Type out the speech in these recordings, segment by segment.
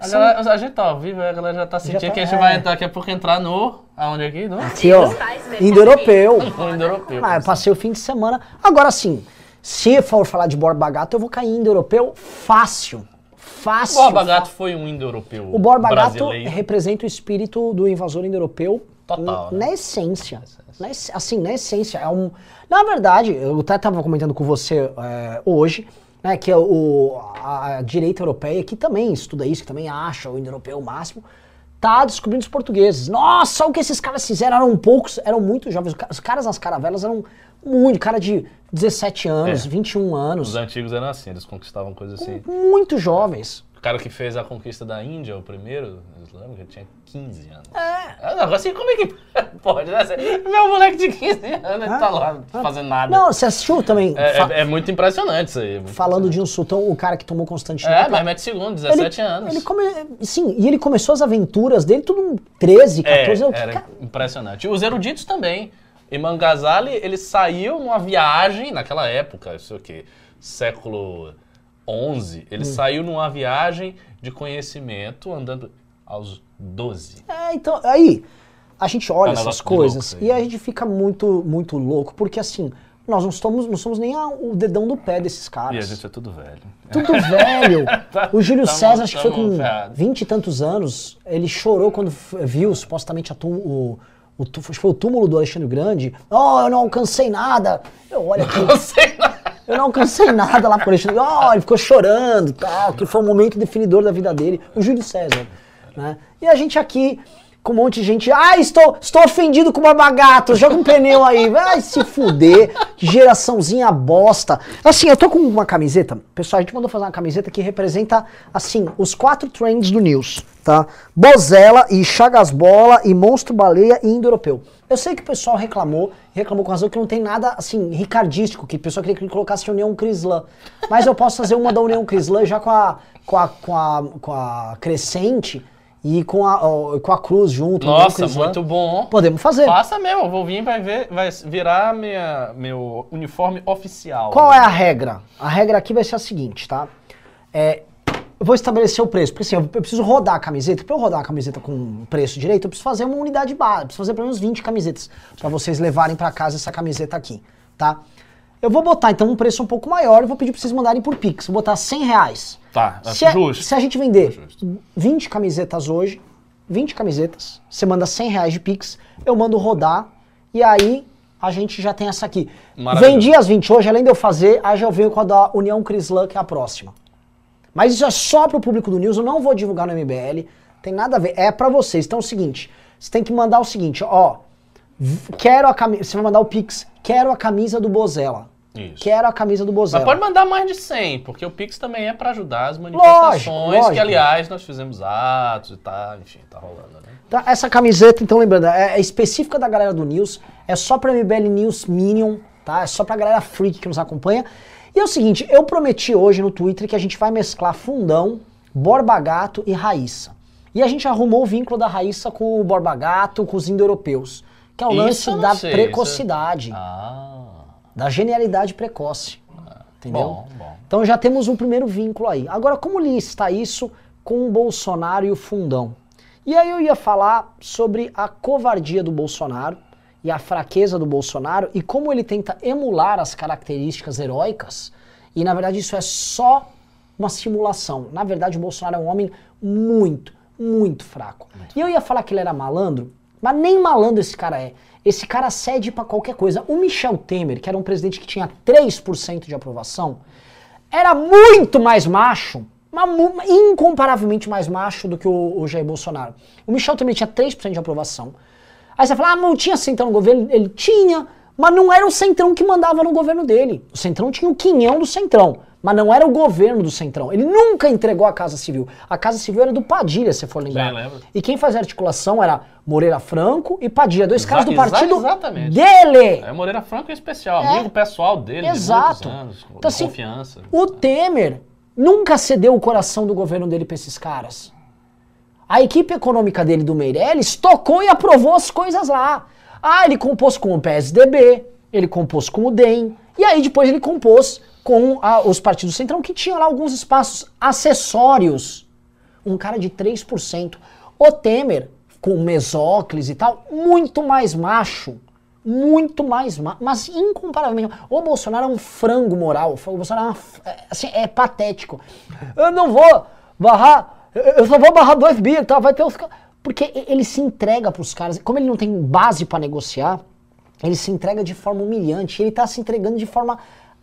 A, galera, a gente tá ao vivo, a galera já tá sentindo tá, que a gente é. vai entrar daqui a pouco entrar no. Aonde aqui? No, Aqui, ó. Indo-europeu. Indo-Europeu. Ah, eu passei o fim de semana. Agora sim, se for falar de Borba Gato, eu vou cair indo-europeu fácil. Fácil. O Borba Gato foi um Indo-Europeu. O Borba Gato brasileiro. representa o espírito do invasor indo-europeu Total, n- né? na essência. Na assim, na essência. É um, na verdade, eu até estava comentando com você é, hoje, né, que é o, a, direita europeia, que também estuda isso, que também acha o indo-europeu o máximo, tá descobrindo os portugueses. Nossa, o que esses caras fizeram, eram poucos, eram muito jovens. Os caras nas caravelas eram muito, cara de 17 anos, É. 21 anos, Os antigos eram assim, eles conquistavam coisas assim. muito jovens. O cara que fez a conquista da Índia, o primeiro islâmico, tinha 15 anos. É. É negócio assim, como é que pode, né? Meu moleque de 15 anos tá ah, tá lá ah. fazendo nada. Não, você assistiu também. É, é, é muito impressionante isso aí. É Falando de um sultão, o cara que tomou Constantinopla. É, mete segundos, 17 ele, anos. Ele come, sim, e ele começou as aventuras dele tudo 13, 14 é, anos. Era cara... impressionante. Os eruditos também. Imam Ghazali, ele saiu numa viagem naquela época, isso aqui, século 11. Ele hum. saiu numa viagem de conhecimento andando aos 12. É, então, aí a gente olha tá essas coisas e a gente fica muito, muito louco, porque assim, nós não somos, não somos nem a, o dedão do pé desses caras. E a gente é tudo velho. Tudo velho. tá, o Júlio César, acho que foi com vinte e tantos anos, ele chorou quando viu supostamente o, o, foi o túmulo do Alexandre Grande. Oh, eu não alcancei nada. Eu olho aqui. Não alcancei nada. Eu não alcancei nada lá com o Alexandre. Oh, ele ficou chorando, tal, que foi um momento definidor da vida dele. O Júlio César. Né? E a gente aqui, com um monte de gente. Ah, estou, estou ofendido com o Barbagato. Joga um pneu aí. Vai se fuder. Que geraçãozinha bosta. Assim, eu tô com uma camiseta. Pessoal, a gente mandou fazer uma camiseta que representa, assim, os quatro trends do News. Tá? Bozella e Chagasbola e Monstro Baleia e Indo-Europeu. Eu sei que o pessoal reclamou, reclamou com razão que não tem nada assim ricardístico, que o pessoal queria que colocasse União Crislã. Mas eu posso fazer uma da União Crislã já com a, com a, com a, com a Crescente e com a, ó, com a Cruz junto. União Nossa, Crislã. muito bom. Podemos fazer. Faça mesmo, eu vou vir, vai, ver, vai virar minha, meu uniforme oficial. Qual é a regra? A regra aqui vai ser a seguinte, tá? É, eu vou estabelecer o preço, porque assim, eu preciso rodar a camiseta. Para eu rodar a camiseta com preço direito, eu preciso fazer uma unidade eu preciso fazer pelo menos 20 camisetas, para vocês levarem para casa essa camiseta aqui, tá? Eu vou botar então um preço um pouco maior, eu vou pedir para vocês mandarem por Pix. Vou botar 100 reais. Tá, acho Se a, justo. se a gente vender Justo. 20 camisetas hoje, 20 camisetas, você manda 100 reais de Pix, eu mando rodar e aí a gente já tem essa aqui. Vendi as 20 hoje, além de eu fazer, aí já eu venho com a da União Crislã, que é a próxima. Mas isso é só pro público do News, eu não vou divulgar no MBL, tem nada a ver, é pra vocês. Então é o seguinte, você tem que mandar o seguinte, ó, quero a camisa, você vai mandar o Pix, quero a camisa do Bozella. Isso. Quero a camisa do Bozella. Mas pode mandar mais de 100, porque o Pix também é pra ajudar as manifestações, lógico. que aliás nós fizemos atos e tá, enfim, tá rolando, né? Tá, essa camiseta, então lembrando, é, é específica da galera do News, é só pra MBL News Minion, tá? É só pra galera freak que nos acompanha. E é o seguinte, eu prometi hoje no Twitter que a gente vai mesclar Fundão, Borba Gato e Raíssa. E a gente arrumou o vínculo da Raíssa com o Borba Gato, com os indo-europeus, que é o lance da sei, precocidade, Ah, da genialidade precoce. Entendeu? bom, bom. Então já temos um primeiro vínculo aí. Agora, como listar isso com o Bolsonaro e o Fundão? E aí eu ia falar sobre a covardia do Bolsonaro e a fraqueza do Bolsonaro e como ele tenta emular as características heróicas. E na verdade isso é só uma simulação. Na verdade o Bolsonaro é um homem muito, muito fraco. E eu ia falar que ele era malandro, mas nem malandro esse cara é. Esse cara cede pra qualquer coisa. O Michel Temer, que era um presidente que tinha 3% de aprovação, era muito mais macho, incomparavelmente mais macho do que o, o Jair Bolsonaro. O Michel Temer tinha 3% de aprovação. Aí você fala, ah, não tinha centrão no governo? Ele tinha, mas não era o centrão que mandava no governo dele. O centrão tinha o quinhão do centrão, mas não era o governo do centrão. Ele nunca entregou a Casa Civil. A Casa Civil era do Padilha, se for lembrar. Lembro. E quem fazia articulação era Moreira Franco e Padilha, dois Exa- caras do partido exatamente. dele. É Moreira Franco em especial, É. amigo pessoal dele Exato. de anos, Então, assim, confiança. O Temer nunca cedeu o coração do governo dele pra esses caras. A equipe econômica dele do Meirelles tocou e aprovou as coisas lá. Ah, ele compôs com o PSDB, ele compôs com o DEM, e aí depois ele compôs com ah, os partidos centrão que tinham lá alguns espaços acessórios um cara de 3%. O Temer, com Mesóclis e tal, muito mais macho. Muito mais macho. Mas incomparavelmente. O Bolsonaro é um frango moral. O Bolsonaro é, é, assim, é patético. Eu não vou barrar. Eu só vou barrar dois bi, tá? Vai ter os. Porque ele se entrega para os caras. Como ele não tem base para negociar, ele se entrega de forma humilhante. Ele está se entregando de forma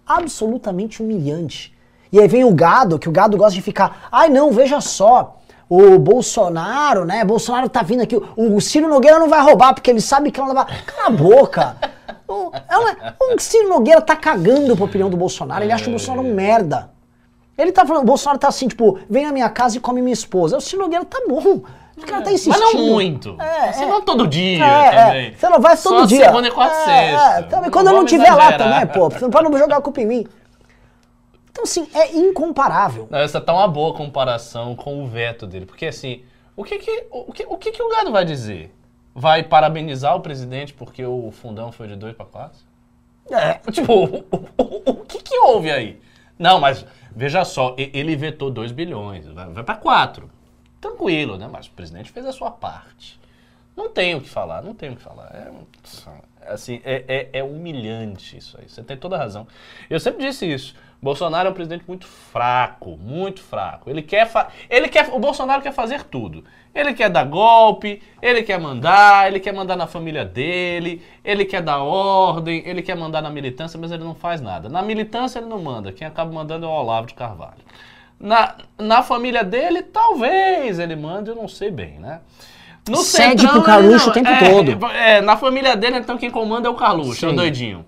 absolutamente humilhante. E aí vem o gado, que o gado gosta de ficar. Ai não, veja só o Bolsonaro, né? Bolsonaro tá vindo aqui. O, Ciro Nogueira não vai roubar, porque ele sabe que ela vai. Cala a boca! o, ela, o Ciro Nogueira tá cagando pra opinião do Bolsonaro. Ele acha o Bolsonaro um merda. Ele tá falando, o Bolsonaro tá assim, tipo, vem na minha casa e come minha esposa. O Ciro Nogueira tá bom. Tá insistindo. Mas não muito. É, assim, é, não todo dia é, é. também. Você não vai todo Só dia. segunda e quarta é. É, também, quando eu não estiver lá também, pô. Pra não jogar a culpa em mim. Então, assim, é incomparável. Não, essa tá uma boa comparação com o veto dele. Porque, assim, o que que o, que, o, que, que o gado vai dizer? Vai parabenizar o presidente porque o fundão foi de 2 para 4? É. Tipo, o, o, o, que que houve aí? Não, mas veja só, ele vetou 2 bilhões, vai, vai para 4. Tranquilo, né? Mas o presidente fez a sua parte. Não tem o que falar, não tem o que falar. É, assim, é, é, é humilhante isso aí. Você tem toda a razão. Eu sempre disse isso. Bolsonaro é um presidente muito fraco, muito fraco. Ele quer, ele quer, o Bolsonaro quer fazer tudo. Ele quer dar golpe, ele quer mandar, ele quer mandar na família dele, ele quer dar ordem, ele quer mandar na militância, mas ele não faz nada. Na militância ele não manda. Quem acaba mandando é o Olavo de Carvalho. Na, na família dele, talvez ele mande, eu não sei bem, né? No Cede centrão, pro Carluxo o tempo é, todo. É, na família dele, então quem comanda é o Carluxo, é o doidinho.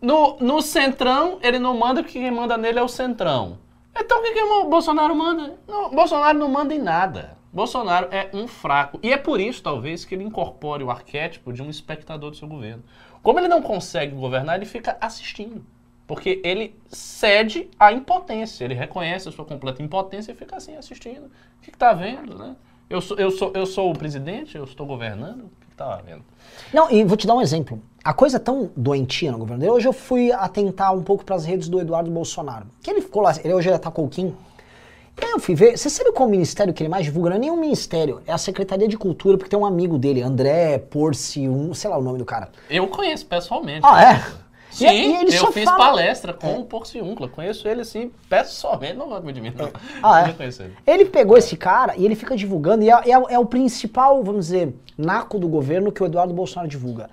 No, no Centrão, ele não manda porque quem manda nele é o Centrão. Então o que, que o Bolsonaro manda? Não, Bolsonaro não manda em nada. Bolsonaro é um fraco. E é por isso, talvez, que ele incorpore o arquétipo de um espectador do seu governo. Como ele não consegue governar, ele fica assistindo. Porque ele cede à impotência. Ele reconhece a sua completa impotência e fica assim assistindo. O que está vendo, né? Eu sou, eu, sou, eu sou o presidente, eu estou governando, o que está vendo? Não, e vou te dar um exemplo. A coisa é tão doentia no governo dele. Hoje eu fui atentar um pouco para as redes do Eduardo Bolsonaro. Que ele ficou lá, ele hoje ele com o Kim. E aí eu fui ver, você sabe qual é o ministério que ele mais divulga? Não é nenhum ministério, é a Secretaria de Cultura, porque tem um amigo dele, André Porci, um, sei lá o nome do cara. Eu conheço pessoalmente. Ah, é? Sim, e, e eu fiz fala... palestra com é. o Porciúncula. Conheço ele assim, pessoalmente, não gosto de mim, não. Ah, é. ele. ele pegou esse cara e ele fica divulgando, e é, é, é, o principal, vamos dizer, naco do governo que o Eduardo Bolsonaro divulga.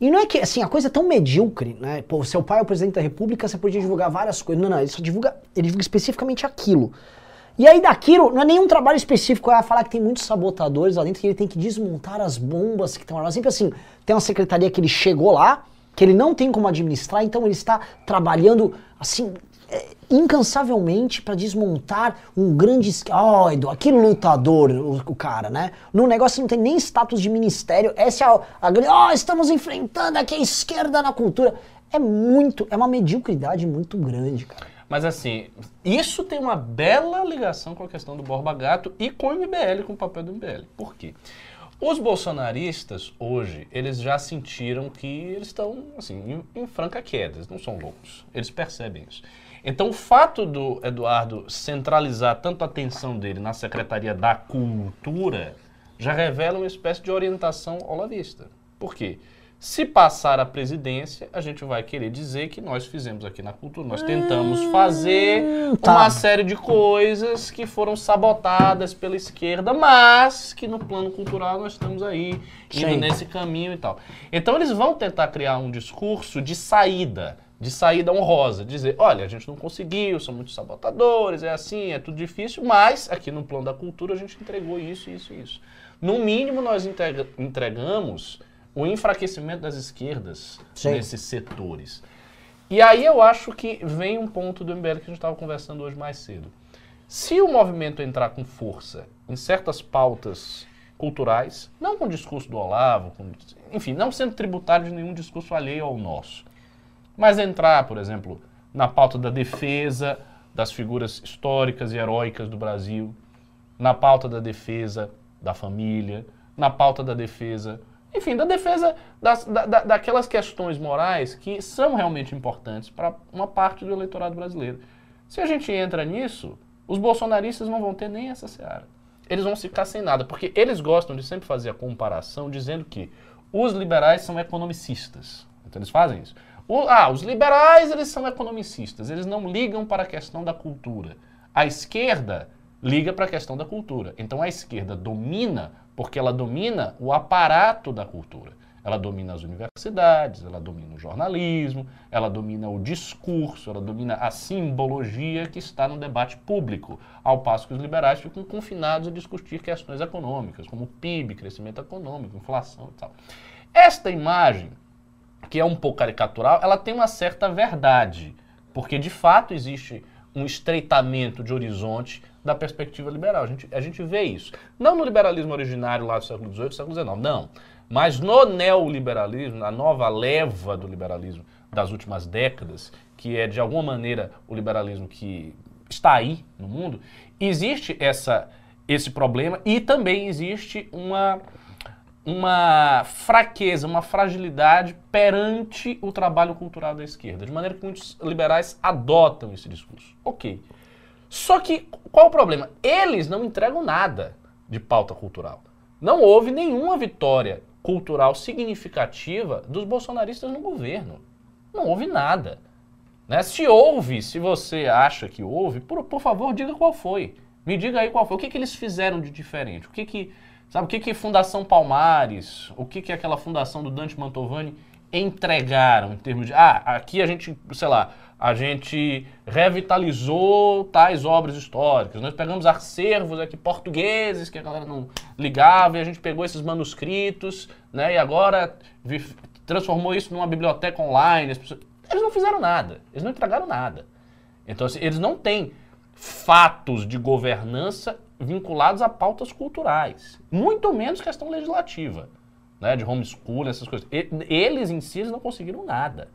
E não é que, assim, a coisa é tão medíocre, né? Pô, seu pai é o presidente da república, você podia divulgar várias coisas. Não, não, ele só divulga, ele divulga especificamente aquilo. E aí daquilo, não é nenhum trabalho específico, é falar que tem muitos sabotadores lá dentro, que ele tem que desmontar as bombas que estão lá. Sempre assim, tem uma secretaria que ele chegou lá, que ele não tem como administrar, então ele está trabalhando assim é, incansavelmente para desmontar um grande oh, Edu, aquele lutador, o, o, cara, né? No negócio não tem nem status de ministério. Essa é a, a. Oh, estamos enfrentando aqui a esquerda na cultura. É muito, é uma mediocridade muito grande, cara. Mas assim, isso tem uma bela ligação com a questão do Borba Gato e com o MBL, com o papel do MBL. Por quê? Os bolsonaristas, hoje, eles já sentiram que eles estão, assim, em, em franca queda, eles não são loucos, eles percebem isso. Então, o fato do Eduardo centralizar tanto a atenção dele na Secretaria da Cultura já revela uma espécie de orientação olavista. Por quê? Se passar a presidência, a gente vai querer dizer que nós fizemos aqui na cultura, nós tentamos fazer hum, tá. uma série de coisas que foram sabotadas pela esquerda, mas que no plano cultural nós estamos aí, indo nesse caminho e tal. Então eles vão tentar criar um discurso de saída, de saída honrosa, dizer, olha, a gente não conseguiu, são muitos sabotadores, é assim, é tudo difícil, mas aqui no plano da cultura a gente entregou isso, isso e isso. No mínimo nós entregamos o enfraquecimento das esquerdas Sim. nesses setores. E aí eu acho que vem um ponto do MBL que a gente estava conversando hoje mais cedo. Se o movimento entrar com força em certas pautas culturais, não com o discurso do Olavo, com, enfim, não sendo tributário de nenhum discurso alheio ao nosso, mas entrar, por exemplo, na pauta da defesa das figuras históricas e heróicas do Brasil, na pauta da defesa da família, na pauta da defesa enfim, da defesa das, da, daquelas questões morais que são realmente importantes para uma parte do eleitorado brasileiro. Se a gente entra nisso, os bolsonaristas não vão ter nem essa seara. eles vão ficar sem nada, porque eles gostam de sempre fazer a comparação dizendo que os liberais são economicistas. Então eles fazem isso. O, ah, os liberais eles são economicistas, eles não ligam para a questão da cultura. A esquerda liga para a questão da cultura. Então a esquerda domina porque ela domina o aparato da cultura. Ela domina as universidades, ela domina o jornalismo, ela domina o discurso, ela domina a simbologia que está no debate público, ao passo que os liberais ficam confinados a discutir questões econômicas, como PIB, crescimento econômico, inflação e tal. Esta imagem, que é um pouco caricatural, ela tem uma certa verdade, porque de fato existe um estreitamento de horizonte da perspectiva liberal. A gente, a gente vê isso. Não no liberalismo originário lá do século XVIII, século XIX, não. Mas no neoliberalismo, na nova leva do liberalismo das últimas décadas, que é de alguma maneira o liberalismo que está aí no mundo, existe essa, esse problema e também existe uma, uma fraqueza, uma fragilidade perante o trabalho cultural da esquerda, de maneira que muitos liberais adotam esse discurso. Ok. Só que qual o problema? Eles não entregam nada de pauta cultural. Não houve nenhuma vitória cultural significativa dos bolsonaristas no governo. Não houve nada. Né? Se houve, se você acha que houve, por, por favor, diga qual foi. Me diga aí qual foi. O que, que eles fizeram de diferente? O que que, sabe, o que que Fundação Palmares, o que que aquela fundação do Dante Mantovani entregaram em termos de, ah, aqui a gente, sei lá, a gente revitalizou tais obras históricas. Nós pegamos acervos aqui portugueses que a galera não ligava e a gente pegou esses manuscritos, né? E agora transformou isso numa biblioteca online. Pessoas... Eles não fizeram nada, eles não entregaram nada. Então, assim, eles não têm fatos de governança vinculados a pautas culturais, muito menos questão legislativa, né? De homeschool, essas coisas. Eles em si eles não conseguiram nada.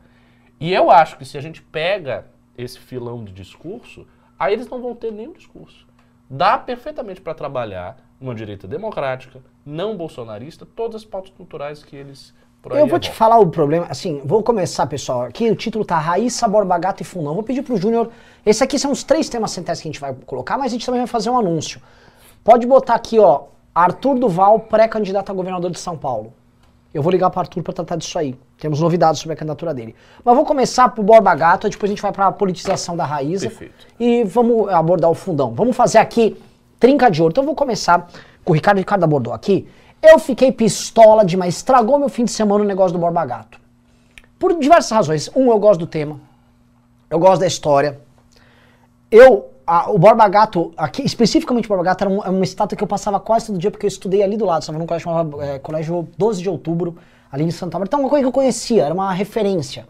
E eu acho que se a gente pega esse filão de discurso, aí eles não vão ter nenhum discurso. Dá perfeitamente para trabalhar uma direita democrática, não bolsonarista, todas as pautas culturais que eles eu vou te falar o problema, assim, vou começar, pessoal. Aqui o título tá Raíssa, Borba Gato e Fundão. Vou pedir pro Júnior. Esse aqui são os três temas centrais que a gente vai colocar, mas a gente também vai fazer um anúncio. Pode botar aqui, ó, Arthur Duval, pré-candidato a governador de São Paulo. Eu vou ligar para Arthur para tratar disso aí. Temos novidades sobre a candidatura dele. Mas vou começar pro Borba Gato, depois a gente vai para a politização da raiz e vamos abordar o fundão. Vamos fazer aqui trinca de ouro. Então eu vou começar com o Ricardo. Ricardo abordou aqui. Eu fiquei pistola demais, estragou meu fim de semana o negócio do Borba Gato. Por diversas razões. Um, eu gosto do tema. Eu gosto da história. Eu a, o Borba Gato, aqui, especificamente o Borba Gato, era um, uma estátua que eu passava quase todo dia, porque eu estudei ali do lado, estava num colégio chamado é, Colégio 12 de Outubro, ali em Santa Maria. Então, uma coisa que eu conhecia, era uma referência.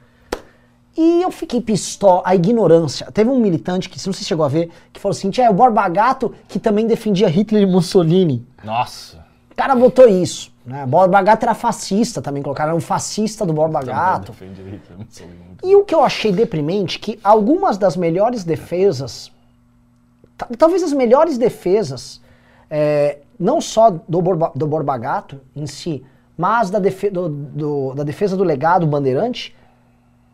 E eu fiquei pistola, a ignorância. Teve um militante que, se não se chegou a ver, que falou assim: é o Borba Gato que também defendia Hitler e Mussolini. Nossa. O cara botou isso. Né? Borba Gato era fascista também, colocaram era um fascista do Borba Gato. E o que eu achei deprimente, que algumas das melhores defesas talvez as melhores defesas, é, não só do, Borba, do Borba Gato em si, mas da, defe, do, do, da defesa do legado bandeirante,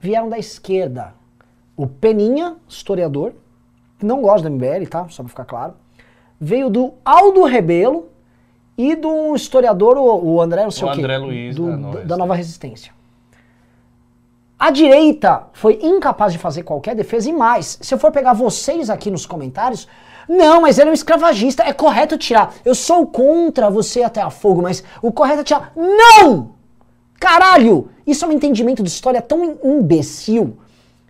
vieram da esquerda. O Peninha, historiador, não gosta da MBL, tá? Só pra ficar claro. Veio do Aldo Rebelo e do historiador, o, o André, não sei o, o André Luiz, do, da, da Nova Resistência. A direita foi incapaz de fazer qualquer defesa e mais. Se eu for pegar vocês aqui nos comentários, não, mas ele é um escravagista, é correto tirar. Eu sou contra você até a fogo, mas o correto é tirar. Não! Caralho! Isso é um entendimento de história tão imbecil.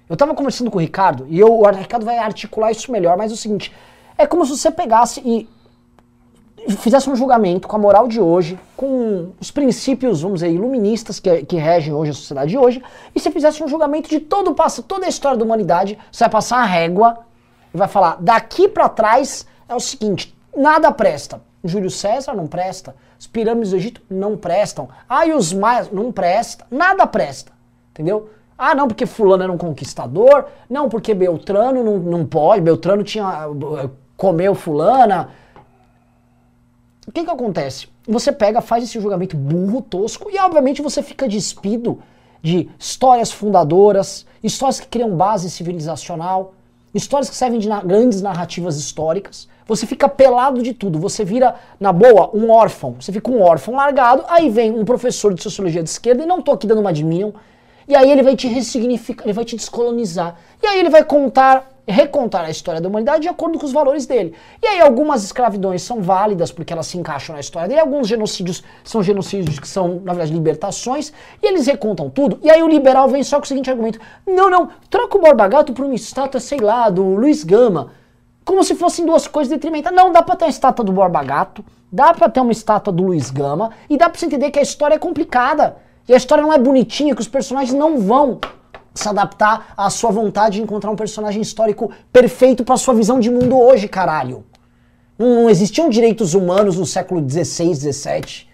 Eu tava conversando com o Ricardo e eu, o Ricardo vai articular isso melhor, mas é o seguinte: é como se você pegasse e fizesse um julgamento com a moral de hoje, com os princípios, vamos dizer, iluministas que, que regem hoje a sociedade de hoje, e você fizesse um julgamento de todo o toda a história da humanidade, você vai passar a régua e vai falar, daqui para trás é o seguinte, nada presta. Júlio César não presta, as pirâmides do Egito não prestam, ah, e os maias não presta, nada presta, entendeu? Ah, não, porque fulano era um conquistador, não, porque Beltrano não, não pode, Beltrano tinha, eh, comeu fulana, o que que acontece? Você pega, faz esse julgamento burro, tosco, e obviamente você fica despido de histórias fundadoras, histórias que criam base civilizacional. histórias que servem de na grandes narrativas históricas. Você fica pelado de tudo, você vira, na boa, um órfão. Você fica um órfão largado, aí vem um professor de sociologia de esquerda, e não tô aqui dando uma de e aí ele vai te ressignificar, ele vai te descolonizar. E aí ele vai contar recontar a história da humanidade de acordo com os valores dele. E aí algumas escravidões são válidas porque elas se encaixam na história dele, alguns genocídios são genocídios que são, na verdade, libertações, e eles recontam tudo. E aí o liberal vem só com o seguinte argumento: não, não, troca o Borba Gato por uma estátua, sei lá, do Luiz Gama. Como se fossem duas coisas detrimentadas. Não, dá pra ter uma estátua do Borba Gato, dá pra ter uma estátua do Luiz Gama, e dá pra você entender que a história é complicada. E a história não é bonitinha, que os personagens não vão se adaptar à sua vontade de encontrar um personagem histórico perfeito para sua visão de mundo hoje, caralho. Não, não existiam direitos humanos no século XVI, XVII.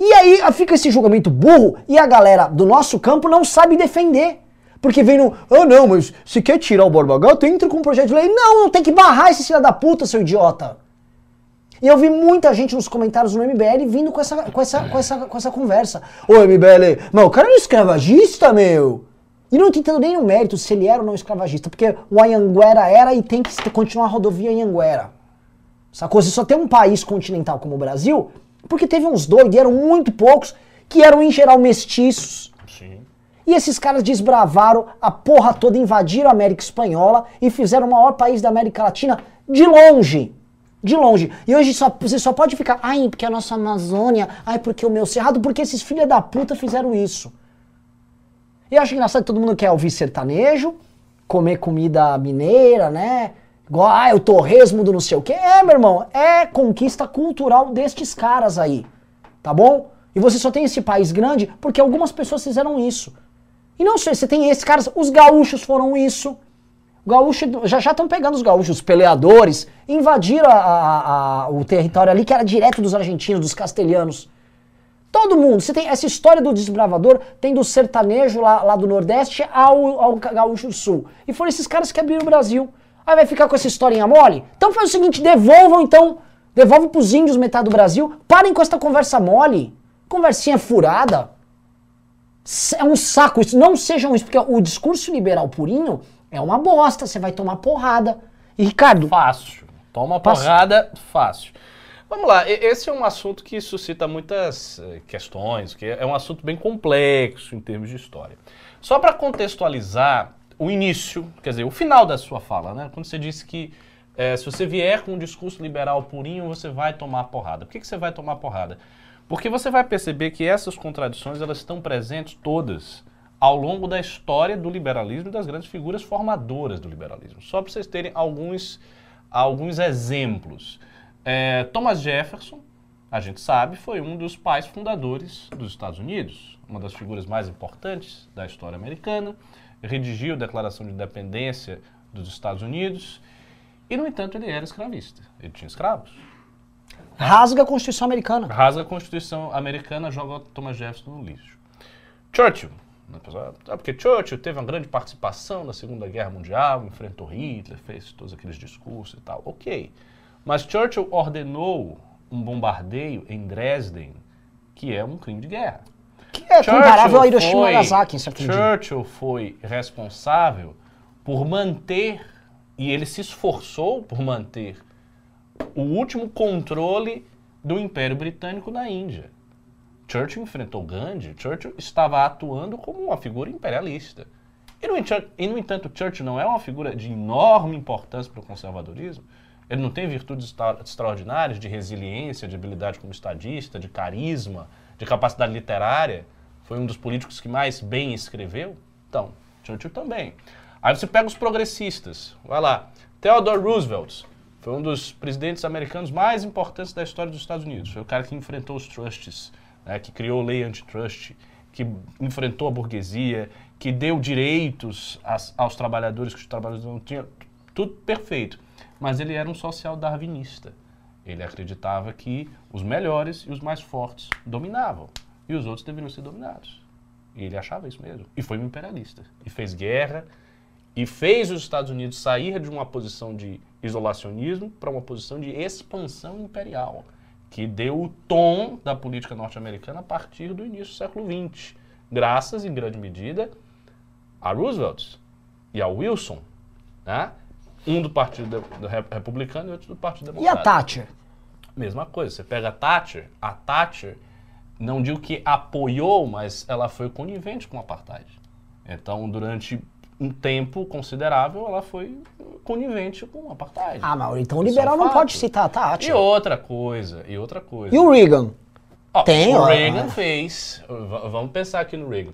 E aí fica esse julgamento burro e a galera do nosso campo não sabe defender. Porque vem no, ah não, mas se quer tirar o Borba Gato, entra com um projeto de lei. Não, tem que barrar esse filho da puta, seu idiota. E eu vi muita gente nos comentários no MBL vindo com essa, com essa, com essa, com essa conversa. Ô MBL, mas o cara é um escravagista, meu. E não entendo nem o mérito se ele era ou não escravagista, porque o Anhanguera era e tem que continuar a rodovia Anhanguera. Sacou? Você só tem um país continental como o Brasil, porque teve uns doidos, e eram muito poucos, que eram em geral mestiços. Sim. E esses caras desbravaram a porra toda, invadiram a América Espanhola e fizeram o maior país da América Latina de longe. De longe. E hoje só, você só pode ficar, ai, porque a nossa Amazônia, ai, porque o meu Cerrado, porque esses filhos da puta fizeram isso. E eu acho engraçado que todo mundo quer ouvir sertanejo, comer comida mineira, né? Igual, ah, o torresmo do não sei o quê. É, meu irmão, é conquista cultural destes caras aí, tá bom? E você só tem esse país grande porque algumas pessoas fizeram isso. E não sei, você tem esses caras, os gaúchos foram isso. Gaúcho, já já estão pegando os gaúchos, os peleadores, invadiram a, a, a, o território ali que era direto dos argentinos, dos castelhanos. Todo mundo. Você tem essa história do desbravador, tem do sertanejo lá, lá do Nordeste ao, ao Gaúcho Sul. E foram esses caras que abriram o Brasil. Aí vai ficar com essa historinha mole? Então faz o seguinte, devolvam então, devolve pros índios metade do Brasil, parem com essa conversa mole, conversinha furada. É um saco isso, não sejam isso, porque o discurso liberal purinho é uma bosta, você vai tomar porrada. E Ricardo... Fácil, toma porrada fácil. Vamos lá, esse é um assunto que suscita muitas eh, questões, que é um assunto bem complexo em termos de história. Só para contextualizar o início, quer dizer, o final da sua fala, né? Quando você disse que é, se você vier com um discurso liberal purinho, você vai tomar porrada. Por que, que você vai tomar porrada? Porque você vai perceber que essas contradições elas estão presentes todas ao longo da história do liberalismo e das grandes figuras formadoras do liberalismo. Só para vocês terem alguns, alguns exemplos. É, Thomas Jefferson, a gente sabe, foi um dos pais fundadores dos Estados Unidos, uma das figuras mais importantes da história americana, redigiu a Declaração de Independência dos Estados Unidos e, no entanto, ele era escravista. Ele tinha escravos. Rasga a Constituição Americana. Rasga a Constituição Americana, joga Thomas Jefferson no lixo. Churchill. Ah, porque Churchill teve uma grande participação na Segunda Guerra Mundial, enfrentou Hitler, fez todos aqueles discursos e tal. Ok. Mas Churchill ordenou um bombardeio em Dresden, que é um crime de guerra. Que é Churchill comparável a Hiroshima e Nagasaki, em certo Churchill foi responsável por manter, e ele se esforçou por manter, o último controle do Império Britânico na Índia. Churchill enfrentou Gandhi, Churchill estava atuando como uma figura imperialista. E, no entanto, Churchill não é uma figura de enorme importância para o conservadorismo. Ele não tem virtudes extraordinárias de resiliência, de habilidade como estadista, de carisma, de capacidade literária. Foi um dos políticos que mais bem escreveu. Então, Churchill também. Aí você pega os progressistas. Vai lá. Theodore Roosevelt foi um dos presidentes americanos mais importantes da história dos Estados Unidos. Foi o cara que enfrentou os trusts, né, que criou a lei antitrust, que enfrentou a burguesia, que deu direitos aos trabalhadores que os trabalhadores não tinham. Tudo perfeito mas ele era um social darwinista. Ele acreditava que os melhores e os mais fortes dominavam e os outros deveriam ser dominados. E ele achava isso mesmo. E foi um imperialista. E fez guerra e fez os Estados Unidos sair de uma posição de isolacionismo para uma posição de expansão imperial, que deu o tom da política norte-americana a partir do início do século XX, graças, em grande medida, a Roosevelt e a Wilson, Né? Um do Partido de- do Re- Republicano e outro do Partido E a. Thatcher? Mesma coisa, você pega a Thatcher, a Thatcher, não digo que apoiou, mas ela foi conivente com o apartheid. Então, durante um tempo considerável, ela foi conivente com o apartheid. Ah, Mauro, então o é liberal não pode citar a E Thatcher. outra coisa, e outra coisa. E o Reagan? Ó, Tem, o Reagan fez. v- Vamos pensar aqui no Reagan.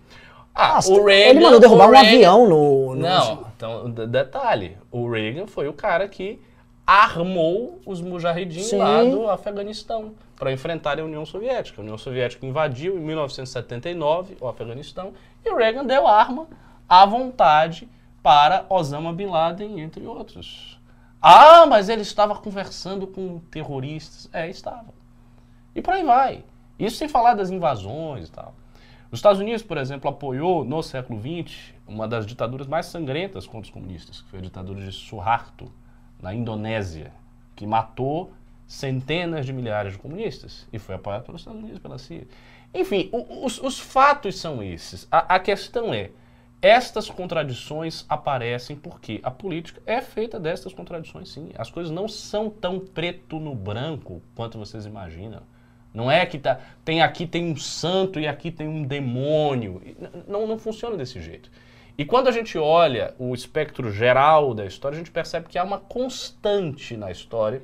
Ah, Nossa, o Reagan. ele mandou derrubar o um Reagan- avião no. no- Não, então, de- detalhe. O Reagan foi o cara que armou os mujahidins lá do Afeganistão para enfrentar a União Soviética. A União Soviética invadiu em 1979 o Afeganistão e o Reagan deu arma à vontade para Osama Bin Laden, entre outros. Ah, mas ele estava conversando com terroristas. É, estava. E por aí vai. Isso sem falar das invasões e tal. Os Estados Unidos, por exemplo, apoiou no século XX uma das ditaduras mais sangrentas contra os comunistas, que foi a ditadura de Suharto, na Indonésia, que matou centenas de milhares de comunistas e foi apoiado pelos Estados Unidos, pela CIA. Enfim, os, os fatos são esses. A, a questão é, estas contradições aparecem porque a política é feita destas contradições, sim. As coisas não são tão preto no branco quanto vocês imaginam. Não é que tá, tem aqui tem um santo e aqui tem um demônio. Não, não funciona desse jeito. E quando a gente olha o espectro geral da história, a gente percebe que há uma constante na história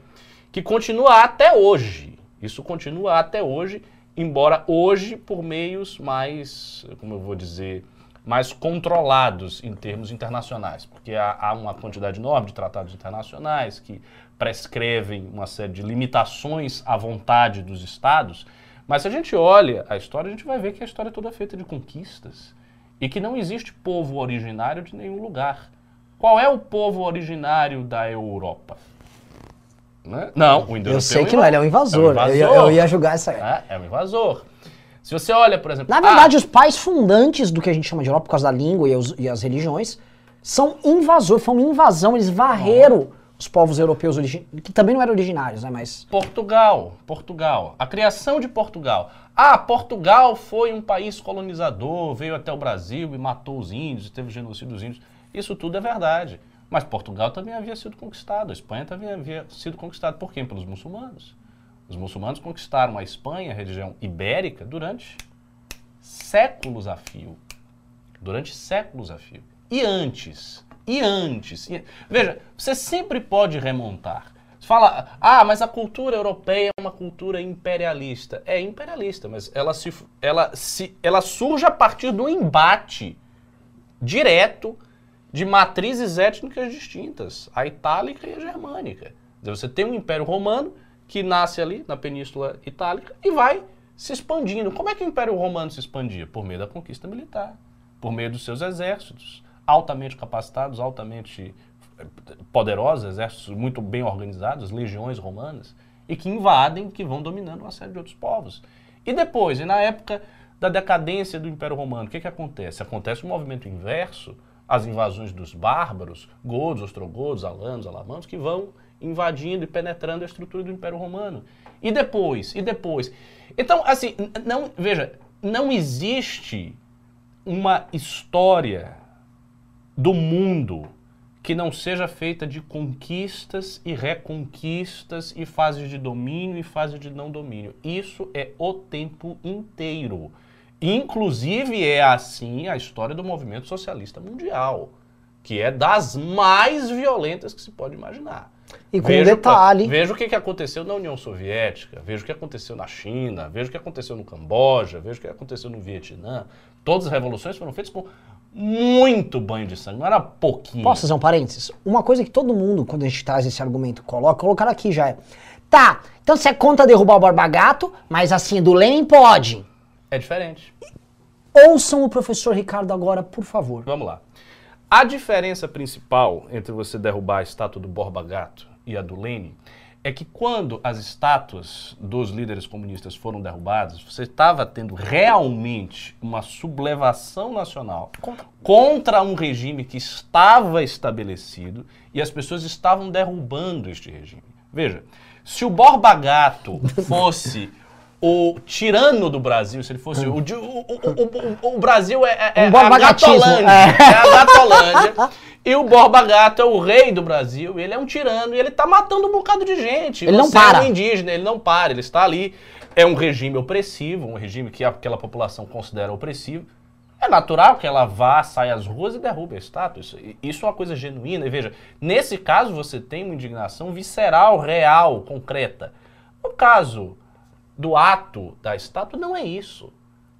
que continua até hoje. Isso continua até hoje, embora hoje por meios mais, como eu vou dizer, mais controlados em termos internacionais, porque há, há uma quantidade enorme de tratados internacionais que prescrevem uma série de limitações à vontade dos estados. Mas se a gente olha a história, a gente vai ver que a história toda é feita de conquistas e que não existe povo originário de nenhum lugar. Qual é o povo originário da Europa? Né? Não, o indo Eu sei que não, ele é um invasor. Eu, ia, eu ia julgar essa. É, é um invasor. Se você olha, por exemplo. Na ah, verdade, os pais fundantes do que a gente chama de Europa, por causa da língua e, os- e as religiões, são invasores, foi uma invasão, eles varreram os povos europeus que também não eram originários, né? Mas. Portugal, Portugal. A criação de Portugal. Ah, Portugal foi um país colonizador, veio até o Brasil e matou os índios, teve genocídio dos índios. Isso tudo é verdade. Mas Portugal também havia sido conquistado, a Espanha também havia sido conquistada. Por quem? Pelos muçulmanos. Os muçulmanos conquistaram a Espanha, a região ibérica, durante séculos a fio. Durante séculos a fio. E antes? E antes? E- Veja, você sempre pode remontar. Você fala, ah, mas a cultura europeia é uma cultura imperialista. É imperialista, mas ela, se, ela, se, ela surge a partir do embate direto de matrizes étnicas distintas, a itálica e a germânica. Você tem um Império Romano que nasce ali na Península Itálica e vai se expandindo. Como é que o Império Romano se expandia? Por meio da conquista militar, por meio dos seus exércitos, altamente capacitados, altamente eh, poderosos, exércitos muito bem organizados, legiões romanas, e que invadem, que vão dominando uma série de outros povos. E depois, e na época da decadência do Império Romano, o que, que acontece? Acontece um movimento inverso, as invasões dos bárbaros, godos, ostrogodos, alanos, alamanos, que vão invadindo e penetrando a estrutura do Império Romano. E depois, e depois. Então, assim, não, veja, não existe uma história do mundo que não seja feita de conquistas e reconquistas e fases de domínio e fases de não domínio. Isso é o tempo inteiro. Inclusive é assim a história do movimento socialista mundial, que é das mais violentas que se pode imaginar. E com um Veja, detalhe. Veja o que aconteceu na União Soviética, veja o que aconteceu na China, veja o que aconteceu no Camboja, veja o que aconteceu no Vietnã. Todas as revoluções foram feitas com muito banho de sangue, não era pouquinho. Posso fazer um parênteses? Uma coisa que todo mundo, quando a gente traz esse argumento, coloca, colocar aqui já é. Tá, então você é contra derrubar o Borba Gato, mas assim, do Lenin pode. É diferente. Ouçam o professor Ricardo agora, por favor. Vamos lá. A diferença principal entre você derrubar a estátua do Borba Gato e a do Lenin é que quando as estátuas dos líderes comunistas foram derrubadas, você estava tendo realmente uma sublevação nacional contra um regime que estava estabelecido e as pessoas estavam derrubando este regime. Veja, se o Borba Gato fosse o tirano do Brasil, se ele fosse o, di- o, o, o, o- Brasil é, é, é Um a borbagatismo, Gatolândia, é. é a Gatolândia. E o Borba Gato é o rei do Brasil, ele é um tirano, e ele tá matando um bocado de gente. Ele não Você para. É um indígena, ele não para, ele está ali. É um regime opressivo, um regime que aquela população considera opressivo. É natural que ela vá, saia às ruas e derrube a estátua. Isso, isso é uma coisa genuína. E veja, nesse caso você tem uma indignação visceral, real, concreta. No caso do ato da estátua, não é isso.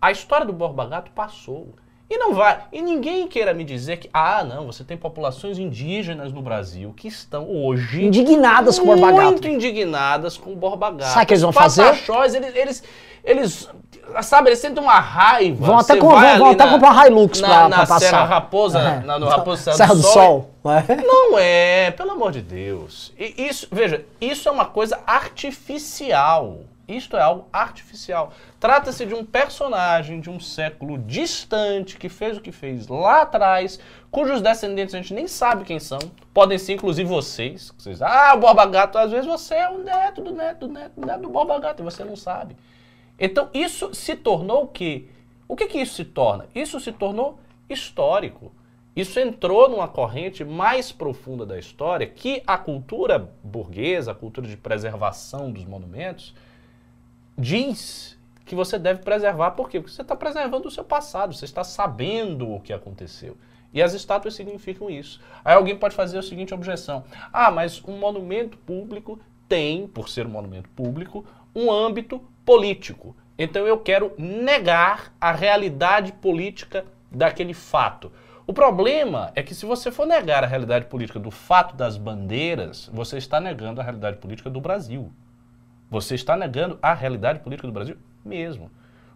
A história do Borba Gato passou. E não vai. E ninguém queira me dizer que, ah, não, você tem populações indígenas no Brasil que estão hoje Indignadas com o Borba Gato. muito indignadas com o Borba Gato. Sabe o que eles vão Os fazer? pataxós, eles, eles, eles, sabe, eles sentem uma raiva. Vão até, com, vão, vão até na- comprar Hilux na, pra, na pra passar. Serra Raposa, É. na, no Raposa Serra, Serra do do Sol. Sol. É. Não é, pelo amor de Deus. E isso, veja, isso é uma coisa artificial. Isto é algo artificial. Trata-se de um personagem de um século distante que fez o que fez lá atrás, cujos descendentes a gente nem sabe quem são. Podem ser, inclusive, vocês. Vocês, ah, o Borba Gato, às vezes você é o neto do neto do neto do neto do Gato e você não sabe. Então, isso se tornou o quê? O que, que isso se torna? Isso se tornou histórico. Isso entrou numa corrente mais profunda da história que a cultura burguesa, a cultura de preservação dos monumentos, diz que você deve preservar. Por quê? Porque você está preservando o seu passado, você está sabendo o que aconteceu. E as estátuas significam isso. Aí alguém pode fazer a seguinte objeção: ah, mas um monumento público tem, por ser um monumento público, um âmbito político. Então eu quero negar a realidade política daquele fato. O problema é que se você for negar a realidade política do fato das bandeiras, você está negando a realidade política do Brasil. Você está negando a realidade política do Brasil mesmo.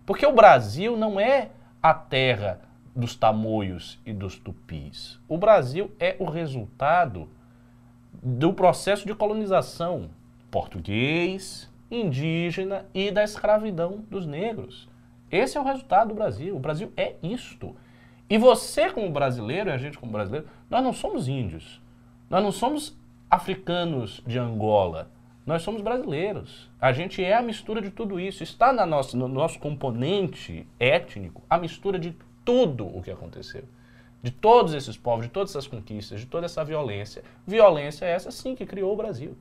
Porque o Brasil não é a terra dos tamoios e dos tupis. O Brasil é o resultado do processo de colonização português, indígena e da escravidão dos negros. Esse é o resultado do Brasil. O Brasil é isto. E você, como brasileiro, e a gente, como brasileiro, nós não somos índios. Nós não somos africanos de Angola. Nós somos brasileiros. A gente é a mistura de tudo isso. Está na nossa, no nosso componente étnico a mistura de tudo o que aconteceu. De todos esses povos, de todas essas conquistas, de toda essa violência. Violência é essa sim que criou o Brasil.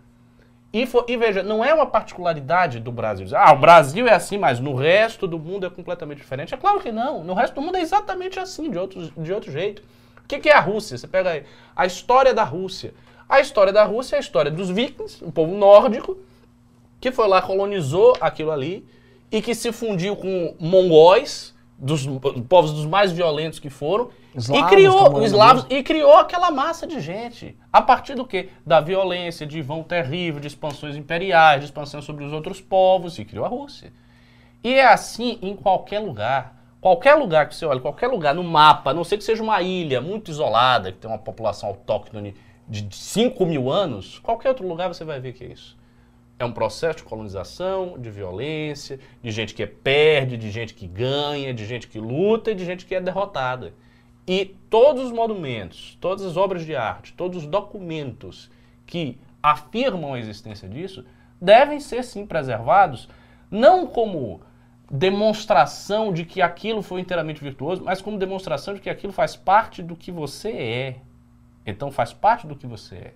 E, fo- e veja, não é uma particularidade do Brasil. Ah, o Brasil é assim, mas no resto do mundo é completamente diferente. É claro que não. No resto do mundo é exatamente assim, de outro, de outro jeito. O que, que é a Rússia? Você pega aí a história da Rússia. A história da Rússia é a história dos vikings, um povo nórdico, que foi lá, colonizou aquilo ali e que se fundiu com mongóis, dos povos dos mais violentos que foram, Eslavos e criou eslavos e criou aquela massa de gente. A partir do quê? Da violência, de vão terrível, de expansões imperiais, de expansão sobre os outros povos, e criou a Rússia. E é assim em qualquer lugar. Qualquer lugar que você olha, qualquer lugar no mapa, a não ser que seja uma ilha muito isolada, que tem uma população autóctone de 5 mil anos, qualquer outro lugar você vai ver que é isso. É um processo de colonização, de violência, de gente que perde, de gente que ganha, de gente que luta e de gente que é derrotada. E todos os monumentos, todas as obras de arte, todos os documentos que afirmam a existência disso devem ser sim preservados, não como demonstração de que aquilo foi inteiramente virtuoso, mas como demonstração de que aquilo faz parte do que você é. Então faz parte do que você é.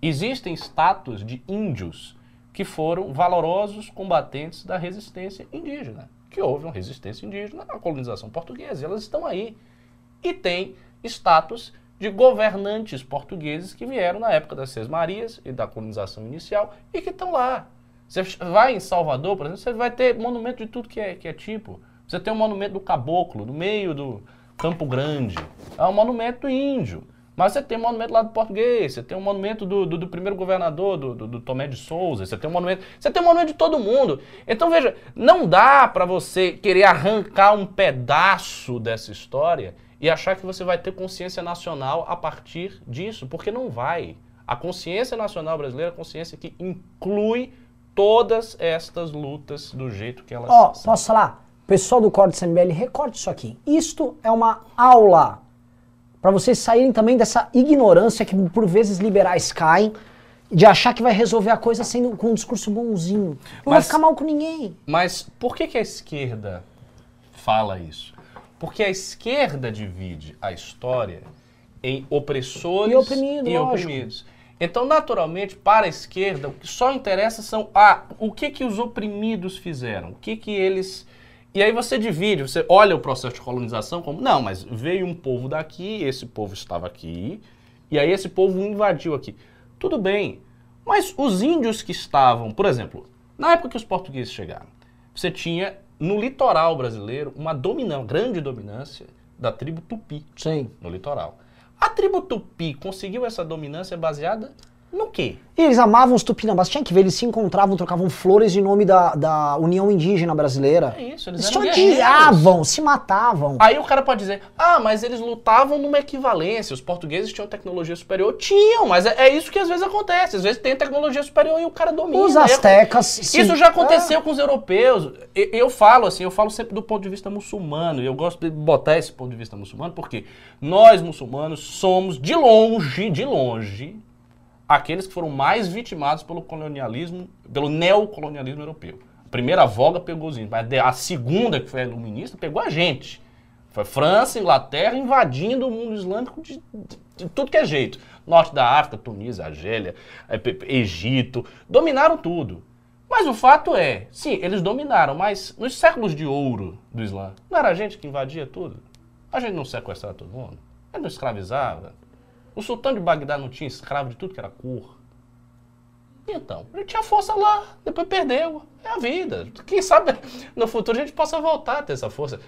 Existem estátuas de índios que foram valorosos combatentes da resistência indígena, que houve uma resistência indígena à colonização portuguesa, elas estão aí. E tem estátuas de governantes portugueses que vieram na época das Seis Marias e da colonização inicial e que estão lá. Você vai em Salvador, por exemplo, você vai ter monumento de tudo que é, que é tipo. Você tem um monumento do caboclo, no meio do Campo Grande. É um monumento índio. Mas você tem um monumento lá do português, você tem um monumento do, do, do primeiro governador, do, do, do Tomé de Souza, você tem um monumento. Você tem um monumento de todo mundo. Então, veja, não dá para você querer arrancar um pedaço dessa história e achar que você vai ter consciência nacional a partir disso, porque não vai. A consciência nacional brasileira é a consciência que inclui todas estas lutas do jeito que elas Ó, são. posso falar? Pessoal do Corte CMBL, recorte isso aqui. Isto é uma aula para vocês saírem também dessa ignorância que por vezes liberais caem, de achar que vai resolver a coisa sendo com um discurso bonzinho. Não vai Mas- ficar mal com ninguém. Mas por que, que a esquerda fala isso? Porque a esquerda divide a história em opressores E oprimido, e oprimidos. Então, naturalmente, para a esquerda, o que só interessa são ah, o que, que os oprimidos fizeram, o que, que eles. E aí você divide, você olha o processo de colonização como, não, mas veio um povo daqui, esse povo estava aqui, e aí esse povo invadiu aqui. Tudo bem, mas os índios que estavam, por exemplo, na época que os portugueses chegaram, você tinha no litoral brasileiro uma dominância, grande dominância da tribo Tupi Sim. no litoral. A tribo Tupi conseguiu essa dominância baseada no quê? E eles amavam os tupinambás. Tinha que ver, eles se encontravam, trocavam flores em nome da, da União Indígena Brasileira. É isso, eles Eles eram se odiavam, se matavam. Aí o cara pode dizer, ah, mas eles lutavam numa equivalência, os portugueses tinham tecnologia superior. Tinham, mas é, é isso que às vezes acontece. Às vezes tem tecnologia superior e o cara domina. Os Aí astecas. sim. Isso já aconteceu com os europeus. E- Eu, falo assim, eu falo sempre do ponto de vista muçulmano, e eu gosto de botar esse ponto de vista muçulmano, porque nós muçulmanos somos, de longe, de longe, aqueles que foram mais vitimados pelo colonialismo, pelo neocolonialismo europeu. A primeira voga pegou os índios, mas a segunda, que foi a iluminista, pegou a gente. Foi França, Inglaterra invadindo o mundo islâmico de, de- de tudo que é jeito. Norte da África, Tunísia, Argélia, Pe- Egito, dominaram tudo. Mas o fato é, sim, eles dominaram, mas nos séculos de ouro do Islã, não era a gente que invadia tudo? A gente não sequestrava todo mundo? A gente não escravizava? O sultão de Bagdá não tinha escravo de tudo que era cor? Então, ele tinha força lá, depois perdeu. É a vida. Quem sabe no futuro a gente possa voltar a ter essa força.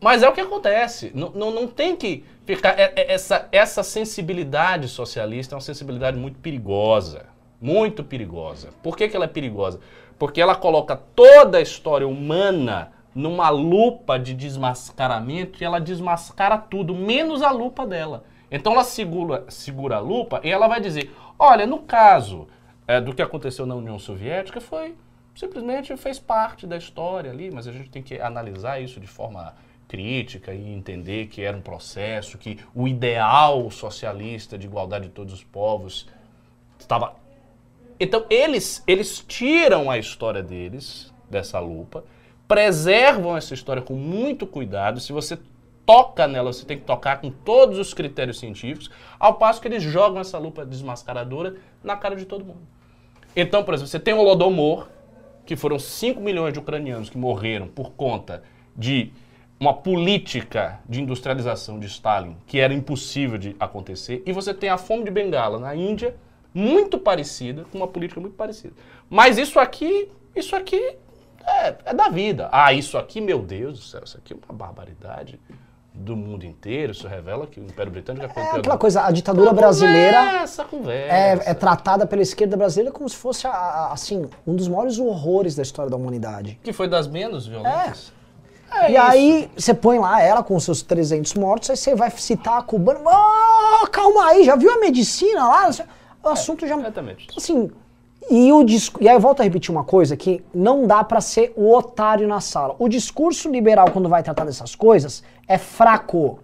Mas é o que acontece. Não, não, não tem que ficar. é- é- Essa, essa sensibilidade socialista é uma sensibilidade muito perigosa. Muito perigosa. Por que, que ela é perigosa? Porque ela coloca toda a história humana numa lupa de desmascaramento e ela desmascara tudo, menos a lupa dela. Então ela segura, segura a lupa e ela vai dizer: olha, no caso é, do que aconteceu na União Soviética, foi simplesmente fez parte da história ali, mas a gente tem que analisar isso de forma crítica e entender que era um processo, que o ideal socialista de igualdade de todos os povos estava. Então eles eles tiram a história deles dessa lupa, preservam essa história com muito cuidado. Se você toca nela, você tem que tocar com todos os critérios científicos, ao passo que eles jogam essa lupa desmascaradora na cara de todo mundo. Então, por exemplo, você tem o Holodomor, que foram 5 milhões de ucranianos que morreram por conta de uma política de industrialização de Stalin que era impossível de acontecer, e você tem a fome de Bengala na Índia, muito parecida, com uma política muito parecida. Mas isso aqui, isso aqui é, é da vida. Ah, isso aqui, meu Deus do céu, isso aqui é uma barbaridade do mundo inteiro, isso revela que o Império Britânico é É campeão aquela do- coisa, a ditadura brasileira Conversa, conversa. é, é tratada pela esquerda brasileira como se fosse, a- a- assim, um dos maiores horrores da história da humanidade. Que foi das menos violentas. É e isso. aí você põe lá ela com seus 300 mortos, aí você vai citar a cubana. Oh, calma aí, já viu a medicina lá? O assunto já. Exatamente. Assim, e, o e aí eu volto a repetir uma coisa que não dá pra ser o otário na sala. O discurso liberal, quando vai tratar dessas coisas, é fraco.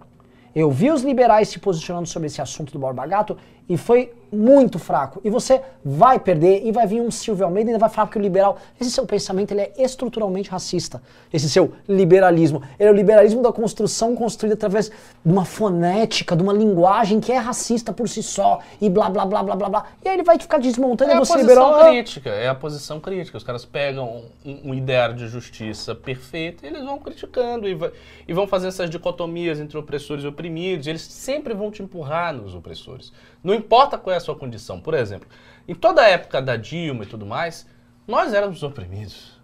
Eu vi os liberais se posicionando sobre esse assunto do Borba Gato e foi muito fraco. E você vai perder e vai vir um Silvio Almeida e ainda vai falar que o liberal, esse seu pensamento ele é estruturalmente racista. Esse seu liberalismo, ele é o liberalismo da construção construída através de uma fonética, de uma linguagem que é racista por si só e blá blá blá blá blá blá. E aí ele vai ficar desmontando É e a você posição liberal. ah, crítica, é a posição crítica. Os caras pegam um, um ideário de justiça perfeito e eles vão criticando e, vai- e vão fazendo essas dicotomias entre opressores e oprimidos. E eles sempre vão te empurrar nos opressores. Não importa qual é a sua condição. Por exemplo, em toda a época da Dilma e tudo mais, nós éramos os oprimidos.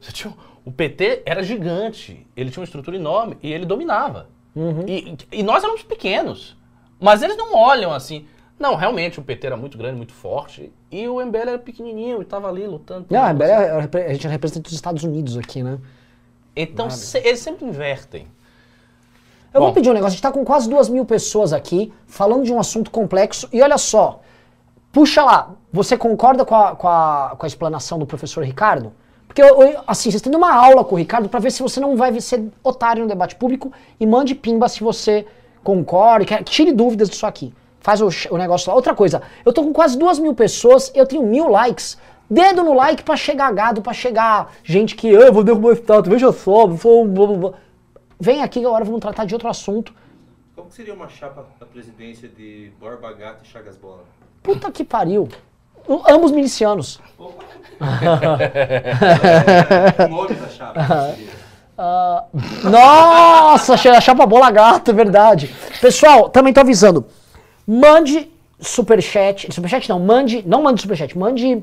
Você tinha, o PT era gigante, ele tinha uma estrutura enorme e ele dominava. E, e nós éramos pequenos. Mas eles não olham assim. Não, realmente o PT era muito grande, muito forte. E o MBL era pequenininho e estava ali lutando. Não, a, uma MBL é- é a gente representa os Estados Unidos aqui, né? Então se- eles sempre invertem. Eu vou Bom. pedir um negócio, a gente tá com quase duas mil pessoas aqui, falando de um assunto complexo, e olha só, puxa lá, você concorda com a, com a, com a explanação do professor Ricardo? Porque, assim, vocês têm uma aula com o Ricardo pra ver se você não vai ser otário no debate público e mande pimba se você concorda, que- tire dúvidas disso aqui. faz o, o negócio lá. Outra coisa, eu tô com quase duas mil pessoas, eu tenho mil likes. Dedo no like pra chegar gado, pra chegar gente que, ah, eu vou derrubar o status, veja só, sou... Vem aqui agora vamos tratar de outro assunto. Como seria uma chapa da presidência de Borba Gato e Chagas Bola? Puta que pariu. Ambos milicianos. o nome da chapa seria? Uh, nossa, a chapa bola gato, é verdade. Pessoal, também tô avisando. Mande superchat. Superchat não, mande. Não mande superchat, mande.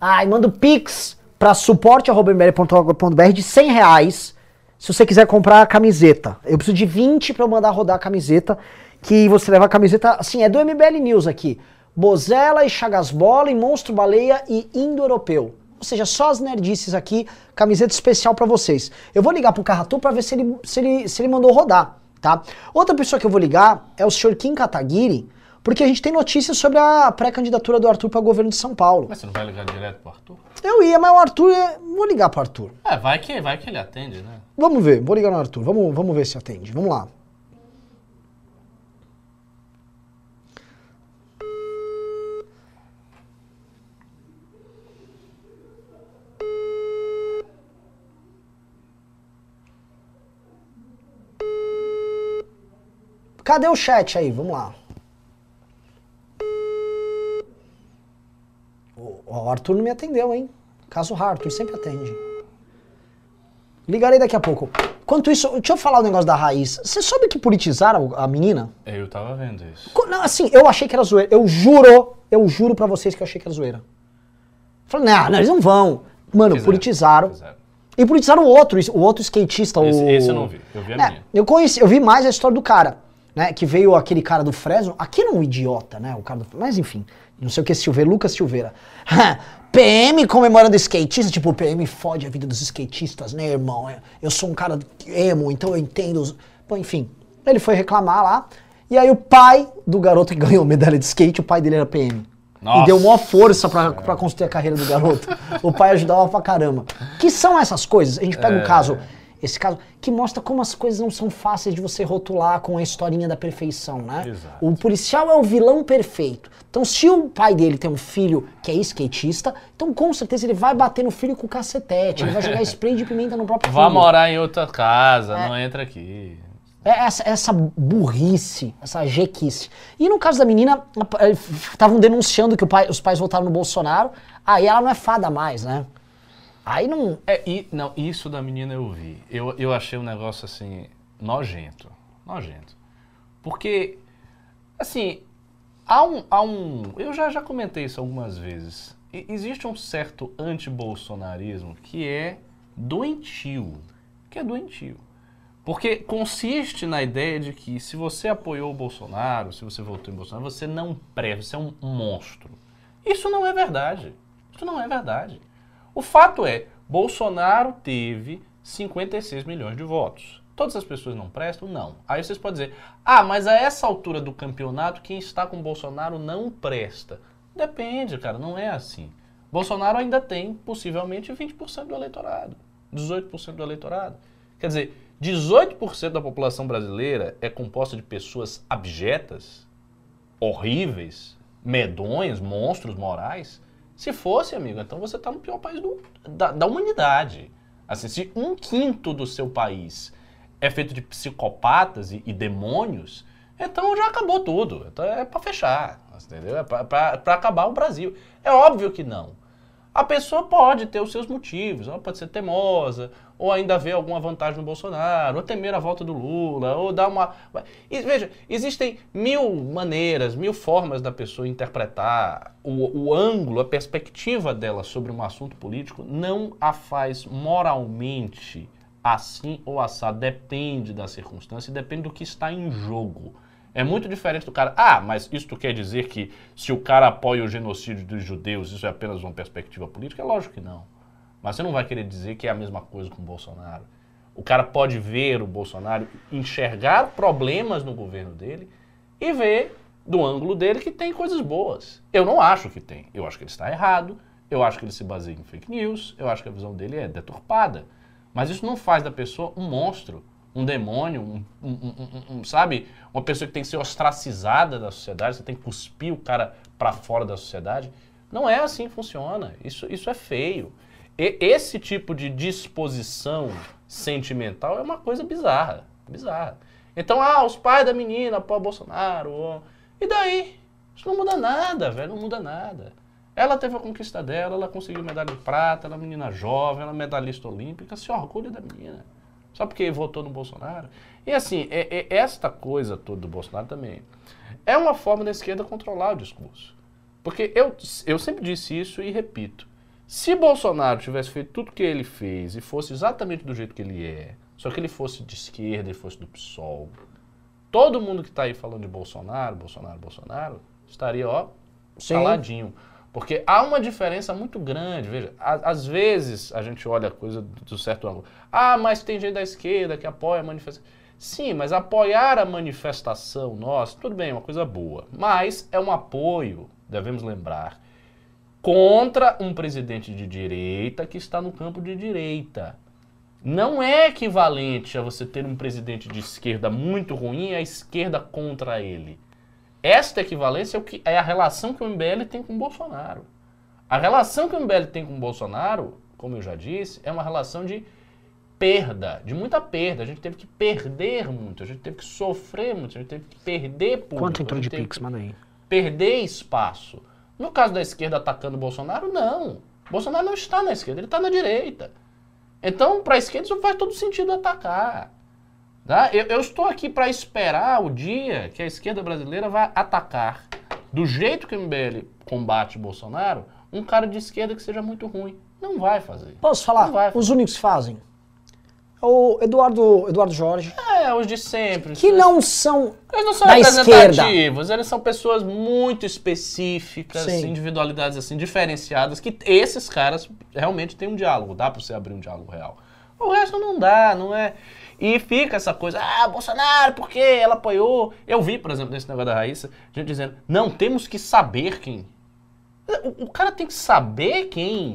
Ai, manda o Pix pra suporte.mbl.org.br de 100 reais. Se você quiser comprar a camiseta. Eu preciso de 20 para eu mandar rodar a camiseta. Que você leva a camiseta. Assim, é do MBL News aqui. Bozella e Chagas Bola e Monstro Baleia e Indo-Europeu. Ou seja, só as nerdices aqui, camiseta especial para vocês. Eu vou ligar pro Carratu para ver se ele, se, ele, se ele mandou rodar, tá? Outra pessoa que eu vou ligar é o senhor Kim Kataguiri, porque a gente tem notícias sobre a pré-candidatura do Arthur para governo de São Paulo. Mas você não vai ligar direto pro Arthur? Eu ia, mas o Arthur, é... vou ligar pro Arthur. É, vai que, vai que ele atende, né? Vamos ver, vou ligar no Arthur, vamos, vamos ver se atende. Vamos lá. Cadê o chat aí? Vamos lá. O Arthur não me atendeu, hein? Caso raro, Arthur sempre atende. Ligarei daqui a pouco. Enquanto isso, deixa eu falar o um negócio da raiz. Você soube que politizaram a menina? Eu tava vendo isso. Não, assim, eu achei que era zoeira. Eu juro, eu juro pra vocês que eu achei que era zoeira. Falei, não, não, eles não vão. Mano, fizeram, politizaram. Fizeram. E politizaram o outro, o outro skatista. Esse, o... esse eu não vi, eu vi a é, minha. Eu conheci, eu vi mais a história do cara né? Que veio aquele cara do Fresno. Aquele é um idiota, né? O cara do, mas enfim, não sei o que, Silveira, Lucas Silveira. PM comemorando skatista, tipo, o PM fode a vida dos skatistas, né, irmão? Eu sou um cara emo, então eu entendo. Os... Enfim, ele foi reclamar lá. E aí o pai do garoto que ganhou medalha de skate, o pai dele era PM. Nossa. E deu maior força pra, pra construir a carreira do garoto. o pai ajudava pra caramba. Que são essas coisas? A gente pega é... um caso esse caso, que mostra como as coisas não são fáceis de você rotular com a historinha da perfeição, né? Exato. O policial é o vilão perfeito. Então, se o pai dele tem um filho que é skatista, então com certeza ele vai bater no filho com o cacetete, ele vai jogar spray de pimenta no próprio filho. Vai morar em outra casa, é. não entra aqui. É essa, essa burrice, essa jequice. E no caso da menina, estavam denunciando que pai, os pais votaram no Bolsonaro, aí ela não é fada mais, né? Aí não. É, e, não, isso da menina eu vi. Eu, eu achei um negócio assim, nojento. Nojento. Porque, assim, há um. Há um eu já, já comentei isso algumas vezes. E, existe um certo anti-bolsonarismo que é doentio. Que é doentio. Porque consiste na ideia de que se você apoiou o Bolsonaro, se você votou em Bolsonaro, você não presta, você é um, um monstro. Isso não é verdade. Isso não é verdade. O fato é, Bolsonaro teve 56 milhões de votos. Todas as pessoas não prestam? Não. Aí vocês podem dizer, ah, mas a essa altura do campeonato, quem está com Bolsonaro não presta. Depende, cara, não é assim. Bolsonaro ainda tem, possivelmente, 20% do eleitorado, 18% do eleitorado. Quer dizer, 18% da população brasileira é composta de pessoas abjetas, horríveis, medonhas, monstros morais. Se fosse, amigo, então você está no pior país do, da, da, humanidade. Assim, se um quinto do seu país é feito de psicopatas e, e demônios, então já acabou tudo. Então é para fechar, entendeu? É para acabar o Brasil. É óbvio que não. A pessoa pode ter os seus motivos, ela pode ser teimosa, ou ainda ver alguma vantagem no Bolsonaro, ou temer a volta do Lula, ou dar uma. E, veja, existem mil maneiras, mil formas da pessoa interpretar o, o ângulo, a perspectiva dela sobre um assunto político, não a faz moralmente assim ou assado. Depende da circunstância depende do que está em jogo. É muito diferente do cara. Ah, mas isso quer dizer que se o cara apoia o genocídio dos judeus, isso é apenas uma perspectiva política? É lógico que não. Mas você não vai querer dizer que é a mesma coisa com o Bolsonaro. O cara pode ver o Bolsonaro, enxergar problemas no governo dele e ver do ângulo dele que tem coisas boas. Eu não acho que tem. Eu acho que ele está errado. Eu acho que ele se baseia em fake news. Eu acho que a visão dele é deturpada. Mas isso não faz da pessoa um monstro um demônio, um, um- um- um- sabe? Uma pessoa que tem que ser ostracizada da sociedade, você tem que cuspir o cara para fora da sociedade. Não é assim que funciona. Isso, isso é feio. Esse tipo de disposição sentimental é uma coisa bizarra. Bizarra. Então, ah, os pais da menina apoiam Bolsonaro. ó. E daí? Isso não muda nada, velho. Não muda nada. Ela teve a conquista dela, ela conseguiu medalha de prata, ela é uma menina jovem, ela é medalhista olímpica, se orgulha da menina. Só porque votou no Bolsonaro. E assim, é- é- esta coisa toda do Bolsonaro também é uma forma da esquerda controlar o discurso. Porque eu, eu sempre disse isso e repito. Se Bolsonaro tivesse feito tudo que ele fez e fosse exatamente do jeito que ele é, só que ele fosse de esquerda e fosse do PSOL, todo mundo que está aí falando de Bolsonaro, Bolsonaro, Bolsonaro, estaria, ó, Sim. caladinho. Porque há uma diferença muito grande. Veja, às vezes a gente olha a coisa do do certo ângulo. Ah, mas tem gente da esquerda que apoia a manifestação. Sim, mas apoiar a manifestação nossa, tudo bem, é uma coisa boa. Mas é um apoio, devemos lembrar, contra um presidente de direita que está no campo de direita. Não é equivalente a você ter um presidente de esquerda muito ruim e a esquerda contra ele. Esta equivalência é, o que, é a relação que o MBL tem com o Bolsonaro. A relação que o MBL tem com o Bolsonaro, como eu já disse, é uma relação de perda, de muita perda. A gente teve que perder muito, a gente teve que sofrer muito, a gente teve que perder público. Quanto entrou de Pix? Manda aí. perder espaço. No caso da esquerda atacando o Bolsonaro, não. Bolsonaro não está na esquerda, ele está na direita. Então, para a esquerda, isso faz todo sentido atacar. Tá? Eu, eu estou aqui para esperar o dia que a esquerda brasileira vai atacar, do jeito que o MBL combate o Bolsonaro, um cara de esquerda que seja muito ruim. Não vai fazer. Posso falar? Vai. Os únicos que fazem. É O Eduardo, Eduardo Jorge. É, os de sempre. Que Eles- não são. Eles não são da representativos, eles são pessoas muito específicas, Sim. individualidades assim, diferenciadas, que esses caras realmente têm um diálogo, dá pra você abrir um diálogo real. O resto não dá, não é. E fica essa coisa, ah, Bolsonaro, por quê? Ela apoiou. Eu vi, por exemplo, nesse negócio da Raíssa, gente dizendo, não, temos que saber quem. O, o cara tem que saber quem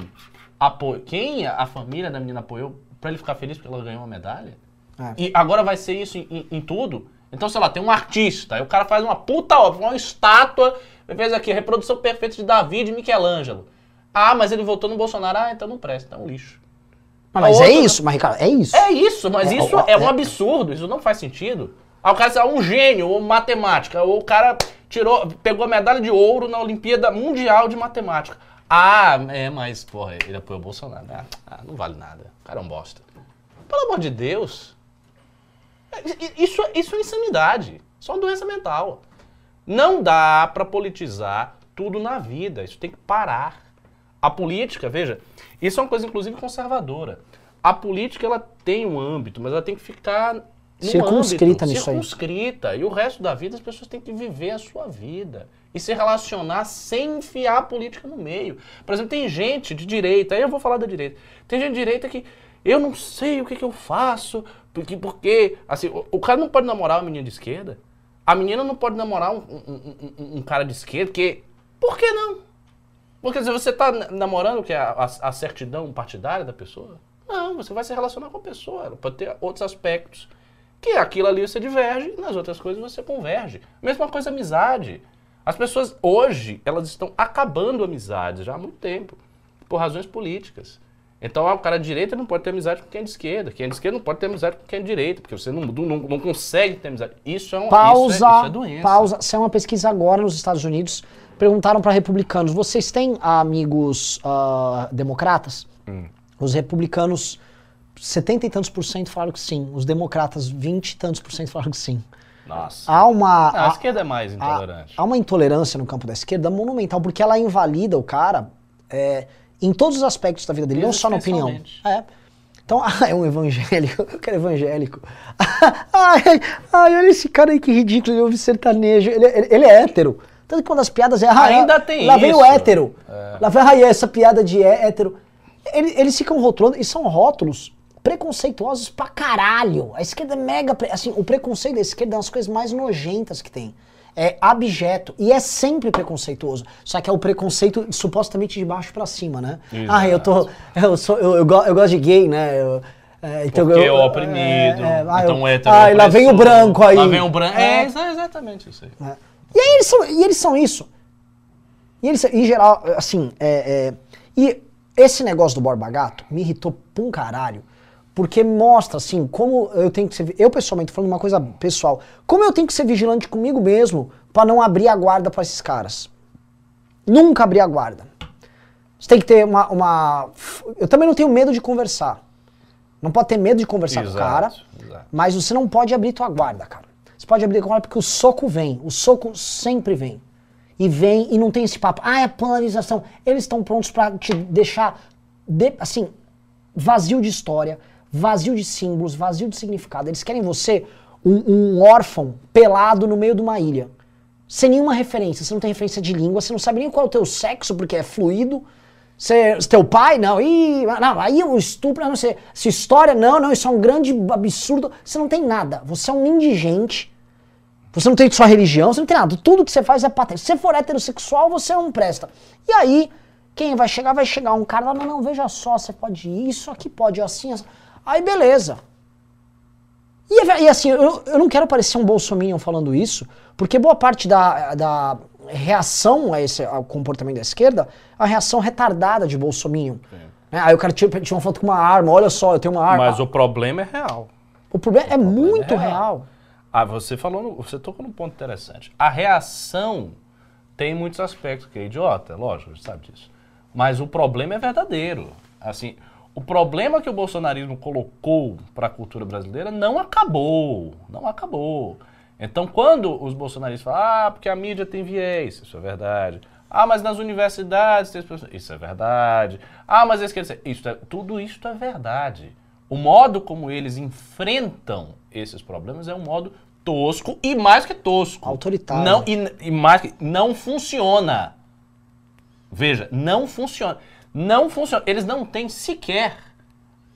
apoia, quem a família da menina apoiou pra ele ficar feliz porque ela ganhou uma medalha. É. E agora vai ser isso em, em- em tudo. Então, sei lá, tem um artista, aí o cara faz uma puta obra, uma estátua, fez aqui, a reprodução perfeita de Davi e de Michelangelo. Ah, mas ele votou no Bolsonaro, ah, então não presta, então é um lixo. Mas A é outra- isso, mas Ricardo, é isso. É isso, mas É, isso ó, é um é- absurdo, isso não faz sentido. Ah, o cara é um gênio, ou matemática, ou o cara tirou, pegou a medalha de ouro na Olimpíada Mundial de Matemática. Ah, é, mas, porra, ele apoiou o Bolsonaro. Ah, ah, não vale nada. O cara é um bosta. Pelo amor de Deus. É, Isso, isso é insanidade. Isso é uma doença mental. Não dá pra politizar tudo na vida. Isso tem que parar. A política, veja, isso é uma coisa inclusive conservadora. A política ela tem um âmbito, mas ela tem que ficar Circunscrita âmbito, nisso aí. circunscrita. E o resto da vida as pessoas têm que viver a sua vida e se relacionar sem enfiar a política no meio. Por exemplo, tem gente de direita, aí eu vou falar da direita. Tem gente de direita que eu não sei o que, que eu faço, porque, porque assim, o, o cara não pode namorar uma menina de esquerda. A menina não pode namorar um, um- um- um- cara de esquerda, porque. Por que não? Porque se você está namorando que é a, a- a certidão partidária da pessoa, não, você vai se relacionar com a pessoa. Ela pode ter outros aspectos que aquilo ali você diverge nas outras coisas você converge. Mesma coisa amizade. As pessoas hoje, elas estão acabando amizades já há muito tempo, por razões políticas. Então, o cara de direita não pode ter amizade com quem é de esquerda. Quem é de esquerda não pode ter amizade com quem é de direita, porque você não, não, não consegue ter amizade. Isso é um Pausa, isso é, isso é doença. pausa. Isso é uma pesquisa agora nos Estados Unidos. Perguntaram para republicanos: vocês têm amigos ah, democratas? Hum. Os republicanos, 70 e tantos por cento falaram que sim. Os democratas, 20 e tantos por cento falaram que sim. Nossa. Há uma. Não, a há- esquerda é mais há, intolerante. há uma intolerância no campo da esquerda monumental, porque ela invalida o cara é, em todos os aspectos da vida dele, não só na opinião. É. Então, ah, é um evangélico. Eu quero evangélico. ai, ai, olha esse cara aí que ridículo, ele ouve sertanejo. Ele, ele, ele é hétero. Tanto que uma das piadas é. Ah, Ainda tem Lá vem o isso. hétero. É. Lá vem ai, essa piada de hé- hétero. Ele- Eles ficam rotulando, e são rótulos preconceituosos pra caralho. A esquerda é mega. Assim, o preconceito da esquerda é uma das coisas mais nojentas que tem. É abjeto. E é sempre preconceituoso. Só que é o preconceito supostamente de baixo pra cima, né? Ah, eu tô. Eu, sou, eu, eu, go- eu gosto de gay, né? Eu- É, então Porque eu- o oprimido, é, é, ah, então eu- o hétero ah, lá vem o branco aí. Lá vem o branco. É, É. exa- exatamente isso aí. É. E aí eles são, e eles são isso. E eles, em geral, assim, é, é, e esse negócio do Borba Gato me irritou pra um caralho, porque mostra, assim, como eu tenho que ser, eu pessoalmente, falando uma coisa pessoal, como eu tenho que ser vigilante comigo mesmo pra não abrir a guarda pra esses caras. Nunca abrir a guarda. Você tem que ter uma, uma, eu também não tenho medo de conversar. Não pode ter medo de conversar com o cara. exato. Mas você não pode abrir tua guarda, cara. Você pode abrir a guarda porque o soco vem. O soco sempre vem. E vem e não tem esse papo. Ah, é polarização. Eles estão prontos pra te deixar, de- assim, vazio de história, vazio de símbolos, vazio de significado. Eles querem você um, um órfão pelado no meio de uma ilha. Sem nenhuma referência. Você não tem referência de língua, você não sabe nem qual é o teu sexo, porque é fluido. Você, teu pai, não, ih, não, aí o estupro, não sei. Se história, não, não, isso é um grande absurdo. Você não tem nada. Você é um indigente. Você não tem sua religião, você não tem nada. Tudo que você faz é patente. Se você for heterossexual, você não presta. E aí, quem vai chegar, vai chegar um cara lá, não, não, veja só, você pode isso, aqui pode assim, assim. Aí beleza. E, é e assim, eu, eu não quero parecer um bolsominion falando isso, porque boa parte da, da reação a esse ao comportamento da esquerda é a reação retardada de bolsominion. Né? Aí o cara tira, tira uma foto com uma arma, olha só, eu tenho uma arma. Mas o problema é real. O problema é muito é real. real. Ah, você falou, no- você tocou num ponto interessante. A reação tem muitos aspectos que é idiota, lógico, a gente sabe disso. Mas o problema é verdadeiro. Assim, o problema que o bolsonarismo colocou para a cultura brasileira não acabou, não acabou. Então, quando os bolsonaristas falam, ah, porque a mídia tem viés, isso é verdade. Ah, mas nas universidades tem pessoas- isso é verdade. Ah, mas eles querem isso é, tudo isso é verdade. O modo como eles enfrentam esses problemas é um modo tosco e mais que tosco. Autoritário. Não, e, e mais que, não funciona. Veja, não funciona. Não funciona. Eles não têm sequer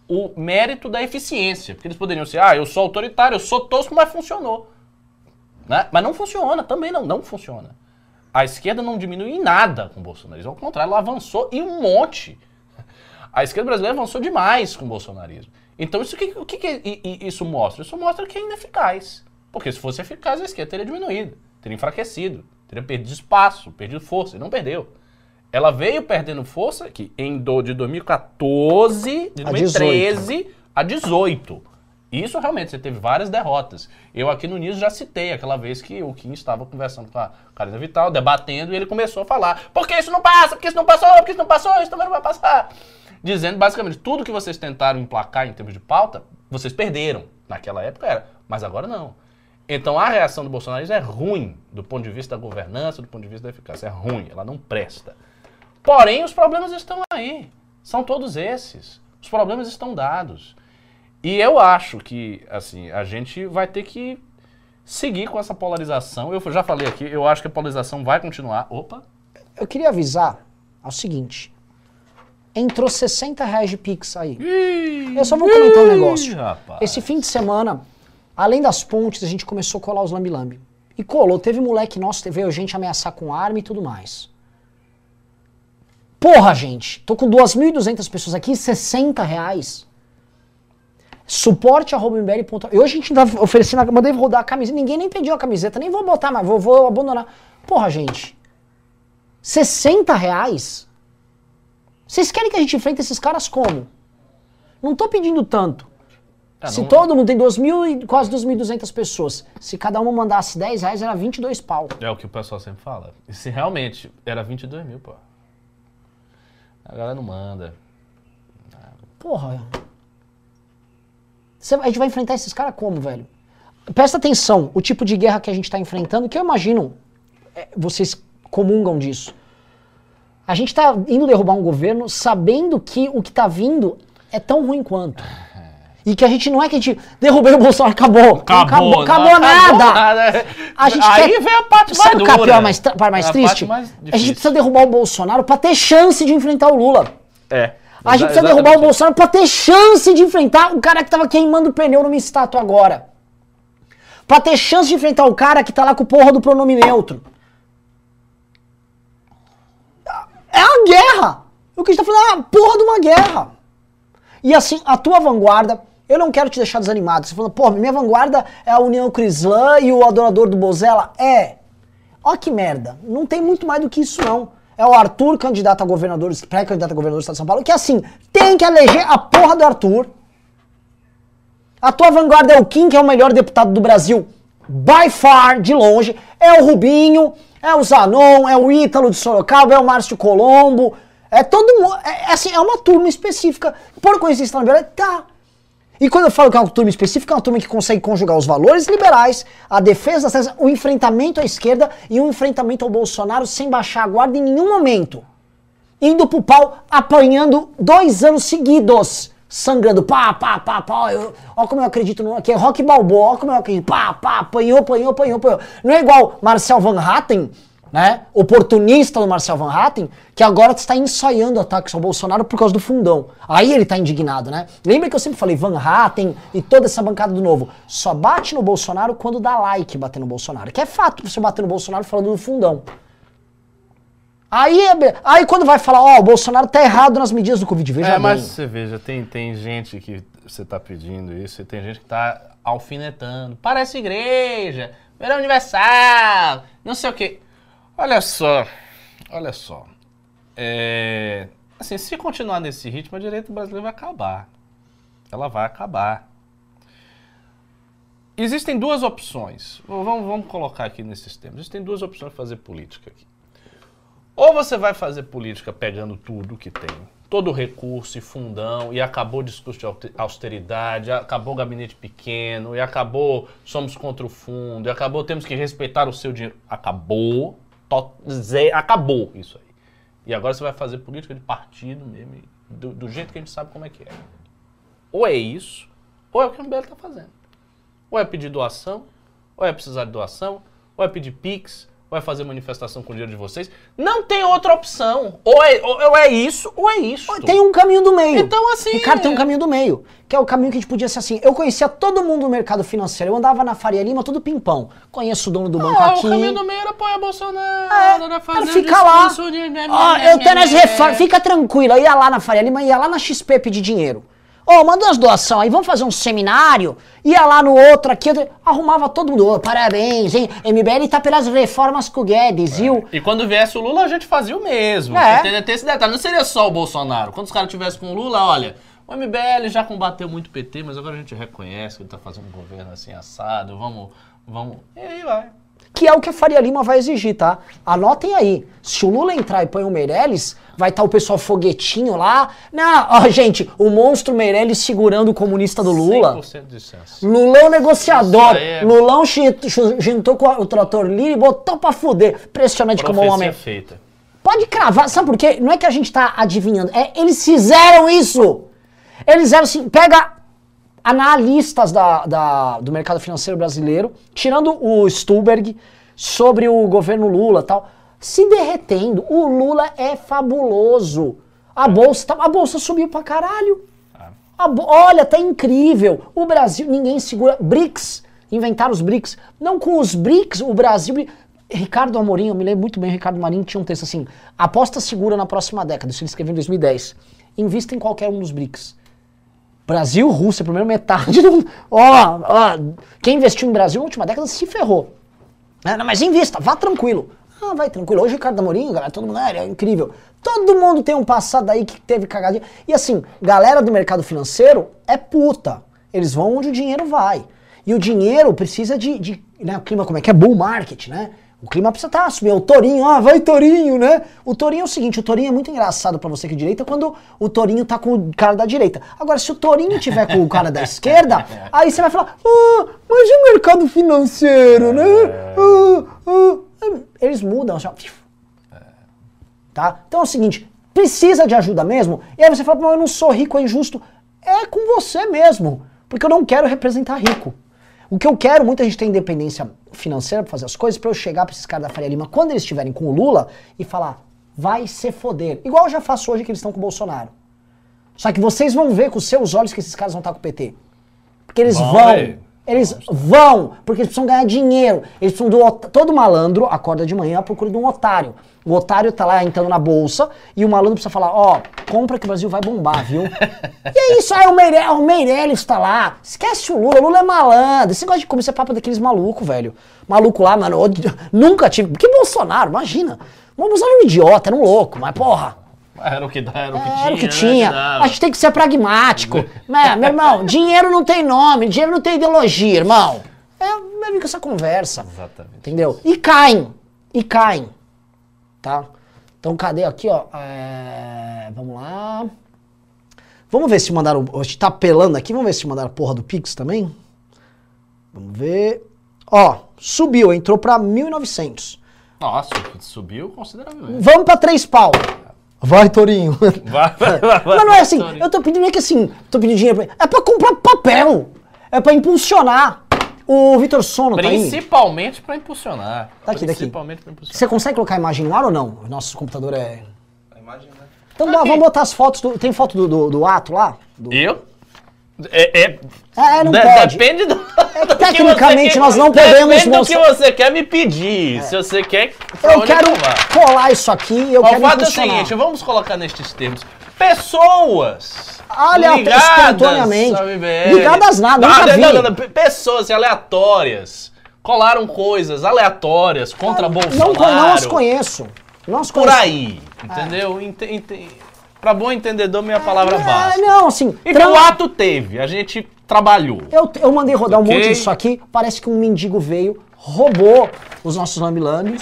o mérito da eficiência. Porque eles poderiam ser, ah, eu sou autoritário, eu sou tosco, mas funcionou. Né? Mas não funciona, também não, não funciona. A esquerda não diminui em nada com o bolsonarismo. Ao contrário, ela avançou em um monte. A esquerda brasileira avançou demais com o bolsonarismo. Então, isso, o que, que, isso mostra? Isso mostra que é ineficaz. Porque se fosse eficaz, a esquerda teria diminuído, teria enfraquecido, teria perdido espaço, perdido força, e não perdeu. Ela veio perdendo força que em do, de 2014, de A 2013 a 18. Isso realmente, você teve várias derrotas. Eu aqui no Niso já citei aquela vez que o Kim estava conversando com a Karina Vital, debatendo, e ele começou a falar: por que isso não passa? Por que isso não passou? Por que isso não passou? Isso também não vai passar. Dizendo basicamente: tudo que vocês tentaram emplacar em termos de pauta, vocês perderam. Naquela época era, mas agora não. Então a reação do bolsonarismo é ruim do ponto de vista da governança, do ponto de vista da eficácia. É ruim, ela não presta. Porém, os problemas estão aí. São todos esses. Os problemas estão dados. E eu acho que, assim, a gente vai ter que seguir com essa polarização. Eu já falei aqui, eu acho que a polarização vai continuar. Opa! Eu queria avisar ao seguinte. Entrou 60 reais de Pix aí. Eu só vou comentar um negócio. rapaz. Esse fim de semana, além das pontes, a gente começou a colar os lambi-lambi. E colou, teve moleque nosso, veio gente ameaçar com arma e tudo mais. Porra, gente, tô com 2.200 pessoas aqui, 60 reais. Suporte arroba E hoje a gente tá oferecendo, mandei rodar a camiseta, ninguém nem pediu a camiseta, nem vou botar, mas vou, vou abandonar. Porra, gente, 60 reais? Vocês querem que a gente enfrente esses caras como? Não tô pedindo tanto. É, Se não- todo mundo tem 2.000 e quase 2.200 pessoas, se cada uma mandasse 10 reais, era 22 pau. É o que o pessoal sempre fala. E se realmente era 22 mil, pô. A galera não manda. Porra. Cê- a gente vai enfrentar esses caras como, velho? Presta atenção, o tipo de guerra que a gente tá enfrentando, que eu imagino, é, vocês comungam disso. A gente tá indo derrubar um governo sabendo que o que tá vindo é tão ruim quanto. E que a gente não é que a gente derrubei o Bolsonaro, acabou. Não acabou, não acabou nada. A gente Aí quer- vem a parte mais Sabe o que é a mais, parte mais É a triste? parte mais a gente precisa derrubar o Bolsonaro pra ter chance de enfrentar o Lula. É. A gente precisa derrubar o. Bolsonaro pra ter chance de enfrentar o cara que tava queimando pneu numa estátua agora. Pra ter chance de enfrentar o cara que tá lá com porra do pronome neutro. É uma guerra! O que a gente tá falando é uma porra de uma guerra. E assim, a tua vanguarda, Eu não quero te deixar desanimado. Você falando, pô, minha vanguarda é a União Crislã e o adorador do Bozella. É. Ó que merda. Não tem muito mais do que isso, não. É o Arthur, candidato a governador, pré-candidato a governador do estado de São Paulo, que assim, tem que eleger a porra do Arthur. A tua vanguarda é o Kim, que é o melhor deputado do Brasil, by far, de longe. É o Rubinho, é o Zanon, é o Ítalo de Sorocaba, é o Márcio Colombo. É todo mundo. É, assim, é uma turma específica. Por coincidência, tá. E quando eu falo que é uma turma específica, é uma turma que consegue conjugar os valores liberais, a defesa o enfrentamento à esquerda e o enfrentamento ao Bolsonaro sem baixar a guarda em nenhum momento. Indo pro pau, apanhando dois anos seguidos, sangrando, pá, pá, pá, pá. Eu, ó como eu acredito no. Que é rock balboa, ó como eu acredito, pá, pá, apanhou, apanhou, apanhou, apanhou. Não é igual Marcel Van Hatten, né, oportunista do Marcel Van Hatten, que agora está ensaiando ataques ao Bolsonaro por causa do fundão. Aí ele está indignado, né? Lembra que eu sempre falei, Van Hatten e toda essa bancada do novo, só bate no Bolsonaro quando dá like bater no Bolsonaro. Que é fato você bater no Bolsonaro falando do fundão. Aí, é aí quando vai falar, ó, oh, o Bolsonaro tá errado nas medidas do Covid, veja é, bem. mas você veja, tem, tem gente que você tá pedindo isso e tem gente que tá alfinetando. Parece igreja, verão universal, não sei o quê. Olha só, olha só. É, assim, se continuar nesse ritmo, a direita brasileira vai acabar. Ela vai acabar. Existem duas opções. Vamos, vamos colocar aqui nesses termos. Existem duas opções de fazer política aqui. Ou você vai fazer política pegando tudo que tem, todo o recurso e fundão, e acabou o discurso de austeridade, acabou o gabinete pequeno, e acabou somos contra o fundo, e acabou temos que respeitar o seu dinheiro. Acabou acabou isso aí. E agora você vai fazer política de partido mesmo, do, do, jeito que a gente sabe como é que é. Ou é isso, ou é o que o MBL está fazendo. Ou é pedir doação, ou é precisar de doação, ou é pedir pix, vai fazer manifestação com o dinheiro de vocês. Não tem outra opção. Ou é, ou é isso, ou é isso. Tem um caminho do meio. Então, assim. Ricardo, tem um caminho do meio. Que é o caminho que a gente podia ser assim. Eu conhecia todo mundo no mercado financeiro. Eu andava na Faria Lima, tudo pimpão. Conheço o dono do banco ah, aqui. O caminho do meio era apoiar Bolsonaro. É, era fica lá. De... Ó, eu tenho as reformas. Fica tranquilo. Eu ia lá na Faria Lima, ia lá na XP pedir dinheiro. Ô, oh, manda umas doações aí, vamos fazer um seminário? Ia lá no outro aqui, arrumava todo mundo. Oh, parabéns, hein? MBL tá pelas reformas com o Guedes, é. viu? E quando viesse o Lula, a gente fazia o mesmo. É. Tem, tem esse detalhe, não seria só o Bolsonaro. Quando os caras tivessem com o Lula, olha, o MBL já combateu muito o PT, mas agora a gente reconhece que ele tá fazendo um governo assim assado, vamos, vamos... E aí vai que é o que a Faria Lima vai exigir, tá? Anotem aí. Se o Lula entrar e põe o Meirelles, vai estar tá o pessoal foguetinho lá. Não, ó, gente, o monstro Meirelles segurando o comunista do Lula. 100% de chance. Lulão negociador. É... Lulão juntou com o trator Lira e botou pra fuder. Impressionante como o homem. feita. Pode cravar, sabe por quê? Não é que a gente tá adivinhando, é eles fizeram isso. Eles fizeram assim, pega analistas da, da, do mercado financeiro brasileiro, tirando o Stuberg, sobre o governo Lula tal, se derretendo. O Lula é fabuloso. A bolsa, tá, a bolsa subiu pra caralho. A, olha, tá incrível. O Brasil, ninguém segura. BRICS, inventaram os BRICS. Não com os BRICS, o Brasil. Ricardo Amorim, eu me lembro muito bem, Ricardo Marinho tinha um texto assim: aposta segura na próxima década. Isso ele escreveu em 2010. Invista em qualquer um dos BRICS. Brasil, Rússia, primeiro metade do. Ó, ó, quem investiu em Brasil na última década se ferrou. É, não, mas invista, vá tranquilo. Ah, vai tranquilo. Hoje o Ricardo Amorim, galera, todo mundo é, é incrível. Todo mundo tem um passado aí que teve cagadinha. E assim, galera do mercado financeiro é puta. Eles vão onde o dinheiro vai. E o dinheiro precisa de, de né, o clima como é que é bull market, né? O clima precisa estar tá, subir. O Torinho, ah, vai Torinho, né? O Torinho é o seguinte, o Torinho é muito engraçado para você que é direita quando o Torinho tá com o cara da direita. Agora, se o Torinho tiver com o cara da esquerda, aí você vai falar, ah, mas e o mercado financeiro, né? Ah, ah. Eles mudam, assim, tá? Então é o seguinte, precisa de ajuda mesmo? E aí você fala, mas eu não sou rico, é injusto. É com você mesmo, porque eu não quero representar rico. O que eu quero, muita gente tem independência financeira para fazer as coisas, para eu chegar para esses caras da Faria Lima, quando eles estiverem com o Lula, e falar, vai se foder. Igual eu já faço hoje que eles estão com o Bolsonaro. Só que vocês vão ver com os seus olhos que esses cares vão estar com o PT. Porque eles Bom, vão. Eles vão, porque eles precisam ganhar dinheiro. Eles precisam do Todo malandro acorda de manhã à procura de um otário. O otário tá lá entrando na bolsa e o malandro precisa falar, ó, compra que o Brasil vai bombar, viu? e é isso, aí o Meirelles, o Meirelles tá lá. Esquece o Lula, o Lula é malandro. Esse negócio de comer esse papo daqueles malucos, velho. Maluco lá, mano, eu nunca tive. Que Bolsonaro, imagina. O Bolsonaro era um idiota, era um louco, mas porra. Era o que dá, era o que tinha. Era o que né, tinha. dava. A gente tem que ser pragmático. né, meu irmão, dinheiro não tem nome, dinheiro não tem ideologia, irmão. É, é meio que essa conversa. Exatamente. Entendeu? E caem. E caem. Tá? Então, cadê aqui, ó? É, Vamos lá. Vamos ver se mandaram. A gente tá apelando aqui. Vamos ver se mandaram a porra do Pix também. Vamos ver. Ó, subiu, entrou pra 1.900. Nossa, subiu consideravelmente. Vamos pra 3 pau. Vai, Torinho. Vai, vai, vai. Mas não é assim, Tony. eu tô pedindo, não é que assim, tô pedindo dinheiro pra É pra comprar papel. É pra impulsionar. O Vitor Sono tá aí. Principalmente pra impulsionar. Tá aqui, daqui. Principalmente pra impulsionar. Você consegue colocar a imagem no ar ou não? O nosso computador é. A imagem, né? Então bora, vamos botar as fotos do. Tem foto do, do, do ato lá? Do- Eu? É, é, É, não de- pode. Depende do. É que do que tecnicamente quer- nós não podemos Depende do mostrar- que você quer me pedir. Se você quer. Eu onde quero colar isso aqui, eu Mas quero o fato é o seguinte, vamos colocar nestes termos. Pessoas ligadas espontaneamente. Ligadas nada, nunca não, não, não, não, pe- Pessoas aleatórias colaram coisas aleatórias contra não, Bolsonaro. co- não as conheço. Não as Por conheço. aí, entendeu? Ente, ente, pra bom entendedor, minha palavra É, basta. não, assim. E tran- o ato teve, a gente trabalhou. Eu, eu mandei rodar um Ok. monte disso aqui. Parece que um mendigo veio, roubou os nossos lambi-lambi.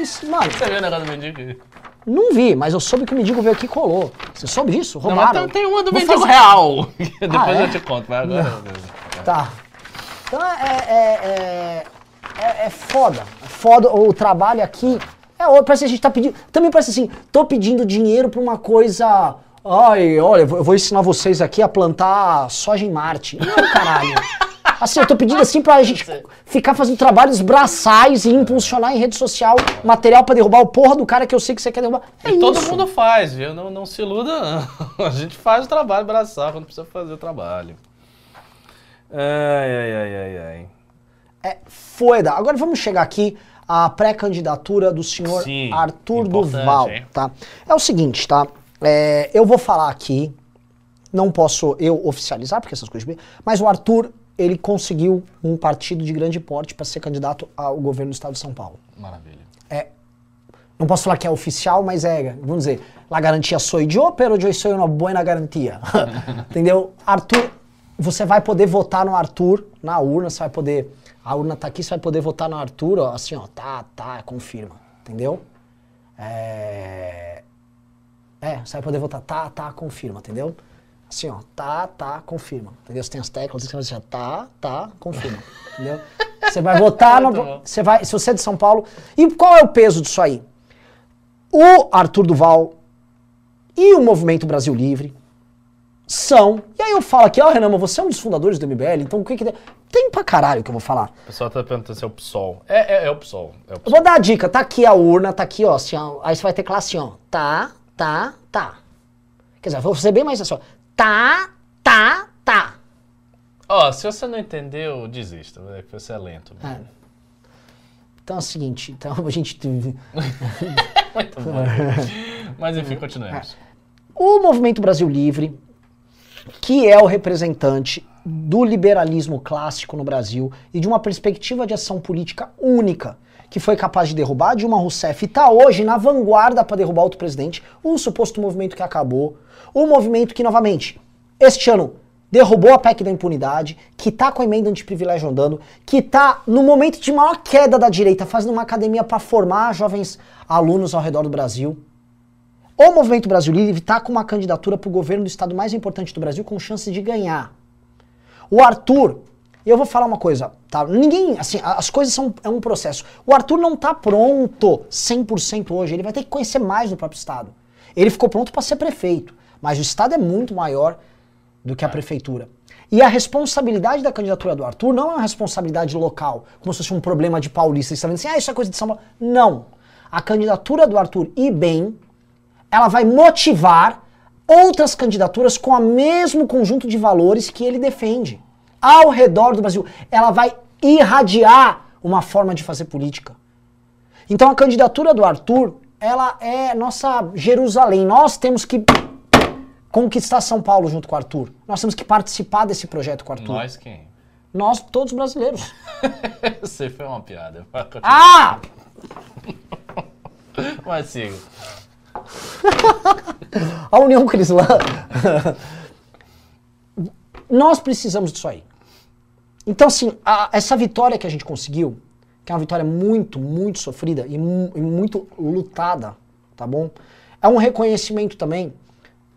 Isso, mano, Você viu o negócio do mendigo? não vi, mas eu soube que o mendigo veio aqui e colou. Você soube disso? Não, mas Roubaram. tem, tem uma do mendigo fazer- real. Depois é? eu te conto, vai agora. Tá. Então é, é, é, é, é foda. É foda. O trabalho aqui é. Parece que a gente tá pedindo. Também parece assim, tô pedindo dinheiro pra uma coisa. Ai, olha, eu vou- ensinar vocês aqui a plantar soja em Marte. Não, caralho. Assim, eu tô pedindo assim pra gente ficar fazendo trabalhos braçais e impulsionar em rede social material pra derrubar o porra do cara que eu sei que você quer derrubar. É E todo isso. mundo faz, viu? Não, não se iluda, não. A gente faz o trabalho braçal quando precisa fazer o trabalho. Ai, ai, ai, ai, ai. É foda. Agora vamos chegar aqui à pré-candidatura do senhor Sim, Arthur Duval, hein? tá? É o seguinte, tá? É, eu vou falar aqui, não posso eu oficializar, porque essas coisas... Mas o Arthur, ele conseguiu um partido de grande porte para ser candidato ao governo do estado de São Paulo. Maravilha. Não posso falar que é oficial, mas é, vamos dizer, la garantia soy yo, pero yo soy una buena garantia. Entendeu? Arthur, você vai poder votar no Arthur na urna, você vai poder. A urna tá aqui, você vai poder votar no Arthur, ó, assim, ó, tá, tá, confirma. Entendeu? É. É, você vai poder votar, tá, tá, confirma, entendeu? Assim, ó, tá, tá, confirma. Entendeu? Você tem as teclas, você vai dizer, tá, tá, confirma. Entendeu? Você vai votar no. Você vai, se você é de São Paulo. E qual é o peso disso aí? O Arthur Duval e o Movimento Brasil Livre são. E aí eu falo aqui, ó, Renan, mas você é um dos fundadores do MBL, então o que que tem? Pra caralho que eu vou falar. O pessoal tá perguntando se é o PSOL. É, é, é o PSOL. É o Eu PSOL. vou dar a dica, tá aqui a urna, tá aqui, ó, assim, ó, aí você vai ter classe, ó, tá, tá, tá. Quer dizer, vou ser bem mais assim, ó, tá, tá, tá. Ó, se você não entendeu, desista. É que você é lento. É. Então é o seguinte, então a gente... Muito bom. Mas enfim, continuemos. O Movimento Brasil Livre, que é o representante do liberalismo clássico no Brasil e de uma perspectiva de ação política única, que foi capaz de derrubar Dilma Rousseff e está hoje na vanguarda para derrubar outro presidente, o suposto movimento que acabou, o movimento que, novamente, este ano derrubou a PEC da impunidade, que tá com a emenda antiprivilégio andando, que tá no momento de maior queda da direita, fazendo uma academia para formar jovens alunos ao redor do Brasil. O Movimento Brasil Livre está com uma candidatura para o governo do estado mais importante do Brasil com chance de ganhar. O Arthur, eu vou falar uma coisa, tá? Ninguém, assim, as coisas são é um processo. O Arthur não tá pronto 100% hoje, ele vai ter que conhecer mais do próprio estado. Ele ficou pronto para ser prefeito, mas o estado é muito maior do que a prefeitura. E a responsabilidade da candidatura do Arthur não é uma responsabilidade local, como se fosse um problema de paulista. Você está vendo assim, ah, isso é coisa de São Paulo. Não. A candidatura do Arthur ir bem ela vai motivar outras candidaturas com o mesmo conjunto de valores que ele defende. ao redor do Brasil. Ela vai irradiar uma forma de fazer política. Então a candidatura do Arthur, ela é nossa Jerusalém. Nós temos que conquistar São Paulo junto com o Arthur. Nós temos que participar desse projeto com o Arthur. Nós quem? Nós, todos brasileiros. Você foi uma piada. Ah! Mas siga. A União Cristã. Nós precisamos disso aí. Então, assim, a- essa vitória que a gente conseguiu, que é uma vitória muito, muito sofrida e, e muito lutada, tá bom? É um reconhecimento também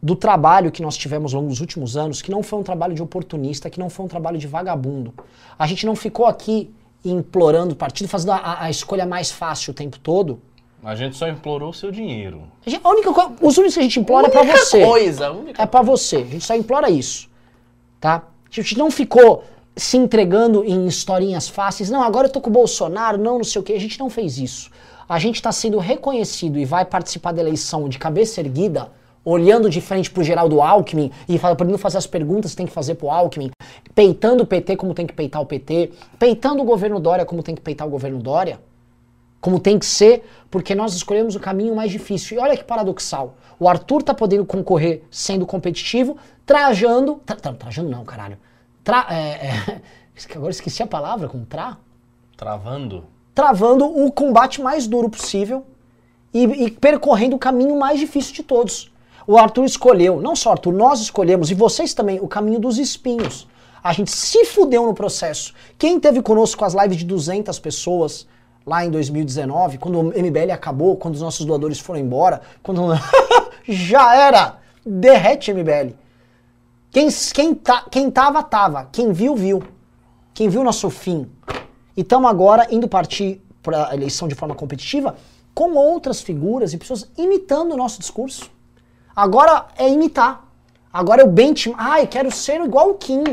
do trabalho que nós tivemos ao longo dos últimos anos, que não foi um trabalho de oportunista, que não foi um trabalho de vagabundo. A gente não ficou aqui implorando o partido, fazendo a- a escolha mais fácil o tempo todo. A gente só implorou o seu dinheiro. A gente- a única coisa, os únicos que a gente implora é pra você. coisa, a única É pra você. A gente só implora isso. Tá? A gente não ficou se entregando em historinhas fáceis. Não, agora eu tô com o Bolsonaro, não, não sei o quê. A gente não fez isso. A gente tá sendo reconhecido e vai participar da eleição de cabeça erguida, olhando de frente pro Geraldo Alckmin e podendo fazer as perguntas que tem que fazer pro Alckmin, peitando o PT como tem que peitar o PT, peitando o governo Dória como tem que peitar o governo Dória como tem que ser, porque nós escolhemos o caminho mais difícil. E olha que paradoxal. O Arthur tá podendo concorrer sendo competitivo, trajando. Tra, tra- trajando não, caralho. Tra, é, é, agora esqueci a palavra, com tra? Travando. Travando o combate mais duro possível e, e percorrendo o caminho mais difícil de todos. O Arthur escolheu, não só o Arthur, nós escolhemos, e vocês também, o caminho dos espinhos. A gente se fudeu no processo. Quem teve conosco as lives de 200 pessoas lá em 2019, quando o MBL acabou, quando os nossos doadores foram embora, quando já era, derrete MBL. Quem, quem, tá, quem tava, tava. Quem viu, viu. Quem viu nosso fim. E estamos agora indo partir para a eleição de forma competitiva com outras figuras e pessoas imitando o nosso discurso. Agora é imitar. Agora é o benchmark. Ai, quero ser igual o Kim.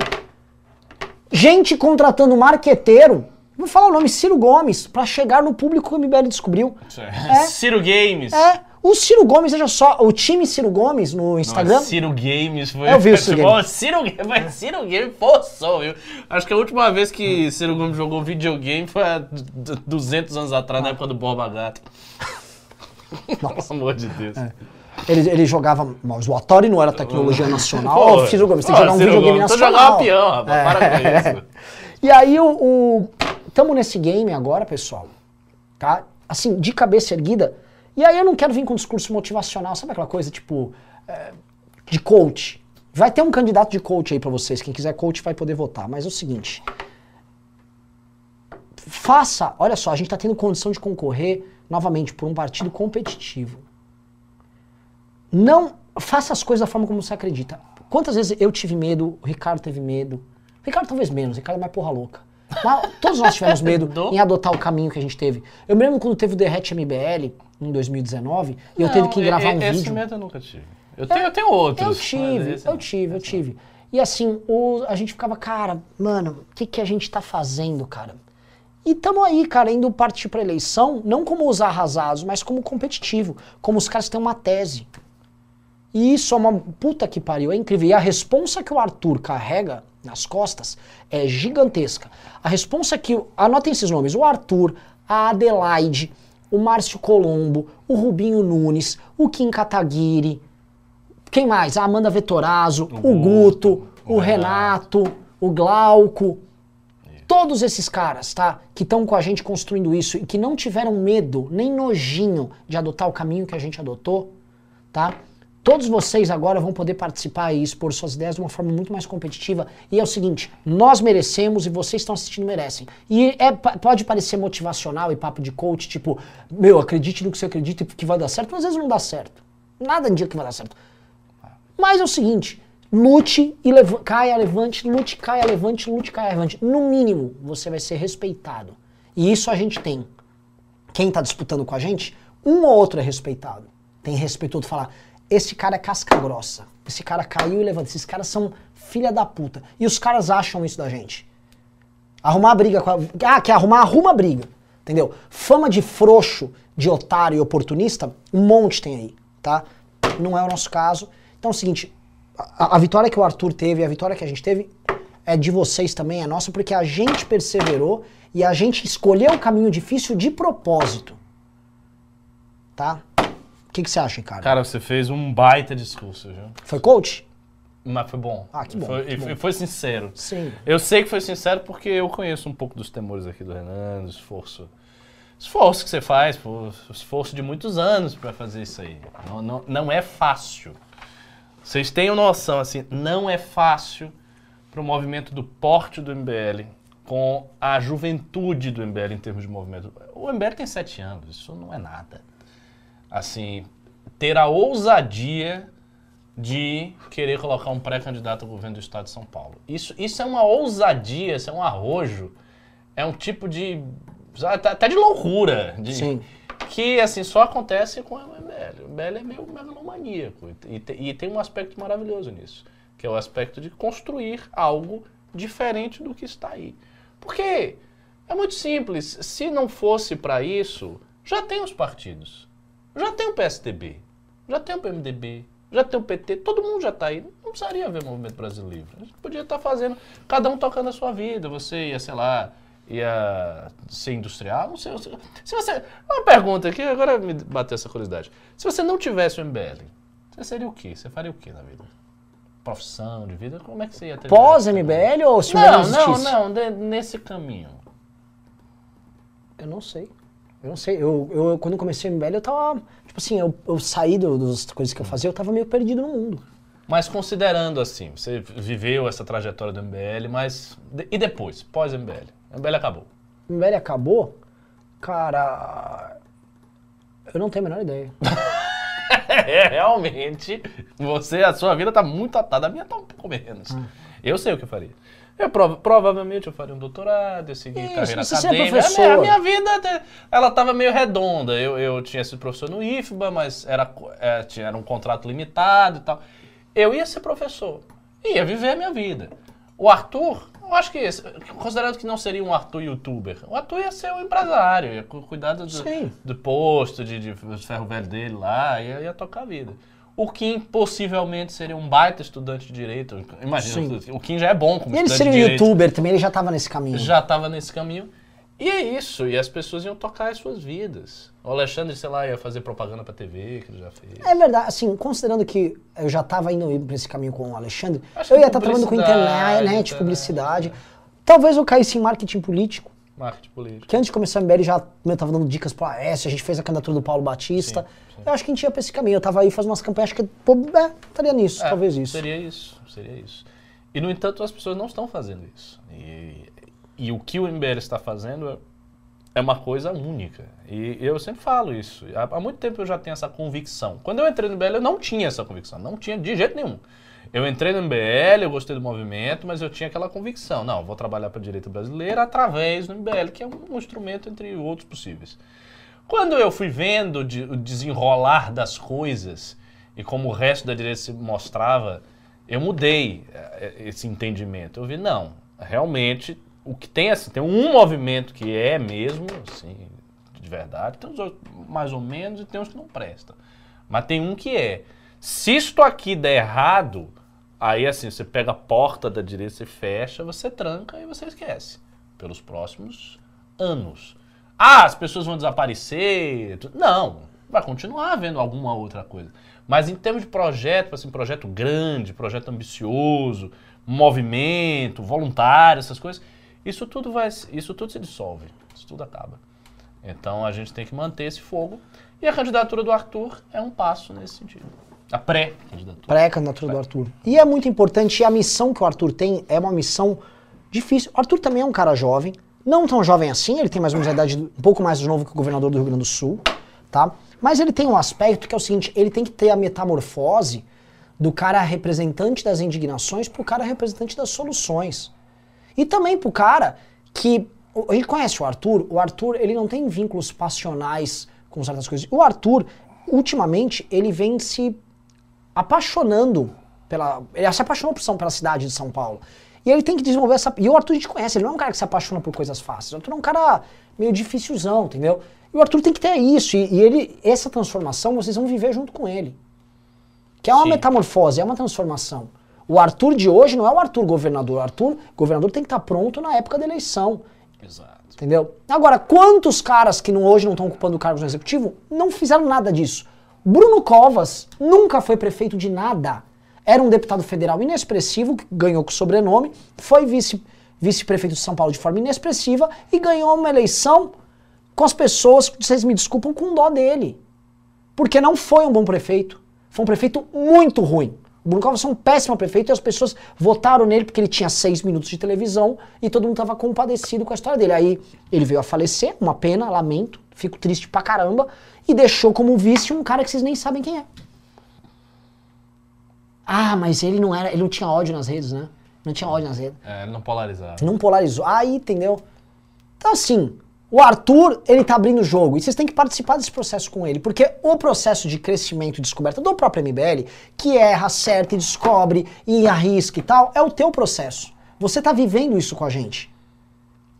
Gente contratando marqueteiro, vou falar o nome, Ciro Gomes, para chegar no público que o MBL descobriu. É. Ciro Games. É, o Ciro Gomes, veja só, o time Ciro Gomes no Instagram. Nossa, Ciro Games foi. Eu vi o Ciro Games. Ciro Games, mas Ciro Games forçou, viu? Acho que a última vez que Ciro Gomes jogou videogame foi há d- d- 200 anos atrás, na época do Borba Gato. Pelo amor de Deus. Ele, ele jogava. Mas o Atari não era tecnologia nacional. Pô, Ciro Gomes, tem que jogar um Ciro videogame Gomes, nacional. Tô jogando peão, rapaz. Para com isso. E aí o, o tamo nesse game agora, pessoal. Tá? Assim, de cabeça erguida. E aí eu não quero vir com um discurso motivacional, sabe aquela coisa tipo é, de coach. Vai ter um candidato de coach aí pra vocês. Quem quiser coach vai poder votar. Mas é o seguinte. Faça, olha só, a gente tá tendo condição de concorrer novamente por um partido competitivo. Não faça as coisas da forma como você acredita. Quantas vezes eu tive medo, o Ricardo teve medo. O Ricardo talvez menos, o Ricardo é mais porra louca. Mas todos nós tivemos medo Do- em adotar o caminho que a gente teve. Eu me lembro quando teve o Derrete MBL em 2019 e eu tive que gravar um esse vídeo. medo eu nunca tive. Eu tenho, eu tenho outros. Eu tive, esse eu tive, eu tive. E assim, o- a gente ficava, cara, mano, o que, que a gente tá fazendo, cara? E tamo aí, cara, indo partir pra eleição, não como os arrasados, mas como competitivo, como os caras que têm uma tese. E isso é uma puta que pariu, é incrível. E a responsa que o Arthur carrega nas costas é gigantesca. A responsa que. Anotem esses nomes: o Arthur, a Adelaide, o Márcio Colombo, o Rubinho Nunes, o Kim Kataguiri. Quem mais? A Amanda Vetorazzo, o, O Guto, o o Renato, o Glauco. Todos esses caras, tá? Que estão com a gente construindo isso e que não tiveram medo, nem nojinho de adotar o caminho que a gente adotou, tá? Todos vocês agora vão poder participar e expor suas ideias de uma forma muito mais competitiva. E é o seguinte, nós merecemos e vocês estão assistindo merecem. E é, pode parecer motivacional e papo de coach, tipo, meu, acredite no que você acredita que vai dar certo, mas às vezes não dá certo. Nada indica que vai dar certo. Mas é o seguinte, lute e leva caia, levante, lute, caia, levante, lute, caia, levante. No mínimo, você vai ser respeitado. E isso a gente tem. Quem tá disputando com a gente, um ou outro é respeitado. Tem respeito outro falar, esse cara é casca grossa. Esse cara caiu e levanta. Esses caras são filha da puta. E os caras acham isso da gente. Arrumar briga com a... Ah, quer arrumar? Arruma briga. Entendeu? Fama de frouxo, de otário e oportunista, um monte tem aí, tá? Não é o nosso caso. Então é o seguinte, a, a vitória que o Arthur teve a vitória que a gente teve é de vocês também, é nossa, porque a gente perseverou e a gente escolheu o caminho difícil de propósito. Tá? O que, que você acha, Ricardo? Cara, você fez um baita discurso, viu? Foi coach? Mas foi bom. Ah, que bom, Foi, que e foi- foi sincero. Sim. Eu sei que foi sincero porque eu conheço um pouco dos temores aqui do Renan, do esforço. Esforço que você faz, pô, esforço de muitos anos para fazer isso aí. Não, não, não é fácil. Vocês tenham noção, assim, não é fácil para o movimento do porte do MBL com a juventude do MBL em termos de movimento. O MBL tem sete anos, isso não é nada. Assim, ter a ousadia de querer colocar um pré-candidato ao governo do estado de São Paulo. Isso, isso é uma ousadia, isso é um arrojo, é um tipo de. até de loucura. De, Sim. Que assim só acontece com o MBL. O MBL é meio megalomaníaco e, te- e tem um aspecto maravilhoso nisso, que é o aspecto de construir algo diferente do que está aí. Porque é muito simples, se não fosse para isso, já tem os partidos. Já tem o PSDB, já tem o PMDB, já tem o PT, todo mundo já está aí. Não precisaria haver movimento Brasil Livre. A gente podia estar fazendo, cada um tocando a sua vida. Você ia, sei lá, ia ser industrial, não sei. Se você. Uma pergunta aqui, agora me bateu essa curiosidade. Se você não tivesse o MBL, você seria o quê? Você faria o quê na vida? Profissão de vida? Como é que você ia ter? Pós-MBL ou se o Não, não, não, de- nesse caminho. Eu não sei. Eu não sei. Eu, eu quando eu comecei o MBL, eu tava. Tipo assim, eu, eu saí do- das coisas que eu fazia, eu tava meio perdido no mundo. Mas considerando assim, você viveu essa trajetória do MBL, mas. e depois, pós-MBL? O MBL acabou. O MBL acabou, cara. Eu não tenho a menor ideia. É, realmente, você, a sua vida tá muito atada, a minha tá um pouco menos. Eu sei o que eu faria. Eu prova- provavelmente eu faria um doutorado, eu segui Isso, carreira você seria acadêmica. A professor. minha, a minha vida, ela tava meio redonda. Eu, eu tinha sido professor no IFBA, mas era, é, tinha, era um contrato limitado e tal. Eu ia ser professor, ia viver a minha vida. O Arthur, eu acho que, esse- considerando que não seria um Arthur youtuber, o Arthur ia ser um empresário, ia cu- cuidar do, Sim. do posto, de, de ferro velho dele lá, ia, ia tocar a vida. O Kim possivelmente seria um baita estudante de direito. Imagina, o Kim já é bom como E ele seria um youtuber também, ele já tava nesse caminho. Já estava nesse caminho. E é isso, e as pessoas iam tocar as suas vidas. O Alexandre, sei lá, ia fazer propaganda pra TV, que ele já fez. É verdade, assim, considerando que eu já tava indo pra esse caminho com o Alexandre, Acho eu ia estar trabalhando com internet, né? publicidade. Talvez eu caísse em marketing político. Marketing político. Que antes de começar o MBL já eu tava dando dicas pro Aécio, a gente fez a candidatura do Paulo Batista. Eu acho que a gente ia pra esse caminho. Eu tava aí fazendo umas campanhas, acho que, pô, é, estaria nisso, É, talvez isso. Seria isso, seria isso. E, no entanto, as pessoas não estão fazendo isso. E, e o que o MBL está fazendo é, é uma coisa única. E eu sempre falo isso. Há, há muito tempo eu já tenho essa convicção. Quando eu entrei no MBL, eu não tinha essa convicção. Não tinha de jeito nenhum. Eu entrei no MBL, eu gostei do movimento, mas eu tinha aquela convicção. Não, vou trabalhar para a direita brasileira através do MBL, que é um, um instrumento entre outros possíveis. Quando eu fui vendo de- o desenrolar das coisas e como o resto da direita se mostrava, eu mudei eh, esse entendimento. Eu vi, não, realmente, o que tem assim, tem um movimento que é mesmo, assim, de verdade, tem uns outros mais ou menos e tem uns que não prestam. Mas tem um que é. Se isto aqui der errado, aí assim, você pega a porta da direita, você fecha, você tranca e você esquece. Pelos próximos anos. Ah, as pessoas vão desaparecer. Não, vai continuar havendo alguma outra coisa. Mas em termos de projeto, assim, projeto grande, projeto ambicioso, movimento, voluntário, essas coisas, isso tudo vai, isso tudo se dissolve, isso tudo acaba. Então a gente tem que manter esse fogo. E a candidatura do Arthur é um passo nesse sentido. A pré-candidatura. Pré-candidatura do Arthur. E é muito importante, e a missão que o Arthur tem é uma missão difícil. O Arthur também é um cara jovem, não tão jovem assim, ele tem mais ou menos a idade um pouco mais novo que o governador do Rio Grande do Sul, tá? Mas ele tem um aspecto que é o seguinte, ele tem que ter a metamorfose do cara representante das indignações pro cara representante das soluções. E também pro cara que. A gente conhece o Arthur, o Arthur ele não tem vínculos passionais com certas coisas. O Arthur, ultimamente, ele vem se apaixonando pela. Ele se apaixonou por São, pela cidade de São Paulo. E ele tem que desenvolver essa. E o Arthur a gente conhece, ele não é um cara que se apaixona por coisas fáceis. O Arthur é um cara meio dificilzão, entendeu? E o Arthur tem que ter isso. E, e ele, essa transformação, vocês vão viver junto com ele. Que é uma Sim. metamorfose, é uma transformação. O Arthur de hoje não é o Arthur governador. O Arthur governador tem que estar pronto na época da eleição. Exato. Entendeu? Agora, quantos caras que não- hoje não estão ocupando cargos no executivo não fizeram nada disso? Bruno Covas nunca foi prefeito de nada. Era um deputado federal inexpressivo, que ganhou com sobrenome, foi vice- vice-prefeito de São Paulo de forma inexpressiva e ganhou uma eleição com as pessoas, vocês me desculpam, com dó dele. Porque não foi um bom prefeito. Foi um prefeito muito ruim. O Bruno Covas foi um péssimo prefeito e as pessoas votaram nele porque ele tinha seis minutos de televisão e todo mundo estava compadecido com a história dele. Aí ele veio a falecer, uma pena, lamento, fico triste pra caramba, e deixou como vice um cara que vocês nem sabem quem é. Ah, mas ele não era, ele não tinha ódio nas redes, né? Não tinha ódio nas redes. É, ele não polarizava. Não polarizou. Aí, entendeu? Então, assim, o Arthur, ele tá abrindo o jogo. E vocês têm que participar desse processo com ele. Porque o processo de crescimento e descoberta do próprio MBL, que erra, acerta e descobre e arrisca e tal, é o teu processo. Você tá vivendo isso com a gente.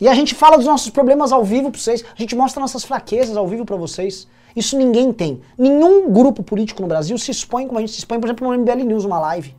E a gente fala dos nossos problemas ao vivo pra vocês. A gente mostra nossas fraquezas ao vivo pra vocês. Isso ninguém tem. Nenhum grupo político no Brasil se expõe como a gente se expõe, por exemplo, no MBL News, uma live.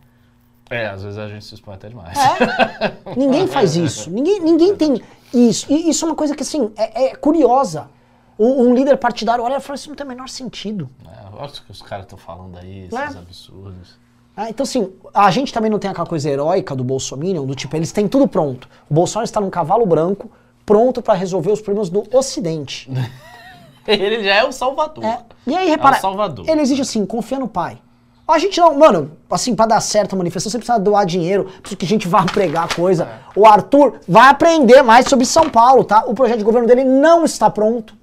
É, às vezes a gente se expõe até demais. É. Ninguém faz isso. Ninguém, ninguém tem isso. E isso é uma coisa que, assim, é, é curiosa. Um, um líder partidário olha e fala, isso não tem o menor sentido. É, olha o que os caras estão falando aí, É. esses absurdos. Ah, então, assim, a gente também não tem aquela coisa heróica do Bolsonaro, do tipo, eles têm tudo pronto. O Bolsonaro está num cavalo branco, pronto para resolver os problemas do Ocidente. Ele já é o salvador. É. E aí, repara, É o salvador. ele exige assim, confia no pai. A gente não, mano, assim, pra dar certo a manifestação, você precisa doar dinheiro, precisa que a gente vá pregar coisa. O Arthur vai aprender mais sobre São Paulo, tá? O projeto de governo dele não está pronto.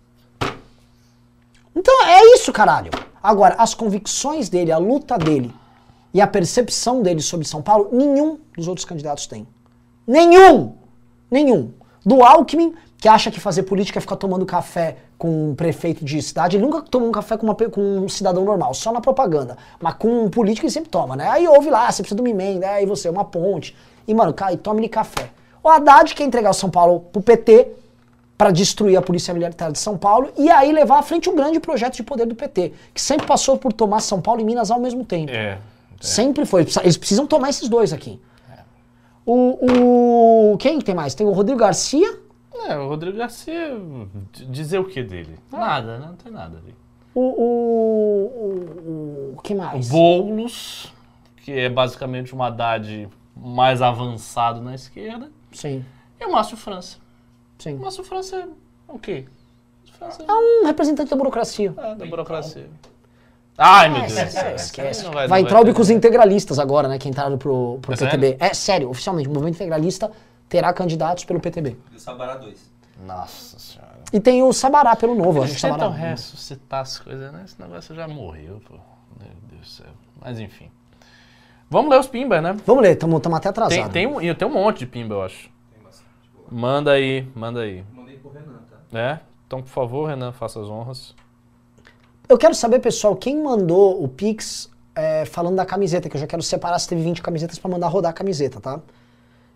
Então é isso, caralho. Agora, as convicções dele, a luta dele e a percepção dele sobre São Paulo, nenhum dos outros candidatos tem. Nenhum! Nenhum. Do Alckmin, que acha que fazer política é ficar tomando café com um prefeito de cidade, ele nunca tomou um café com, uma com um cidadão normal, só na propaganda. Mas com um político ele sempre toma, né? Aí ouve lá, você precisa de uma emenda, aí você, uma ponte. E, mano, cai, tome-lhe café. O Haddad quer entregar o São Paulo pro PT para destruir a Polícia Militar de São Paulo e aí levar à frente um grande projeto de poder do PT, que sempre passou por tomar São Paulo e Minas ao mesmo tempo. É. Sempre foi. Eles precisam tomar esses dois aqui. O, o. Quem tem mais? Tem o Rodrigo Garcia. É, o Rodrigo Garcia, dizer o que dele? Nada, né? Não tem nada ali. O. O. o, o que mais? Boulos, que é basicamente um Haddad mais avançado na esquerda. Sim, E o Márcio França. sim. O Márcio França é o quê? Márcio França É um representante da burocracia. é da burocracia. Ai, meu Deus. É, céu, é, esquece. não Vai, não entrar o ter. Bicos integralistas agora, né? Que entraram pro, pro É PTB. É sério, oficialmente. O movimento integralista terá candidatos pelo PTB. E o Sabará 2. Nossa senhora. E tem o Sabará pelo novo. Acho que o tentam Sabará. ressuscitar as coisas, né? Esse negócio já morreu, pô. Meu Deus do céu. Mas enfim. Vamos ler os pimba, né? Vamos ler, estamos até Tem, atrasados. tem, um, e tem um monte de pimba, eu acho. Tem bastante. Boa. Manda aí, manda aí. Mandei pro Renan, tá? É? Então, por favor, Renan, faça as honras. Eu quero saber, pessoal, quem mandou o Pix é, falando da camiseta, que eu já quero separar se teve 20 camisetas pra mandar rodar a camiseta, tá?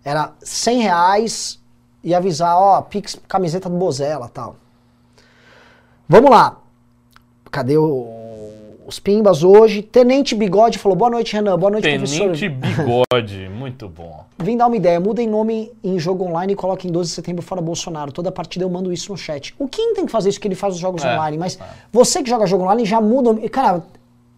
Era 100 reais e avisar, ó, Pix camiseta do Bozella tal. Vamos lá. Cadê o- os pimbas hoje? Tenente Bigode falou, boa noite, Renan, boa noite, professor. Tenente Bigode, muito bom. Vim dar uma ideia, mudem nome em jogo online e coloquem 12 de setembro fora Bolsonaro. Toda partida eu mando isso no chat. O Kim tem que fazer isso que ele faz os jogos É, online, mas é. você que joga jogo online já muda. Cara,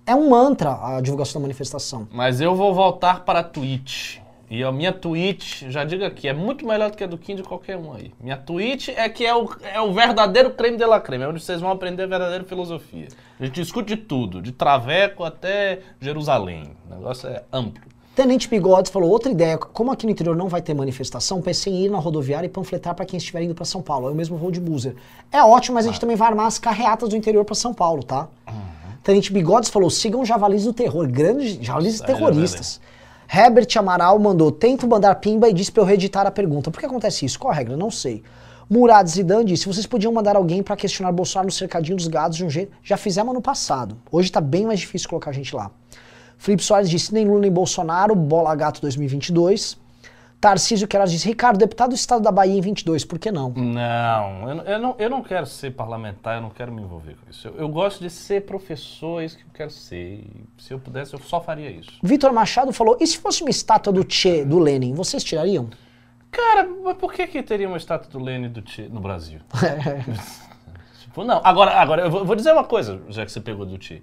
é um mantra a divulgação da manifestação. Mas eu vou voltar para a Twitch. E a minha Twitch, já digo aqui, é muito melhor do que a do Kim de qualquer um aí. Minha Twitch é que é o, é o verdadeiro creme de la creme, é onde vocês vão aprender a verdadeira filosofia. A gente discute de tudo, de Traveco até Jerusalém. O negócio é amplo. Tenente Bigodes falou outra ideia. Como aqui no interior não vai ter manifestação, pensei em ir na rodoviária e panfletar para quem estiver indo para São Paulo. Eu mesmo vou de buzzer. É ótimo, mas a gente também vai armar as carreatas do interior para São Paulo, tá? Tenente Bigodes falou: sigam javalis do terror, grandes javalis terroristas. Herbert Amaral mandou: tento mandar pimba e disse para eu reeditar a pergunta. Por que acontece isso? Qual a regra? Não sei. Murad Zidane disse: vocês podiam mandar alguém para questionar Bolsonaro no cercadinho dos gados de um jeito. Já fizemos no passado. Hoje tá bem mais difícil colocar a gente lá. Felipe Soares disse: nem Lula nem Bolsonaro, bola gato 2022. Tarcísio Queiroz disse, Ricardo, deputado do estado da Bahia em 22, por que não? Não, eu, não- eu não, eu não quero ser parlamentar, eu não quero me envolver com isso. Eu, eu gosto de ser professor, é isso que eu quero ser. Se eu pudesse, eu só faria isso. Vitor Machado falou, e se fosse uma estátua do Che, do Lenin, vocês tirariam? Cara, mas por que, que teria uma estátua do Lenin e do Che no Brasil? tipo, não. Agora, agora eu vou, dizer uma coisa, já que você pegou do Che.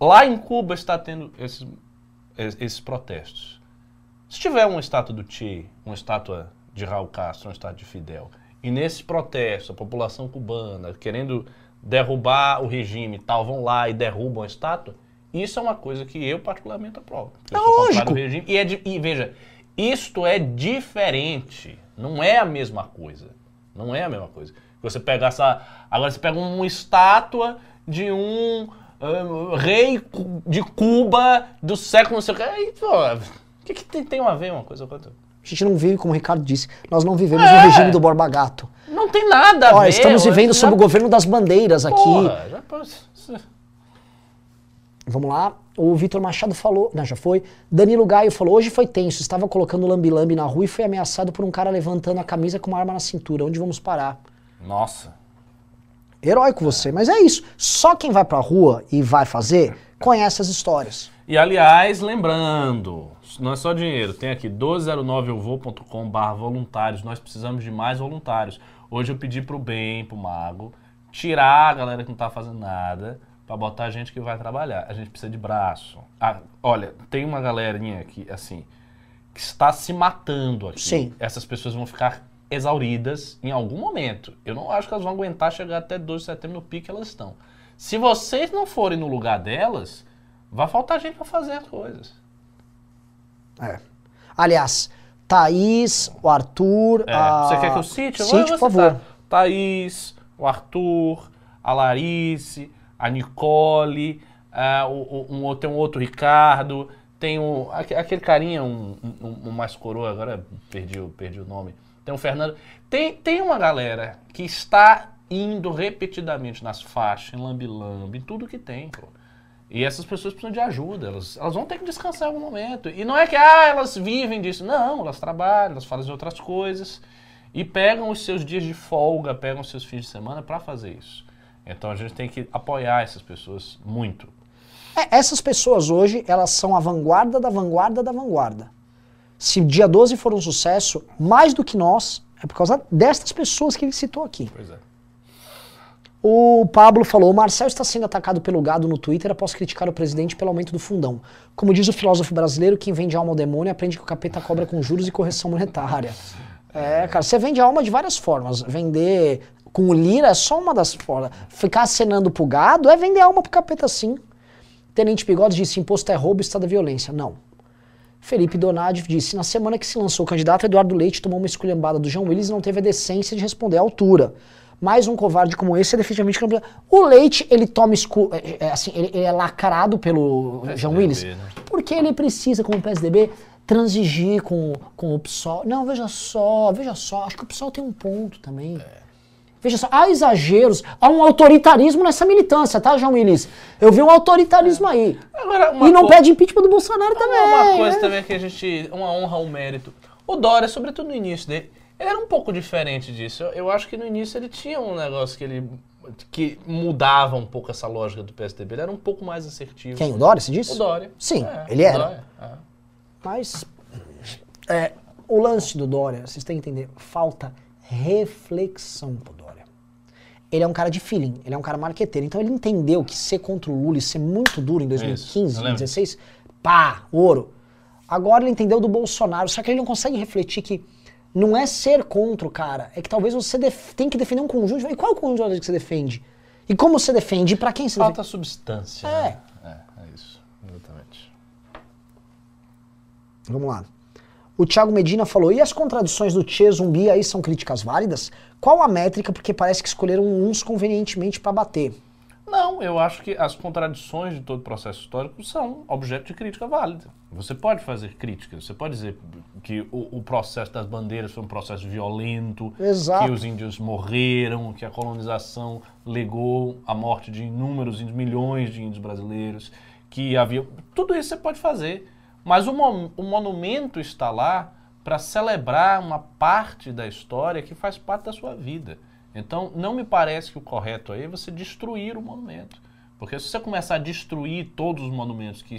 Lá em Cuba está tendo esses, es- esses protestos. Se tiver uma estátua do Che, uma estátua de Raul Castro, uma estátua de Fidel, e nesse protesto, a população cubana querendo derrubar o regime e tal, vão lá e derrubam a estátua, isso é uma coisa que eu particularmente aprovo. Eu É lógico. regime. E, é di- e veja, isto é diferente. Não é a mesma coisa. Não é a mesma coisa. Você pega essa. Agora você pega uma estátua de um ah, rei de Cuba do século não sei o que. Aí, pô, que, que tem, tem a ver uma coisa com a outra? A gente não vive, como o Ricardo disse, nós não vivemos É. no regime do Borba Gato. Não tem nada a Ó, ver. estamos vivendo já- sob o governo das bandeiras aqui. Porra, já pode- Vamos lá. O Vitor Machado falou, não, já foi. Danilo Gaio falou, hoje foi tenso, estava colocando lambi-lambi na rua e foi ameaçado por um cara levantando a camisa com uma arma na cintura. Onde vamos parar? Nossa. Heróico você, mas é isso. Só quem vai pra rua e vai fazer, conhece as histórias. E aliás, lembrando, não é só dinheiro, tem aqui 1209euvô.com barra voluntários, nós precisamos de mais voluntários. Hoje eu pedi pro bem, pro mago, tirar a galera que não tá fazendo nada, pra botar gente que vai trabalhar. A gente precisa de braço. Ah, olha, tem uma galerinha aqui, assim, que está se matando aqui. Sim. Essas pessoas vão ficar exauridas em algum momento. Eu não acho que elas vão aguentar chegar até 2 de setembro no pique que elas estão. Se vocês não forem no lugar delas, vai faltar gente para fazer as coisas. É. Aliás, Thaís, o Arthur. É, a... Você quer que eu cite? Cite, eu por vou favor. citar. Thaís, o Arthur, a Larice, a Nicole, ah, o- o- um, tem um outro Ricardo, tem o, aque- aquele carinha, um, um- um mais coroa, agora perdi, o- perdi o nome. Tem o Fernando. Tem, tem uma galera que está indo repetidamente nas faixas, em lambi-lambi, em tudo que tem, pô. E essas pessoas precisam de ajuda, elas, elas vão ter que descansar em algum momento. E não é que ah, elas vivem disso. Não, elas trabalham, elas fazem outras coisas e pegam os seus dias de folga, pegam os seus fins de semana para fazer isso. Então a gente tem que apoiar essas pessoas muito. É, essas pessoas hoje, elas são a vanguarda da vanguarda da vanguarda. Se dia 12 for um sucesso, mais do que nós, é por causa destas pessoas que ele citou aqui. Pois é. O Pablo falou: o Marcel está sendo atacado pelo gado no Twitter após criticar o presidente pelo aumento do fundão. Como diz o filósofo brasileiro, quem vende alma ao demônio aprende que o capeta cobra com juros e correção monetária. É, cara, você vende alma de várias formas. Vender com o lira é só uma das formas. Ficar acenando pro gado é vender alma pro capeta sim. Tenente Bigode disse: imposto é roubo, estado da violência. Não. Felipe Donadi disse: na semana que se lançou o candidato, Eduardo Leite tomou uma esculhambada do João Willis e não teve a decência de responder à altura. Mais um covarde como esse é definitivamente campeão. O Leite, ele toma escu... é, é, assim, ele, ele é lacrado pelo João Willis. né? Porque ele precisa, como PSDB, transigir com, com o PSOL. Não, veja só, veja só. Acho que o PSOL tem um ponto também. Veja só, há exageros, há um autoritarismo nessa militância, tá, João Willis? Eu vi um autoritarismo aí. Agora, E não co- pede impeachment do Bolsonaro também. Uma coisa né? também que a gente. Uma honra ao mérito. O Dória, sobretudo no início dele, ele era um pouco diferente disso. Eu, eu acho que no início ele tinha um negócio que ele. que mudava um pouco essa lógica do PSDB. Ele era um pouco mais assertivo. Quem, o Dória, você disse? O Dória. Sim, É, ele era. Dória, é. Mas é, o lance do Dória, vocês têm que entender, falta reflexão pro Dória. Ele é um cara de feeling, ele é um cara marqueteiro. Então ele entendeu que ser contra o Lula e ser muito duro em 2015, eu lembro. 2016, pá, ouro. Agora ele entendeu do Bolsonaro, só que ele não consegue refletir que não é ser contra o cara, é que talvez você tem que defender um conjunto. E qual é o conjunto que você defende? E como você defende? E pra quem você defende? Falta substância. É. Né? É, é isso. Exatamente. Vamos lá. O Thiago Medina falou: e as contradições do Tchê Zumbi aí são críticas válidas? Qual a métrica? Porque parece que escolheram uns convenientemente para bater. Não, eu acho que as contradições de todo processo histórico são objeto de crítica válida. Você pode fazer críticas, você pode dizer que o, o processo das bandeiras foi um processo violento, Exato. que os índios morreram, que a colonização legou a morte de inúmeros índios, milhões de índios brasileiros, que havia. Tudo isso você pode fazer. Mas o, mo- o monumento está lá para celebrar uma parte da história que faz parte da sua vida. Então, não me parece que o correto aí é você destruir o monumento. Porque se você começar a destruir todos os monumentos que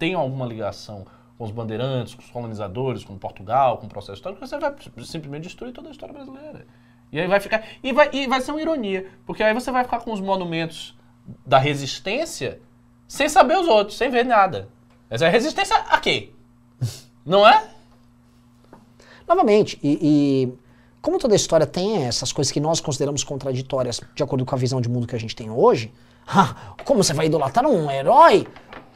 têm alguma ligação com os bandeirantes, com os colonizadores, com Portugal, com o processo histórico, você vai simplesmente destruir toda a história brasileira. E aí vai ficar. E vai, e vai ser uma ironia, porque aí você vai ficar com os monumentos da resistência sem saber os outros, sem ver nada. Essa é a resistência a quê? Não é? Novamente, e, e como toda história tem essas coisas que nós consideramos contraditórias de acordo com a visão de mundo que a gente tem hoje, como você vai idolatrar um herói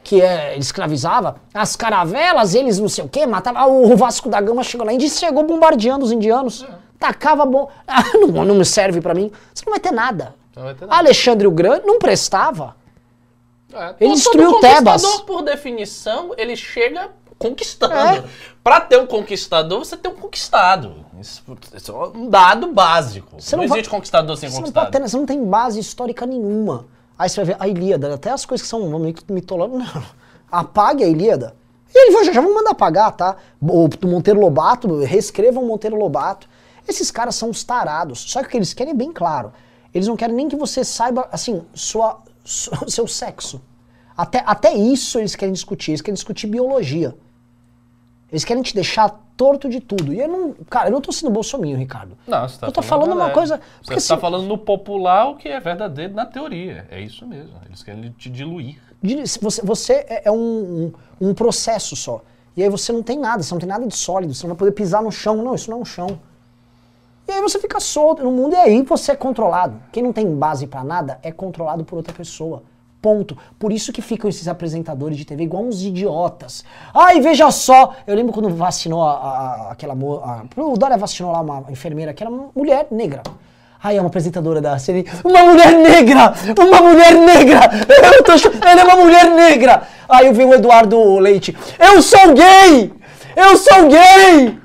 que é, escravizava as caravelas, eles não sei o que, matava. O Vasco da Gama chegou lá, e chegou bombardeando os indianos, é. tacava bom. Ah, não, não me serve para mim. Você não vai ter nada. Não vai ter nada. Alexandre o Grande não prestava. É, ele destruiu Tebas. por definição, ele chega conquistando. É. Para ter um conquistador, você tem um conquistado. Isso, isso é um dado básico. Você não, não existe vai, conquistador sem você conquistado. Não ter, você não tem base histórica nenhuma. Aí você vai ver a Ilíada, até as coisas que são mitológicas, não. Apague a Ilíada. E ele já, já vão mandar apagar, tá? O, o Monteiro Lobato, reescrevam o Monteiro Lobato. Esses caras são os tarados. Só que o que eles querem é bem claro. Eles não querem nem que você saiba, assim, sua, seu sexo. Até, até isso eles querem discutir. Eles querem discutir biologia. Eles querem te deixar torto de tudo. E eu não. Cara, eu não tô sendo bolsominho, Ricardo. Não, você tá Eu tô falando, falando uma coisa. Você está falando no popular o que é verdadeiro na teoria. É isso mesmo. Eles querem te diluir. Você, você é, é um, um, um processo só. E aí você não tem nada, você não tem nada de sólido, você não vai poder pisar no chão. Não, isso não é um chão. E aí você fica solto no mundo e aí você é controlado. Quem não tem base para nada é controlado por outra pessoa. Ponto. Por isso que ficam esses apresentadores de TV igual uns idiotas. Ai, veja só! Eu lembro quando vacinou a, a, aquela moça. O Dória vacinou lá uma enfermeira, aquela mulher negra. Ai, é uma apresentadora da CNN. Uma mulher negra! Uma mulher negra! Eu tô Ela é uma mulher negra! Aí eu vi o Eduardo Leite. Eu sou gay! Eu sou gay!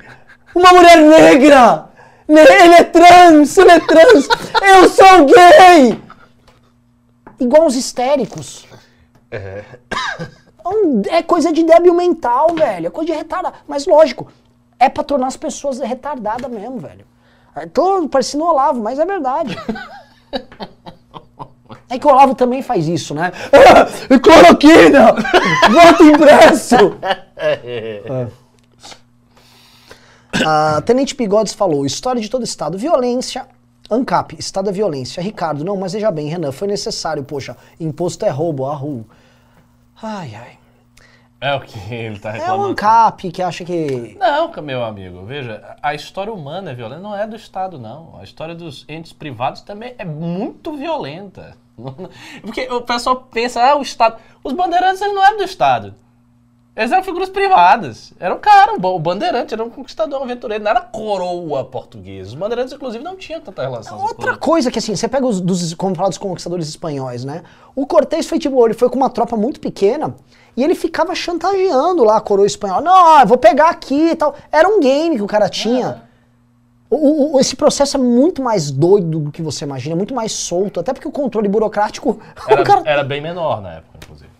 Uma mulher negra! Ele é trans! Ele é trans! Eu sou gay! Igual os histéricos. É. é coisa de débil mental, velho. É coisa de retardado. Mas lógico, é pra tornar as pessoas retardadas mesmo, velho. Tô parecendo o Olavo, mas é verdade. É que o Olavo também faz isso, né? Cloroquina! Voto impresso! É. Uh, Tenente Bigodes falou: história de todo estado, violência, ANCAP, Estado da Violência. Ricardo, não, mas veja bem, Renan, foi necessário, poxa, imposto é roubo, a rua. Ai, ai. É o que ele tá reclamando. É o ANCAP que acha que... Não, meu amigo, veja, a história humana é violenta, não é do Estado, não. A história dos entes privados também é muito violenta. Porque o pessoal pensa, ah, o Estado... Os bandeirantes não é do Estado. Eles eram figuras privadas. Era um cara, o bandeirante, era um conquistador, um aventureiro, não era coroa portuguesa. Os bandeirantes, inclusive, não tinham tanta relação. Outra coisa que, assim, você pega os, dos, como falar dos conquistadores espanhóis, né? O Cortés foi tipo, ele foi com uma tropa muito pequena e ele ficava chantageando lá a coroa espanhola. Não, eu vou pegar aqui e tal. Era um game que o cara tinha. É. O, o, esse processo é muito mais doido do que você imagina, muito mais solto, até porque o controle burocrático. Era, cara... era bem menor na época, inclusive.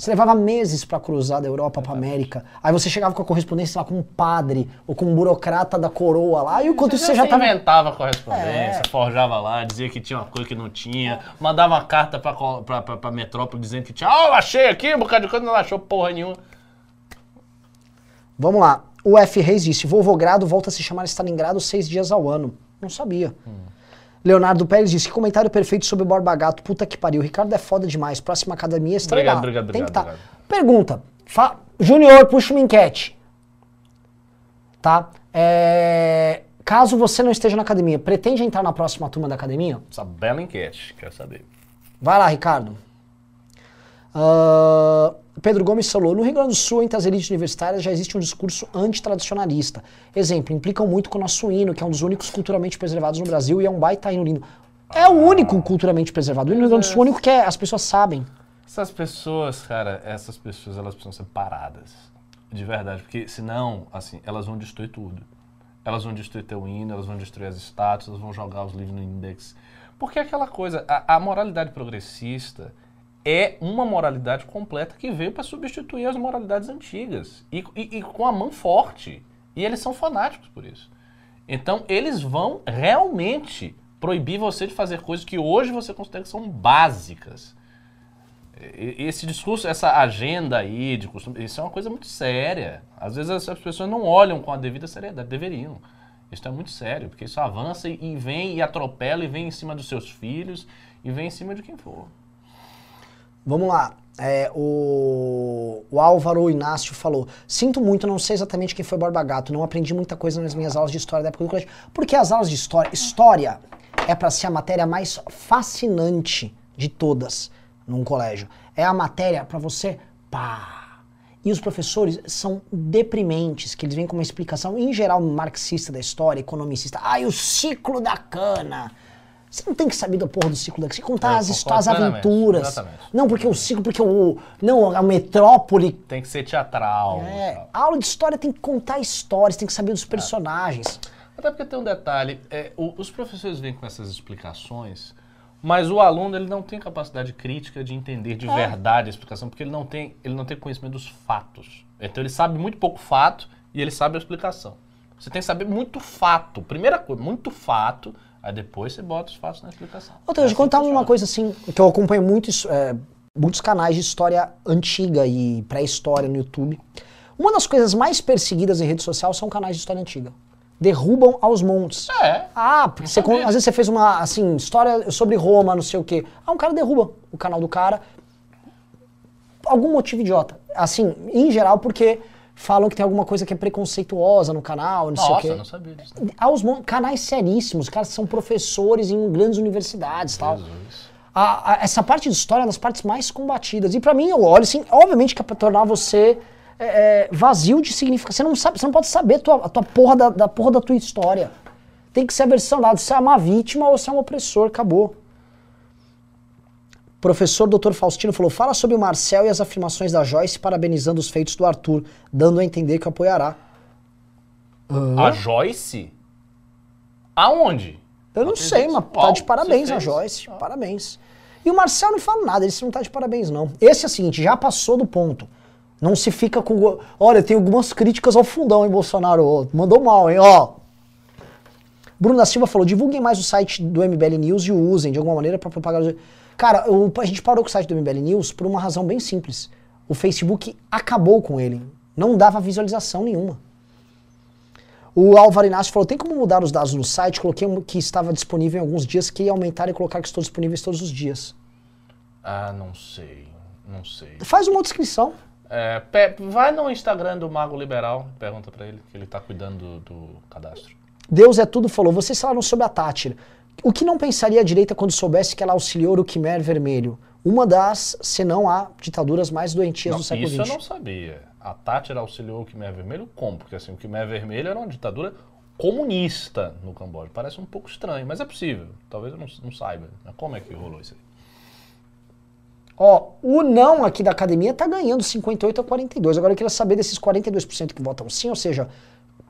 Você levava meses para cruzar da Europa para América. Aí você chegava com a correspondência lá com um padre ou com um burocrata da coroa lá. E enquanto você, você já tava... inventava correspondência, é. forjava lá, dizia que tinha uma coisa que não tinha, mandava uma carta pra metrópole dizendo que tinha. Ah, oh, achei aqui, um bocado de coisa, não achou porra nenhuma. Vamos lá. O F. Reis disse: Volvogrado volta a se chamar Stalingrado seis dias ao ano. Não sabia. Hum. Leonardo Pérez disse: que comentário perfeito sobre o Borba Gato. Puta que pariu. O Ricardo é foda demais. Próxima academia estrelar. Obrigado, obrigado, Tem que tá. Pergunta. Fa... Junior, puxa uma enquete. Tá? É... Caso você não esteja na academia, pretende entrar na próxima turma da academia? Essa bela enquete, quero saber. Vai lá, Ricardo. Uh, Pedro Gomes falou: no Rio Grande do Sul, entre as elites universitárias, já existe um discurso antitradicionalista. Exemplo, implicam muito com o nosso hino, que é um dos únicos culturalmente preservados no Brasil e é um baita hino lindo. É o único culturalmente preservado. O Rio Grande do Sul é o único que é, as pessoas sabem. Essas pessoas, cara, essas pessoas, elas precisam ser paradas. De verdade. Porque senão, assim, elas vão destruir tudo. Elas vão destruir teu hino, elas vão destruir as estátuas, elas vão jogar os livros no index. Porque é aquela coisa, a, a moralidade progressista é uma moralidade completa que veio para substituir as moralidades antigas. E, e, e, com a mão forte. E eles são fanáticos por isso. Então, eles vão realmente proibir você de fazer coisas que hoje você considera que são básicas. Esse discurso, essa agenda aí de costume, isso é uma coisa muito séria. Às vezes as as pessoas não olham com a devida seriedade, deveriam. Isso é muito sério, porque isso avança e vem e atropela e vem em cima dos seus filhos e vem em cima de quem for. Vamos lá. É, o, o Álvaro Inácio falou: Sinto muito, não sei exatamente quem foi Borba Gato. Não aprendi muita coisa nas minhas aulas de história da época do colégio. Porque as aulas de história. História é para ser a matéria mais fascinante de todas num colégio. É a matéria para você. Pá! E os professores são deprimentes, que eles vêm com uma explicação, em geral, marxista da história, economicista. Ai, o ciclo da cana. Você não tem que saber da porra do ciclo da cana. Você tem que contar Eu as histórias, as aventuras. exatamente. Não, porque o ciclo, porque o. Não, a metrópole. Tem que ser teatral. É, a aula de história tem que contar histórias, tem que saber dos personagens. Até porque tem um detalhe, é, o- os professores vêm com essas explicações, mas o aluno ele não tem capacidade crítica de entender de verdade a explicação, porque ele não tem, ele não tem conhecimento dos fatos. Então ele sabe muito pouco fato e ele sabe a explicação. Você tem que saber muito fato. Primeira coisa, muito fato, aí depois você bota os fatos na explicação. Outra, deixa eu É assim contar uma coisa assim, que eu acompanho muito, é, muitos canais de história antiga e pré-história no YouTube. Uma das coisas mais perseguidas em rede social são canais de história antiga. Derrubam aos montes. É. Ah, porque você, às vezes você fez uma, assim, história sobre Roma, não sei o quê. Ah, um cara derruba o canal do cara. Algum motivo idiota. Assim, em geral, porque falam que tem alguma coisa que é preconceituosa no canal, não sei o Nossa, quê. eu não sabia disso. Aos mon- canais seríssimos, caras são professores em grandes universidades e tal. Jesus. A- a- essa parte de história é uma das partes mais combatidas. E pra mim, eu olho assim, obviamente que é pra tornar você é, é, vazio de significado. Você não sabe, você não pode saber tua, a tua porra da, da porra da tua história. Tem que ser a versão dada. Se é uma vítima ou se é um opressor, acabou. Professor Dr. Faustino falou: fala sobre o Marcel e as afirmações da Joyce parabenizando os feitos do Arthur, dando a entender que apoiará. A Joyce? Aonde? Eu não sei, mas tá de parabéns a? Joyce. Parabéns. E o Marcel não fala nada, ele não tá de parabéns, não. Esse é o seguinte, já passou do ponto. Não se fica com. Olha, tem algumas críticas ao fundão, hein, Bolsonaro? Mandou mal, hein? Ó. Bruno da Silva falou: divulguem mais o site do MBL News e o usem de alguma maneira para propagar. Cara, a gente parou com o site do MBL News por uma razão bem simples. O Facebook acabou com ele. Não dava visualização nenhuma. O Álvaro Inácio falou: tem como mudar os dados no site? Coloquei um que estava disponível em alguns dias, que ia aumentar e colocar que estou disponíveis todos os dias. Ah, não sei. Não sei. Faz uma outra inscrição. É, vai no Instagram do Mago Liberal, pergunta pra ele, que ele tá cuidando do, do cadastro. Deus é tudo falou. Vocês falaram sobre a Tátira. O que não pensaria a direita quando soubesse que ela auxiliou o Khmer Vermelho? Uma das, se não a, ditaduras mais doentias Não, do século isso eu XX. não sabia. A Tátira auxiliou o Khmer Vermelho como? Porque assim, o Khmer Vermelho era uma ditadura comunista no Camboja. Parece um pouco estranho, mas é possível. Talvez eu não, não saiba. Mas como é que rolou isso aí? Ó, o não aqui da academia tá ganhando 58 a 42. Agora eu queria saber desses 42% que votam sim, ou seja,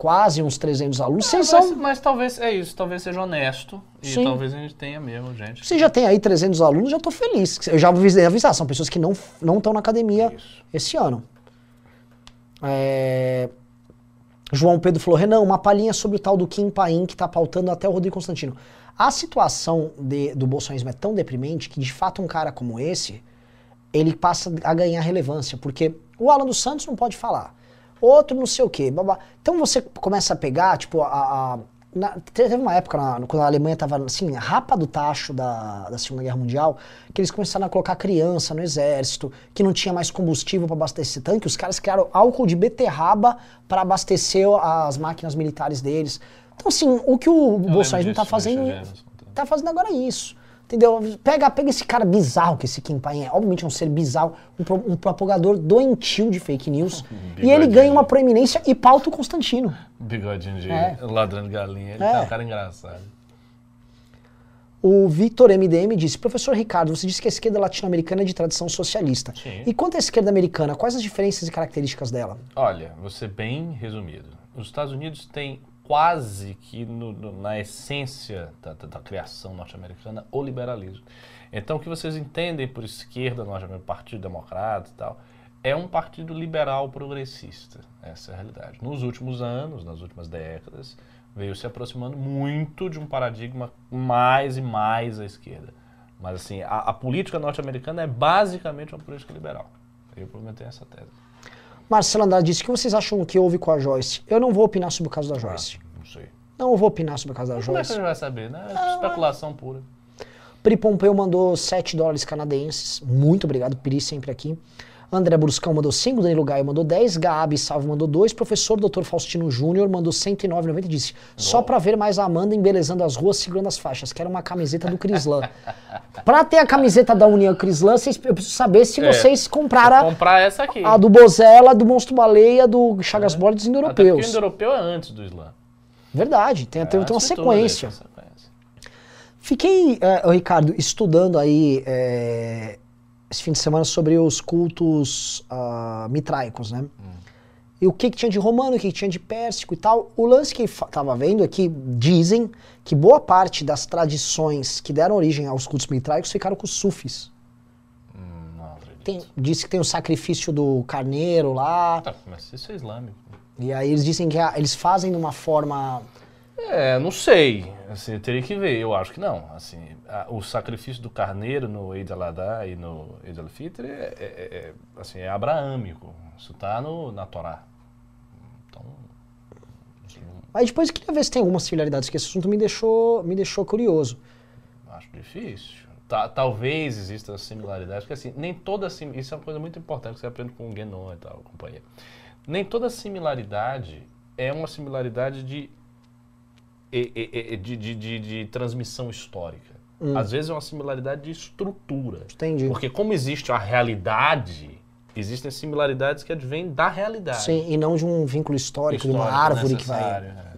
quase uns 300 alunos. Vocês Ah, mas, são mas talvez é isso, talvez seja honesto e Sim. talvez a gente tenha mesmo, gente. Você já tem aí 300 alunos, já tô feliz. Eu já avisei avisar, são pessoas que não não estão na academia Isso. esse ano. É, João Pedro falou, Renan, uma palhinha sobre o tal do Kim Paim que tá pautando até o Rodrigo Constantino. A situação de- do bolsonarismo é tão deprimente que, de fato, um cara como esse, ele passa a ganhar relevância, porque o Alan dos Santos não pode falar, outro não sei o quê, babá. Então você começa a pegar, tipo, a... a- na- teve uma época, na- quando a Alemanha tava, assim, rapa do tacho da, da Segunda Guerra Mundial, que eles começaram a colocar criança no exército, que não tinha mais combustível para abastecer tanque, os caras criaram álcool de beterraba para abastecer as máquinas militares deles. Então, assim, o que o Bolsonaro não tá fazendo tá fazendo agora isso. Entendeu? Pega, pega esse cara bizarro que esse Kim Paim é. Obviamente é um ser bizarro, um, pro- um propagador doentio de fake news. e ele ganha uma proeminência e pauta o Constantino. Bigodinho de É. ladrão de galinha. Ele É. tá um cara engraçado. O Vitor MDM disse: Professor Ricardo, você disse que a esquerda latino-americana é de tradição socialista. Sim. E quanto à esquerda americana, quais as diferenças e características dela? Olha, vou ser bem resumido. Os Estados Unidos têm quase que no- no- na essência da, da- da criação norte-americana o liberalismo. Então, o que vocês entendem por esquerda norte-americana, Partido Democrata e tal, é um partido liberal progressista. Essa é a realidade. Nos últimos anos, nas últimas décadas, veio se aproximando muito de um paradigma mais e mais à esquerda. Mas assim, a, a política norte-americana é basicamente uma política liberal. Eu prometei essa tese. Marcelo Andrade disse: o que vocês acham que houve com a Joyce? Eu não vou opinar sobre o caso da Joyce. Ah, não sei. Não vou opinar sobre o caso da Como é que Joyce. você vai saber, né? Especulação pura. Pri Pompeu mandou 7 dólares canadenses. Muito obrigado, Pri, sempre aqui. André Bruscão mandou 5, Danilo Gaio mandou 10, Gabi Salve mandou 2, professor Dr. Faustino Júnior mandou 109,90 e disse: Só pra ver mais a Amanda embelezando as ruas segurando as faixas. Quero uma camiseta do Crislan. pra ter a camiseta da União Crislan, eu preciso saber se É. vocês compraram comprar essa aqui. a, do Bozella, do Monstro Baleia, do Chagas Bola dos Até porque o Indo-Europeus. indo-europeu é antes do Islã. Verdade, tem, É tem tem uma sequência. Fiquei, eh, Ricardo, estudando aí eh, esse fim de semana sobre os cultos ah, mitraicos, né? E o que, que tinha de romano, o que, que tinha de pérsico e tal. O lance que fa- tava vendo é que dizem que boa parte das tradições que deram origem aos cultos mitraicos ficaram com os sufis. Hum, não acredito. Tem, diz que tem o sacrifício do carneiro lá, Tá, mas isso é islâmico. e aí eles dizem que a- eles fazem de uma forma... É, não sei. Assim, eu teria que ver. Eu acho que não. Assim, a- o sacrifício do carneiro no Eid al-Adha e no Eid al-Fitr é, é- é- é, assim, é abraâmico. Isso está na Torá. Então, assim, Mas depois eu queria ver se tem algumas similaridades, que esse assunto me deixou, me deixou curioso. acho difícil. Ta- talvez exista similaridade, porque assim, nem toda isso é uma coisa muito importante que você aprende com o Guénon e tal, companhia. Nem toda similaridade é uma similaridade de, de, de, de- de transmissão histórica. Às vezes é uma similaridade de estrutura. Entendi. Porque como existe a realidade, existem similaridades que advêm da realidade. Sim, e não de um vínculo histórico, de uma Histórico, árvore que vai. é.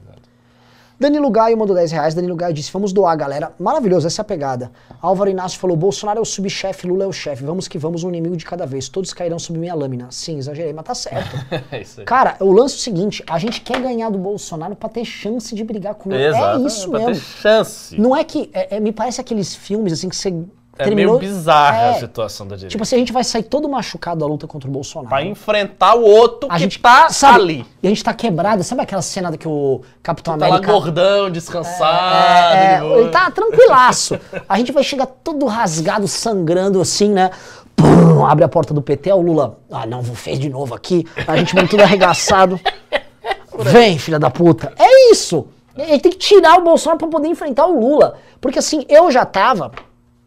Danilo Gaio mandou 10 reais. Danilo Gaio disse: Vamos doar, galera. Maravilhoso, essa é a pegada. Álvaro Inácio falou: Bolsonaro é o subchefe, Lula é o chefe. Vamos que vamos, um inimigo de cada vez. Todos cairão sob minha lâmina. Sim, exagerei, mas tá certo. É isso aí. Cara, o lance é o seguinte: a gente quer ganhar do Bolsonaro pra ter chance de brigar com ele. É isso pra mesmo. ter chance. Não é que. é- é- me parece aqueles filmes assim que você. É terminou, meio bizarra É. a situação da direita. Tipo assim, a gente vai sair todo machucado da luta contra o Bolsonaro. Pra enfrentar o outro a que gente tá sabe, ali. E a gente tá quebrado. Sabe aquela cena que o Capitão Tá lá América. gordão, descansado. É, de boa. ele tá tranquilaço. A gente vai chegar todo rasgado, sangrando assim, né? Pum, abre a porta do PT, é o Lula. Ah, não, vou fez de novo aqui. A gente vem tudo arregaçado. Vem, filha da puta. É isso. Ele tem que tirar o Bolsonaro pra poder enfrentar o Lula. Porque assim, eu já tava,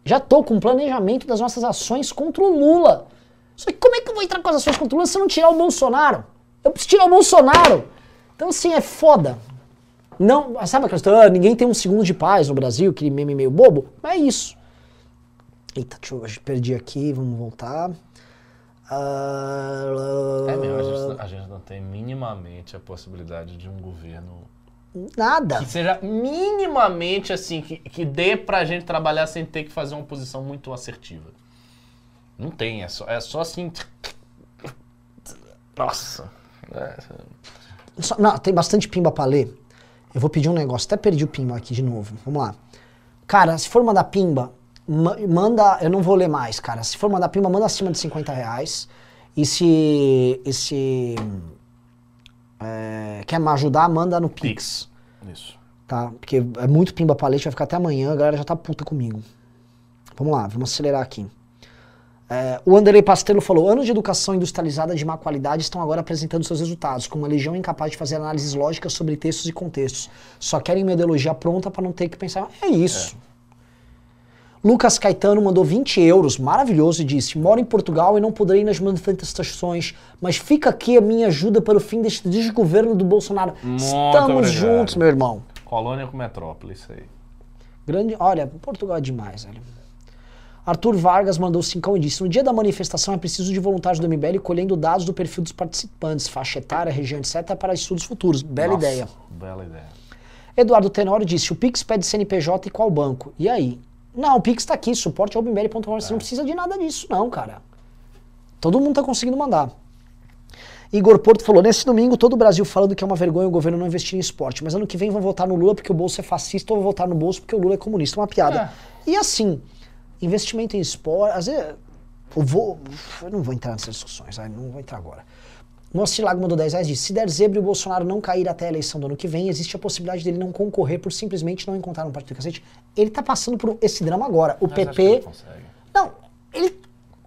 já tô com o planejamento das nossas ações contra o Lula. Só que como é que eu vou entrar com as ações contra o Lula se eu não tirar o Bolsonaro? Eu preciso tirar o Bolsonaro. Então assim, é foda. Não, sabe aquela história, ah, ninguém tem um segundo de paz no Brasil, aquele meme meio bobo? Mas é isso. Eita, deixa eu, perdi aqui, vamos voltar. Ah, É mesmo, a gente, a gente não tem minimamente a possibilidade de um governo Nada. que seja minimamente assim, que, que dê pra gente trabalhar sem ter que fazer uma posição muito assertiva. Não tem, é só, é só assim. Nossa. É, Só- não, tem bastante pimba pra ler. Eu vou pedir um negócio. Até perdi o pimba aqui de novo. Vamos lá. Cara, se for mandar pimba, ma- manda. Eu não vou ler mais, cara. Se for mandar pimba, manda acima de 50 reais. E se. E se é, quer me ajudar, manda no Pix. Isso. Tá? Porque é muito pimba pra leite, vai ficar até amanhã, a galera já tá puta comigo. Vamos lá, vamos acelerar aqui. É, o Anderlei Pastelo falou: anos de educação industrializada de má qualidade estão agora apresentando seus resultados, com uma legião incapaz de fazer análises lógicas sobre textos e contextos. Só querem uma ideologia pronta para não ter que pensar. É isso. Lucas Caetano mandou 20 euros, maravilhoso, e disse: Moro em Portugal e não poderei ir nas manifestações, mas fica aqui a minha ajuda para o fim deste desgoverno do Bolsonaro. Muito Estamos obrigado. juntos, meu irmão. Colônia com metrópole, isso aí. Grande, olha, Portugal é demais, velho. Arthur Vargas mandou cincão e disse: No dia da manifestação é preciso de voluntários do MBL colhendo dados do perfil dos participantes, faixa etária, região, etc., para estudos futuros. Bela Nossa, ideia. Bela ideia. Eduardo Tenório disse: O Pix pede CNPJ e qual banco? E aí? Não, o Pix tá aqui, suporte mbl.com. Você não precisa de nada disso, não, cara. Todo mundo tá conseguindo mandar. Igor Porto falou: nesse domingo, todo o Brasil falando que é uma vergonha o governo não investir em esporte, mas ano que vem vão votar no Lula porque o bolso é fascista ou vão votar no bolso porque o Lula é comunista. Uma piada. E assim, investimento em esporte, às vezes. Eu vou. Eu não vou entrar nessas discussões, não vou entrar agora. Moacir Lago mandou 10 reais disse: se der zebra e o Bolsonaro não cair até a eleição do ano que vem, existe a possibilidade dele não concorrer por simplesmente não encontrar um partido do cacete. Ele tá passando por esse drama agora. O Mas PP. ele consegue. Não, ele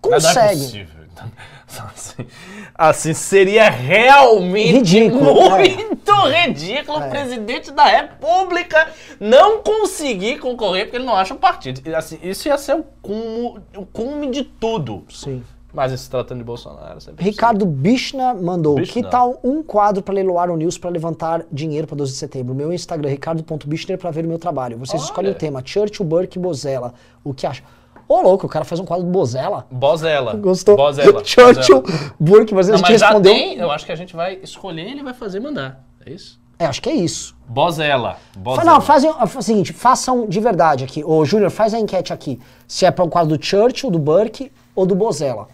Mas não é consegue. possível. Assim, assim, seria realmente Ridículo, muito ridículo É. o presidente da República não conseguir concorrer porque ele não acha um partido. Assim, isso ia ser o cume, o cume de tudo. Sim. Mas se tratando de Bolsonaro, sempre Ricardo Bichna mandou: Bichna. Que tal um quadro para leiloar o News para levantar dinheiro para 12 de setembro? Meu Instagram, ricardo.bichner, para ver o meu trabalho. Vocês Olha. escolhem o tema: Churchill, Burke e Bozella. O que acha? Ô, louco, o cara faz um quadro do Bozella. Bozella. Gostou? Bozella. Churchill, Bozella. Burke, mas a Não, gente mas já respondeu. tem, eu acho que a gente vai escolher e ele vai fazer mandar. É isso? É, acho que é isso. Bozella. Fa- Bozella. Não, fazem faz o seguinte, façam de verdade aqui. Ô, Júnior, faz a enquete aqui. Se é para o quadro do Churchill, do Burke ou do Bozella.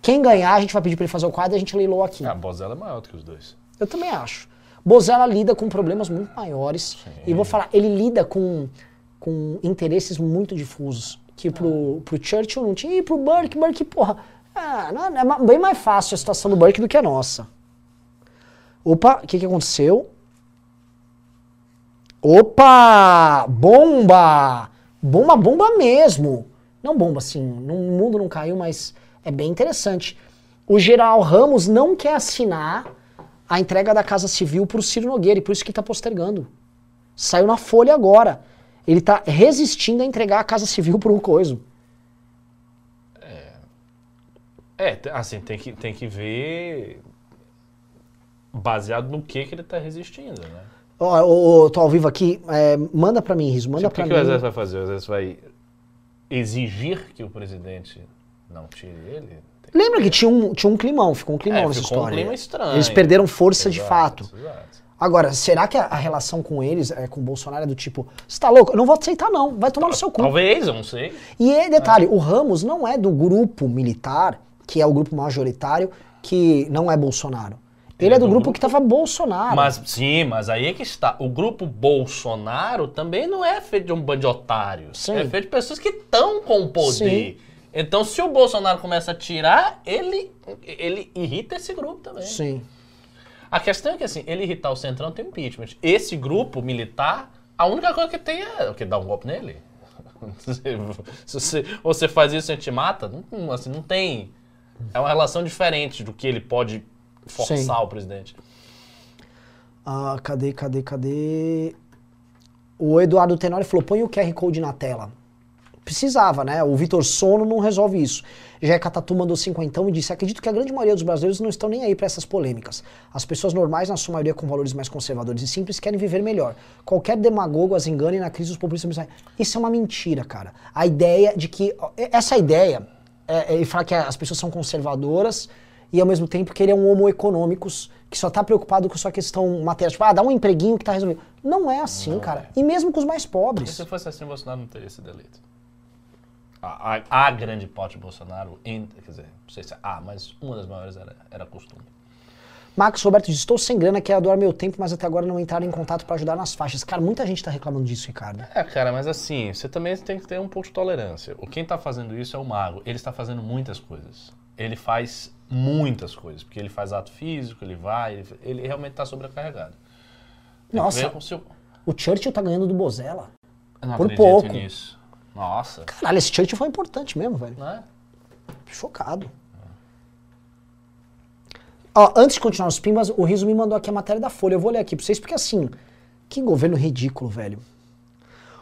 Quem ganhar, a gente vai pedir para ele fazer o quadro e a gente leiloa aqui. Ah, Bozella é maior do que os dois. Eu também acho. Bozella lida com problemas muito maiores. E vou falar, ele lida com, com interesses muito difusos. Que pro, pro Churchill não tinha. E pro Burke, Burke, porra. Ah, não, é bem mais fácil a situação do Burke do que a nossa. Opa, o que, que aconteceu? Opa! Bomba! Bomba, bomba mesmo. Não bomba, assim, no mundo não caiu, mas é bem interessante. O General Ramos não quer assinar a entrega da Casa Civil pro Ciro Nogueira, e por isso que ele tá postergando. Saiu na Folha agora. Ele tá resistindo a entregar a Casa Civil pro coiso. É, t- assim, tem que, tem que ver baseado no que, que ele tá resistindo, né? Ó, ô, ô, tô ao vivo aqui, é, manda pra mim, Riso, manda Tipo, o pra que, mim. que o exército vai fazer? O exército vai exigir que o presidente não tire ele? Lembra que tinha um, tinha um climão, ficou um climão É, nessa ficou um história. clima estranho. Eles perderam força de Exato, fato. exato. Agora, será que a, a relação com eles, é, com o Bolsonaro, é do tipo, você tá louco? Eu não vou aceitar, não. Vai tomar no seu cu. Talvez, eu não sei. E é, detalhe, o Ramos não é do grupo militar, que é o grupo majoritário, que não é Bolsonaro. Ele, é do, grupo, que tava Bolsonaro. Mas sim, mas aí é que está. O grupo Bolsonaro também não é feito de um bando de otários. Sim. É feito de pessoas que estão com o poder. Então, se o Bolsonaro começa a tirar, ele, ele irrita esse grupo também. Sim. A questão é que, assim, ele irritar o Centrão tem impeachment. Esse grupo militar, a única coisa que tem é o que dar um golpe nele. Se você, ou você faz isso e gente mata, não, assim, não tem. É uma relação diferente do que ele pode forçar Sim. o presidente. Ah, cadê, cadê, cadê? O Eduardo Tenório falou: põe o QR Code na tela. Precisava, né? O Vitor Sono não resolve isso. Jeca Tatu mandou cinquentão e disse: Acredito que a grande maioria dos brasileiros não estão nem aí para essas polêmicas. As pessoas normais, na sua maioria com valores mais conservadores e simples, querem viver melhor. Qualquer demagogo as engana e na crise os populistas. Isso é uma mentira, cara. A ideia de que. Essa ideia, é, é, ele fala que as pessoas são conservadoras e ao mesmo tempo que ele é um homo econômicos que só tá preocupado com sua questão material. Tipo, ah, dá um empreguinho que tá resolvido. Não é assim, cara. E mesmo com os mais E pobres. se fosse assim, o Bolsonaro não teria sido eleito. A, a, a grande parte de Bolsonaro, em- quer dizer, não sei se é a, mas uma das maiores era, era costume. Marcos Roberto diz: Estou sem grana, quero doar meu tempo, mas até agora não entraram em contato para ajudar nas faixas. Cara, muita gente tá reclamando disso, Ricardo. É, cara, mas assim, você também tem que ter um pouco de tolerância. O quem tá fazendo isso é o mago. Ele está fazendo muitas coisas. Ele faz muitas coisas, porque ele faz ato físico, ele vai, ele, ele realmente está sobrecarregado. Nossa. seu- O Churchill tá ganhando do Bozella. Eu não Por acredito pouco. nisso. Nossa, Caralho, esse Churchill foi importante mesmo, velho. né? Chocado. Ó, antes de continuar os pimbas, o Riso me mandou aqui a matéria da Folha. Eu vou ler aqui pra vocês, porque assim, que governo ridículo, velho.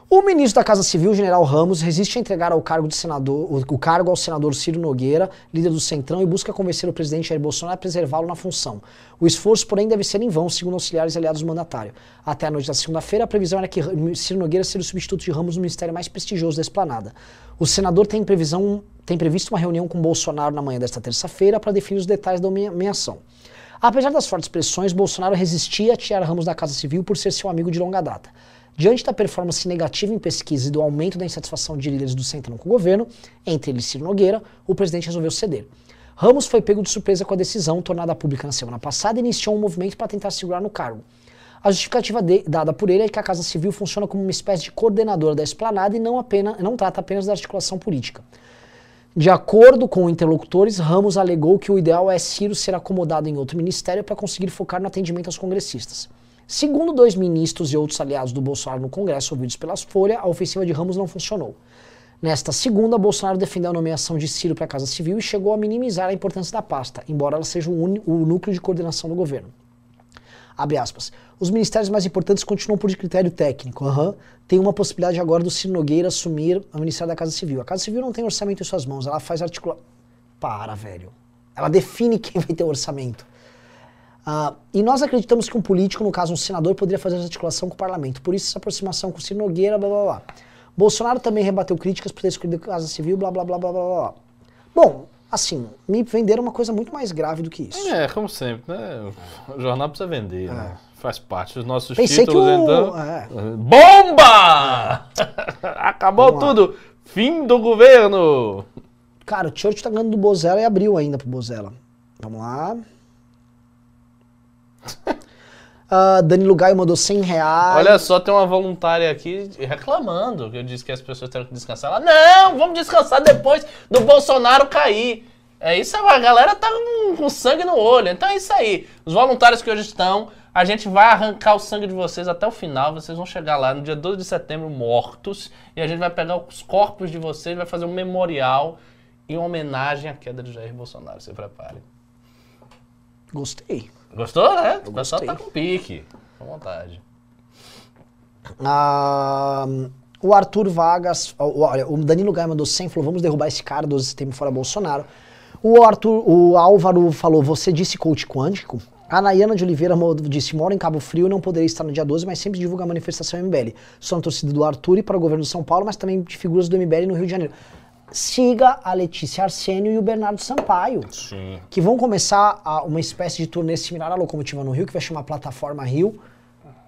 O ministro da Casa Civil, general Ramos, resiste a entregar cargo de senador, o, cargo ao senador Ciro Nogueira, líder do Centrão, e busca convencer o presidente Jair Bolsonaro a preservá-lo na função. O esforço, porém, deve ser em vão, segundo auxiliares aliados do mandatário. Até a noite da segunda-feira, a previsão era que Ciro Nogueira seria o substituto de Ramos no ministério mais prestigioso da esplanada. O senador tem, previsão, tem previsto uma reunião com Bolsonaro na manhã desta terça-feira para definir os detalhes da nomeação. Apesar das fortes pressões, Bolsonaro resistia a tirar Ramos da Casa Civil por ser seu amigo de longa data. Diante da performance negativa em pesquisa e do aumento da insatisfação de líderes do Centrão com o governo, entre eles Ciro Nogueira, o presidente resolveu ceder. Ramos foi pego de surpresa com a decisão, tornada pública na semana passada, e iniciou um movimento para tentar segurar no cargo. A justificativa de- dada por ele é que a Casa Civil funciona como uma espécie de coordenadora da esplanada e não, apenas, não trata apenas da articulação política. De acordo com interlocutores, Ramos alegou que o ideal é Ciro ser acomodado em outro ministério para conseguir focar no atendimento aos congressistas. Segundo dois ministros e outros aliados do Bolsonaro no Congresso ouvidos pelas Folha, a ofensiva de Ramos não funcionou. Nesta segunda, Bolsonaro defendeu a nomeação de Ciro para a Casa Civil e chegou a minimizar a importância da pasta, embora ela seja o, o núcleo de coordenação do governo. Aspas. Os ministérios mais importantes continuam por critério técnico. Aham. Tem uma possibilidade agora do Ciro Nogueira assumir o Ministério da Casa Civil. A Casa Civil não tem orçamento em suas mãos, ela faz articula... Para, velho. Ela define quem vai ter orçamento. Ah, e nós acreditamos que um político, no caso um senador, poderia fazer essa articulação com o parlamento. Por isso, essa aproximação com o Ciro Nogueira, blá blá blá. Bolsonaro também rebateu críticas por ter escolhido a Casa Civil, blá blá blá blá blá blá. Bom, assim, me venderam uma coisa muito mais grave do que isso. É, como sempre, né? O jornal precisa vender, né? Faz parte dos nossos É. Pensei títulos, o- então. é. Bomba! Acabou Vamos lá. tudo! Fim do governo! Cara, o Church tá ganhando do Bozella e abriu ainda pro Bozella. Vamos lá. Ah, Danilo Gaio mandou 100 reais. Olha só, tem uma voluntária aqui reclamando que eu disse que as pessoas têm que descansar. Ela, não, vamos descansar depois do Bolsonaro cair. É isso aí, a galera tá com, com sangue no olho. Então é isso aí. Os voluntários que hoje estão, a gente vai arrancar o sangue de vocês até o final. Vocês vão chegar lá no dia 12 de setembro mortos. E a gente vai pegar os corpos de vocês, vai fazer um memorial em homenagem à queda de Jair Bolsonaro. Se preparem. Gostei. Gostou, né? O pessoal gostei. tá com pique. Com vontade. Ah, o Arthur Vargas, o- olha, o Danilo Gaia mandou 100, falou, vamos derrubar esse cara, 12 de setembro fora Bolsonaro. O Arthur, o Álvaro falou, você disse coach quântico? A Nayana de Oliveira disse, moro em Cabo Frio, não poderia estar no dia 12, mas sempre divulga a manifestação MBL. Sou na torcida do Arthur e para o governo de São Paulo, mas também de figuras do MBL no Rio de Janeiro. Siga a Letícia Arsênio e o Bernardo Sampaio Sim. que vão começar a- uma espécie de turnê similar à Locomotiva no Rio, que vai chamar Plataforma Rio.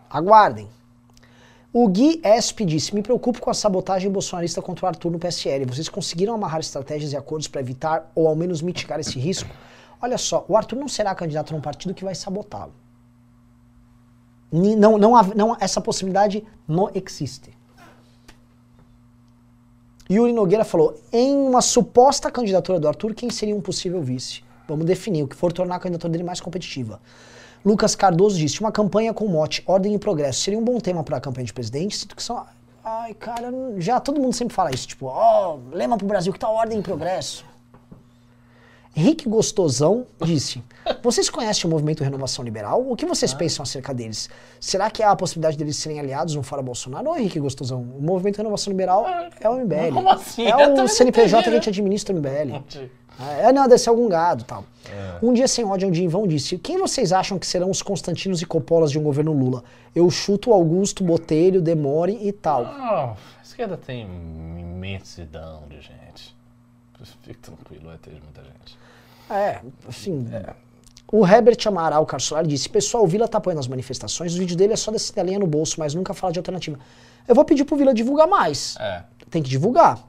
Aguardem. O Gui Esp disse: Me preocupo com a sabotagem bolsonarista contra o Arthur no PSL. Vocês conseguiram amarrar estratégias e acordos para evitar ou ao menos mitigar esse risco? Olha só, o Arthur não será candidato num partido que vai sabotá-lo. Não, não, não, essa possibilidade não existe. Yuri Nogueira falou: em uma suposta candidatura do Arthur, quem seria um possível vice? Vamos definir o que for tornar a candidatura dele mais competitiva. Lucas Cardoso disse: uma campanha com mote Ordem e Progresso seria um bom tema para a campanha de presidente. Sinto que são. Ai, cara, já todo mundo sempre fala isso, tipo, ó, lema pro Brasil que tá Ordem e Progresso. Henrique Gostosão disse: Vocês conhecem o movimento Renovação Liberal? O que vocês pensam acerca deles? Será que há a possibilidade deles serem aliados no Fora Bolsonaro? Ô, Henrique Gostosão, o movimento Renovação Liberal é o MBL. Como assim? Eu É também o CNPJ que a gente né? administra o MBL. É, não, deve ser algum gado tal. Um dia sem ódio, um dia em vão disse: Quem vocês acham que serão os Constantinos e Coppolas de um governo Lula? Eu chuto Augusto, Botelho, Demore e tal. Ah, a esquerda tem imensidão de gente. Fique tranquilo, vai ter muita gente. É, assim. O Herbert Amaral Carsolar disse: Pessoal, o Vila tá apoiando as manifestações, o vídeo dele é só desse telinha no bolso, mas nunca fala de alternativa. Eu vou pedir pro Vila divulgar mais. É. Tem que divulgar.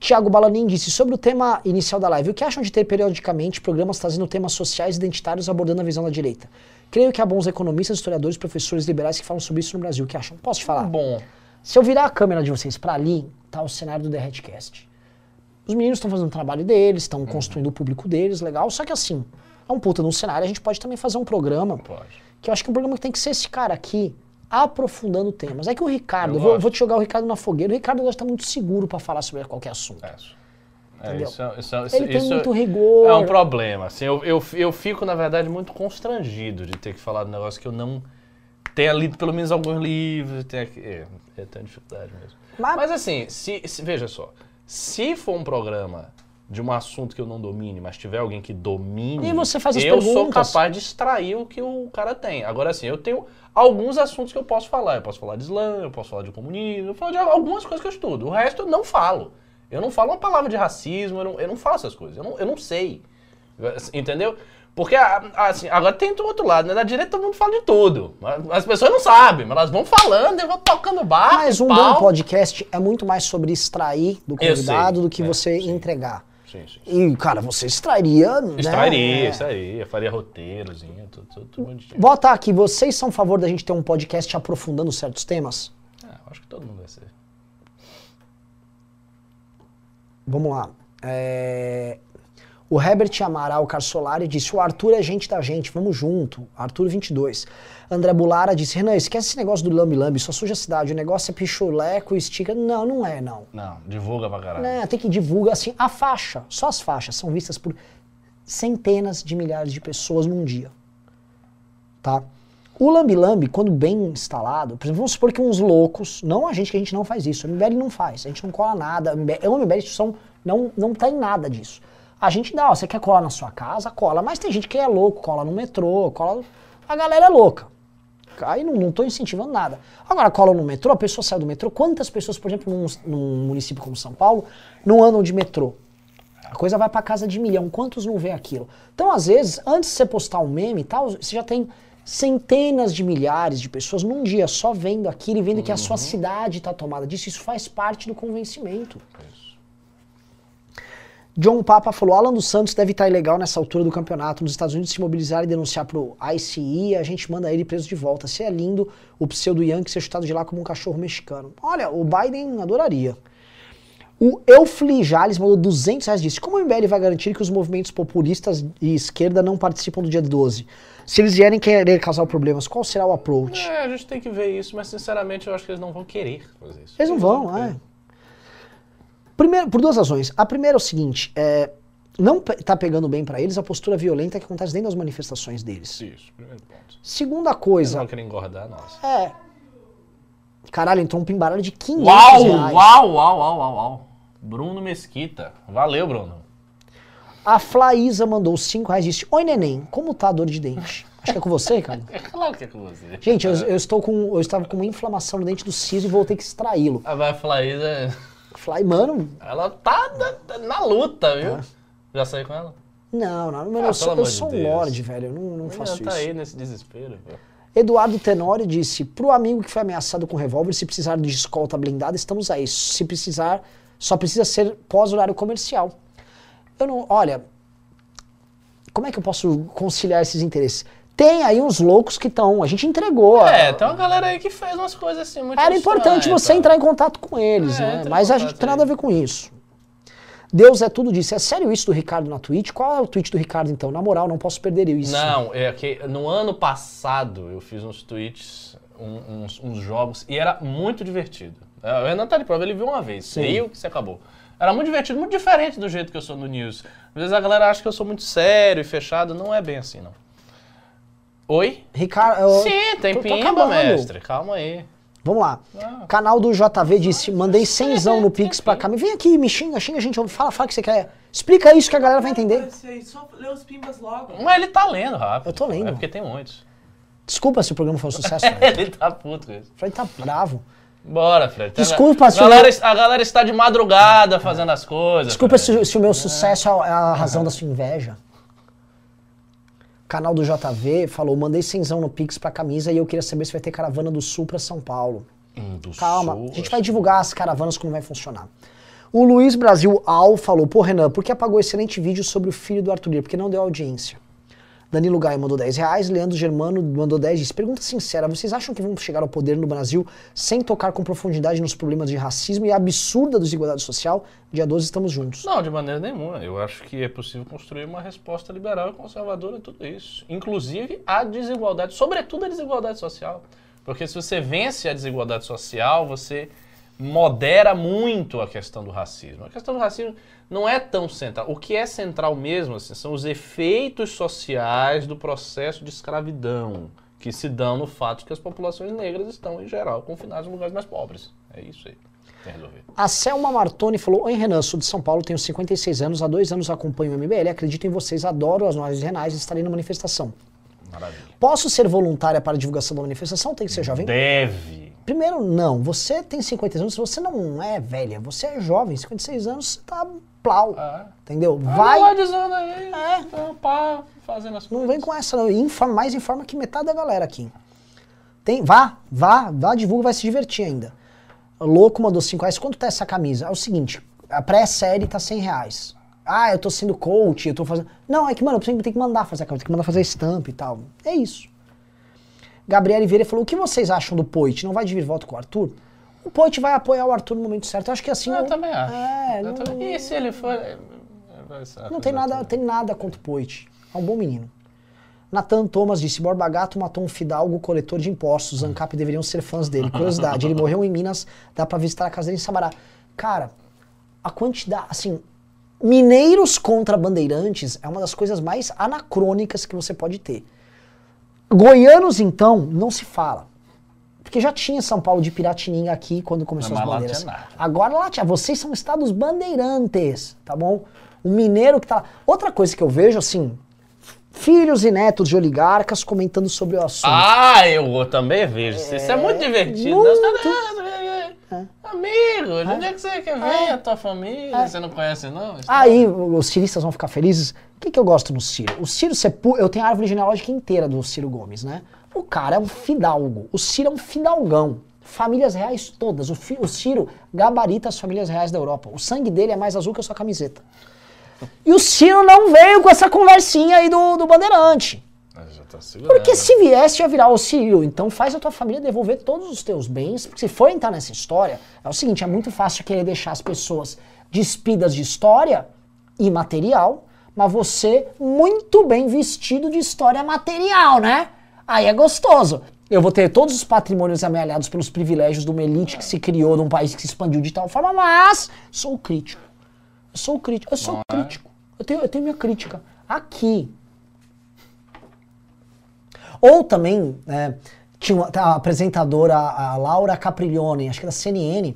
Tiago Balanin disse sobre o tema inicial da live: o que acham de ter periodicamente programas trazendo temas sociais e identitários abordando a visão da direita? Creio que há bons economistas, historiadores, professores liberais que falam sobre isso no Brasil. O que acham? Posso te falar? Bom, Se eu virar a câmera de vocês pra ali, tá o cenário do The Redcast. Os meninos estão fazendo o trabalho deles, estão construindo o público deles, legal. Só que assim, é um puta de um cenário. A gente pode também fazer um programa, pode. que eu acho que é um programa que tem que ser esse cara aqui, aprofundando temas. É que o Ricardo, Eu vou, vou te jogar o Ricardo na fogueira. O Ricardo gosta tá muito seguro pra falar sobre qualquer assunto. É isso. É, Entendeu? isso, é- isso, é- isso, Ele tem isso muito rigor. É um problema. Assim, eu, eu, eu fico, na verdade, muito constrangido de ter que falar de um negócio que eu não tenha lido pelo menos alguns livros. Tenha, que- é, eu tenho dificuldade mesmo. Mas- Mas assim, se, se- veja só. Se for um programa de um assunto que eu não domine, mas tiver alguém que domine, E você faz as eu sou perguntas. capaz de extrair o que o cara tem. Agora, assim, eu tenho alguns assuntos que eu posso falar. Eu posso falar de Islã, eu posso falar de comunismo, eu posso falar de algumas coisas que eu estudo. O resto eu não falo. Eu não falo uma palavra de racismo, eu não, eu não falo essas coisas. Eu não, eu não sei. Entendeu? Porque, a- assim, agora tem do outro lado, né? Na direita todo mundo fala de tudo. As pessoas não sabem, mas elas vão falando e vão tocando barco. Mas um pau. bom podcast é muito mais sobre extrair do convidado do que É, você sim. entregar. Sim, sim. sim. E, cara, você extrairia. né? Extrairia, É. extrairia. Faria roteirozinho, tudo, tudo, tudo bonitinho. Bota aqui, vocês são a favor da gente ter um podcast aprofundando certos temas? Ah, acho que todo mundo vai ser. Vamos lá. É, o Herbert Amaral Carsolari disse: O Arthur é gente da gente, vamos junto. Arthur 22. André Bulara disse: Renan, esquece esse negócio do lambi-lambi, só suja a cidade. O negócio é pichuleco, estica. Não, não é, não. Não, divulga pra caralho. Né, tem que divulgar assim. A faixa, só as faixas, são vistas por centenas de milhares de pessoas num dia. Tá? O Lambi Lambi, quando bem instalado, por exemplo, vamos supor que uns loucos, não a gente que a gente não faz isso, o MBL não faz, a gente não cola nada, o MBL instituição não, não tem nada disso. A gente dá, ó, você quer colar na sua casa, cola, mas tem gente que é louco, cola no metrô, cola. A galera é louca. Aí não, não tô incentivando nada. Agora, cola no metrô, a pessoa sai do metrô. Quantas pessoas, por exemplo, num, num município como São Paulo, não andam de metrô? A coisa vai para casa de milhão. Quantos não vê aquilo? Então, às vezes, antes de você postar um meme e tal, você já tem centenas de milhares de pessoas num dia só vendo aquilo e vendo que a sua cidade está tomada disso. Isso faz parte do convencimento. John Papa falou: Alan dos Santos deve estar ilegal nessa altura do campeonato. Nos Estados Unidos se mobilizar e denunciar pro ICE, a gente manda ele preso de volta. Se é lindo o pseudo Yankee ser chutado de lá como um cachorro mexicano. Olha, o Biden adoraria. O Eufli Jales mandou 200 reais disse: Como o MBL vai garantir que os movimentos populistas e esquerda não participam do dia 12? Se eles vierem querer causar problemas, qual será o approach? É, a gente tem que ver isso, mas sinceramente eu acho que eles não vão querer fazer isso. Eles não vão, é. Primeiro, por duas razões. A primeira é o seguinte: é, não pe- tá pegando bem pra eles a postura violenta que acontece dentro das manifestações deles. Isso, primeiro ponto. Segunda Eles coisa, não querem engordar, nossa. é. Caralho, entrou um pimbaralho de 500 Uau, reais. uau, uau, uau, uau, uau. Bruno Mesquita. Valeu, Bruno. A Flaísa mandou 5 reais e disse: Oi, neném, como tá a dor de dente? Acho que é com você, cara. É claro que é com você. Gente, eu, eu estou com. Eu estava com uma inflamação no dente do siso e vou ter que extraí-lo. A vai Flaísa, Fly, mano, ela tá na, na luta, viu? Já saiu com ela? não, não, mano, Ah, eu sou, eu de sou um lorde, velho. Eu não, não faço tá isso. aí nesse desespero, pô. Eduardo Tenório disse: pro amigo que foi ameaçado com revólver, se precisar de escolta blindada, estamos aí. Se precisar, só precisa ser pós-horário comercial. Eu não. Olha, como é que eu posso conciliar esses interesses? Tem aí uns loucos que estão. A gente entregou. É, a- tem uma galera aí que fez umas coisas assim muito Era importante você tá? entrar em contato com eles, É, né? Mas a gente tem nada a ver com isso. Deus é tudo disso. É sério isso do Ricardo na Twitch? Qual é o tweet do Ricardo, então? Na moral, não posso perder isso. Não, é que no ano passado eu fiz uns tweets, um- uns, uns jogos, e era muito divertido. É, O Renan tá de prova, ele viu uma vez, Sim. e que se acabou. Era muito divertido, muito diferente do jeito que eu sou no News. Às vezes a galera acha que eu sou muito sério e fechado, não é bem assim, não. Oi? Ricardo. eu- Sim, tem tô- tô pimba, acabando. mestre, calma aí. Vamos lá. Ah. Canal do JV disse: mandei cenzão no Pix pra cá. Me vem aqui, me xinga, xinga a gente. Fala, fala o que você quer. Explica isso que a galera vai entender. Só lê os pimbas logo. Mas ele tá lendo rápido. Eu tô lendo. É porque tem muitos. Desculpa se o programa foi um sucesso. Fred. ele tá puto com isso. Fred tá bravo. Bora, Fred. Desculpa, a senhor. galera, a galera está de madrugada fazendo as coisas. Desculpa se, se o meu sucesso é a razão da sua inveja. Canal do JV falou: mandei cenzão no Pix pra camisa e eu queria saber se vai ter caravana do Sul pra São Paulo. Hum, do Calma, Sul, a gente vai divulgar as caravanas como vai funcionar. O Luiz Brasil Al falou: Pô, Renan, por que apagou excelente vídeo sobre o filho do Arthur Lira? Porque não deu audiência. Danilo Gaia mandou 10 reais, Leandro Germano mandou 10 disse, pergunta sincera, vocês acham que vamos chegar ao poder no Brasil sem tocar com profundidade nos problemas de racismo e absurda desigualdade social? Dia 12 estamos juntos. Não, de maneira nenhuma. Eu acho que é possível construir uma resposta liberal e conservadora a tudo isso. Inclusive a desigualdade, sobretudo a desigualdade social. Porque se você vence a desigualdade social, você modera muito a questão do racismo. A questão do racismo não é tão central. O que é central mesmo assim, são os efeitos sociais do processo de escravidão que se dão no fato de que as populações negras estão, em geral, confinadas em lugares mais pobres. É isso aí. A Selma Martoni falou: Oi, Renan, sou de São Paulo, tenho 56 anos, há dois anos acompanho o MBL, acredito em vocês, adoro as nossas renais estarei na manifestação. Maravilha. Posso ser voluntária para a divulgação da manifestação? Tem que ser jovem? Deve. Primeiro, não. Você tem 50 anos, você não é velha, você é jovem. 56 anos, você tá plau. Ah. Entendeu? Vai. Vai. dizendo aí. É. Então, pá, fazendo as Não coisas. vem com essa, não. Informa, mais informa que metade da galera aqui. Tem, vá, vá, vá, divulga, vai se divertir ainda. Louco mandou 5 reais. Quanto tá essa camisa? É o seguinte, a pré-série tá 100 reais. Ah, eu tô sendo coach, eu tô fazendo... Não, é que, mano, eu tenho que mandar fazer a camisa, tem que mandar fazer estampa e tal. É isso. Gabriele Vieira falou, o que vocês acham do Poit? Não vai dividir voto com o Arthur? o Poit vai apoiar o Arthur no momento certo. Eu acho que assim. Eu o- também acho. É, Eu não, também- E se ele for. é, a não tem nada, tem nada contra o Poit. É um bom menino. Nathan Thomas disse: Borba Gato matou um fidalgo coletor de impostos. Os ANCAP deveriam ser fãs dele. Curiosidade, ele morreu em Minas, dá pra visitar a casa dele em Sabará. Cara, a quantidade. Assim, mineiros contra bandeirantes é uma das coisas mais anacrônicas que você pode ter. Goianos, então, não se fala. Porque já tinha São Paulo de Piratininga aqui quando começou as lá bandeiras. nada. Agora lá tinha. Vocês são estados bandeirantes, tá bom? O mineiro que tá lá. Outra coisa que eu vejo, assim, filhos e netos de oligarcas comentando sobre o assunto. Ah, eu também vejo. Isso é muito divertido. muito. Amigo, de onde é que você quer ver a tua família? Você não conhece, não? Aí os ciristas vão ficar felizes. O que, que eu gosto no Ciro? O Ciro, eu tenho a árvore genealógica inteira do Ciro Gomes, né? O cara é um fidalgo. O Ciro é um fidalgão. Famílias reais todas. O, o Ciro gabarita as famílias reais da Europa. O sangue dele é mais azul que a sua camiseta. E o Ciro não veio com essa conversinha aí do, do Bandeirante. Já tá. Porque se viesse ia virar o Ciro, então faz a tua família devolver todos os teus bens, porque se for entrar nessa história, é o seguinte, é muito fácil querer deixar as pessoas despidas de história e material, mas você muito bem vestido de história material, né? Aí é gostoso. Eu vou ter todos os patrimônios amealhados pelos privilégios de uma elite que se criou num país que se expandiu de tal forma, mas sou crítico. Eu sou crítico. Eu sou Não é? crítico. Eu tenho, eu tenho minha crítica. Aqui, ou também, né, tinha uma, a apresentadora, a Laura Capriglione, acho que da CNN,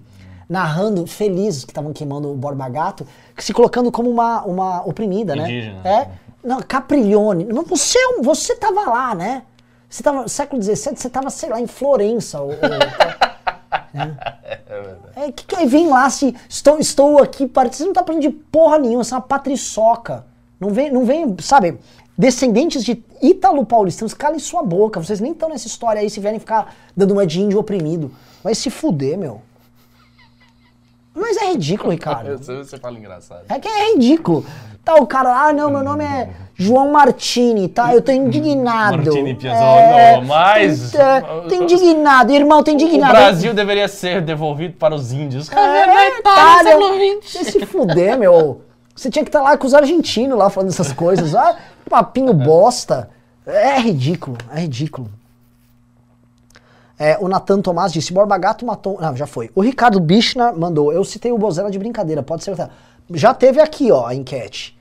narrando, feliz que estavam queimando o Borba Gato, que se colocando como uma, uma oprimida, Indígena. né? É. Não, Capriglione. Você, é você tava lá, né? Você tava, no século XVII, você tava, sei lá, em Florença. Ou, ou- é, que, que aí vem lá se estou, estou aqui, para você não tá aprendendo de porra nenhuma, você é uma patriçoca. Não vem, não vem, sabe, descendentes de ítalo-paulistanos, calem sua boca, vocês nem estão nessa história aí se vierem ficar dando uma de índio oprimido. Vai se fuder, meu. Mas é ridículo, Ricardo. Você, fala engraçado. É que é ridículo. Tá, o cara, ah, não, meu nome é João Martini, tá? Eu tô indignado. Martini Piazzolo, mas- Tô, é, tô indignado, irmão, tô O indignado. Brasil deveria ser devolvido para os índios. É, século XX. Você se fuder, meu. Você tinha que estar lá com os argentinos lá falando essas coisas. Ah, papinho bosta. É ridículo, é ridículo. É, o Natan Tomás disse, Borba Gato matou... Não, já foi. O Ricardo Bichner mandou, eu citei o Bozella de brincadeira, pode ser... Já teve aqui, ó, a enquete.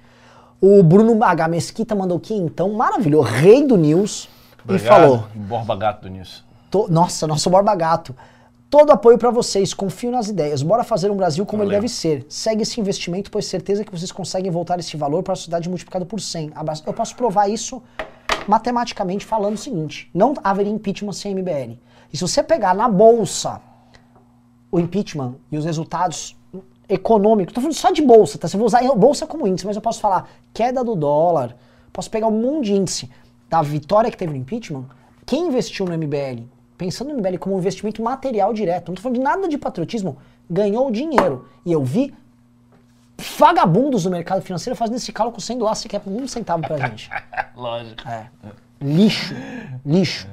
O Bruno H. Mesquita mandou aqui, então, maravilhoso, rei do news, e falou... Borba Gato do Nisso. To- Nossa, nosso Borba Gato. Todo apoio pra vocês, confio nas ideias. Bora fazer um Brasil como ele Valeu. deve ser. Segue esse investimento, pois certeza que vocês conseguem voltar esse valor para a sociedade multiplicado por 100. Abraço. Eu posso provar isso matematicamente falando o seguinte: não haveria impeachment sem MBL. E se você pegar na bolsa o impeachment e os resultados econômicos, tô falando só de bolsa, tá? Você vai usar bolsa como índice, mas eu posso falar queda do dólar, posso pegar um monte de índice da vitória que teve no impeachment. Quem investiu no MBL, pensando no MBL como um investimento material direto, não tô falando de nada de patriotismo, ganhou dinheiro. E eu vi vagabundos do mercado financeiro fazendo esse cálculo sem doar sequer um centavo pra gente. Lógico. É. Lixo. Lixo.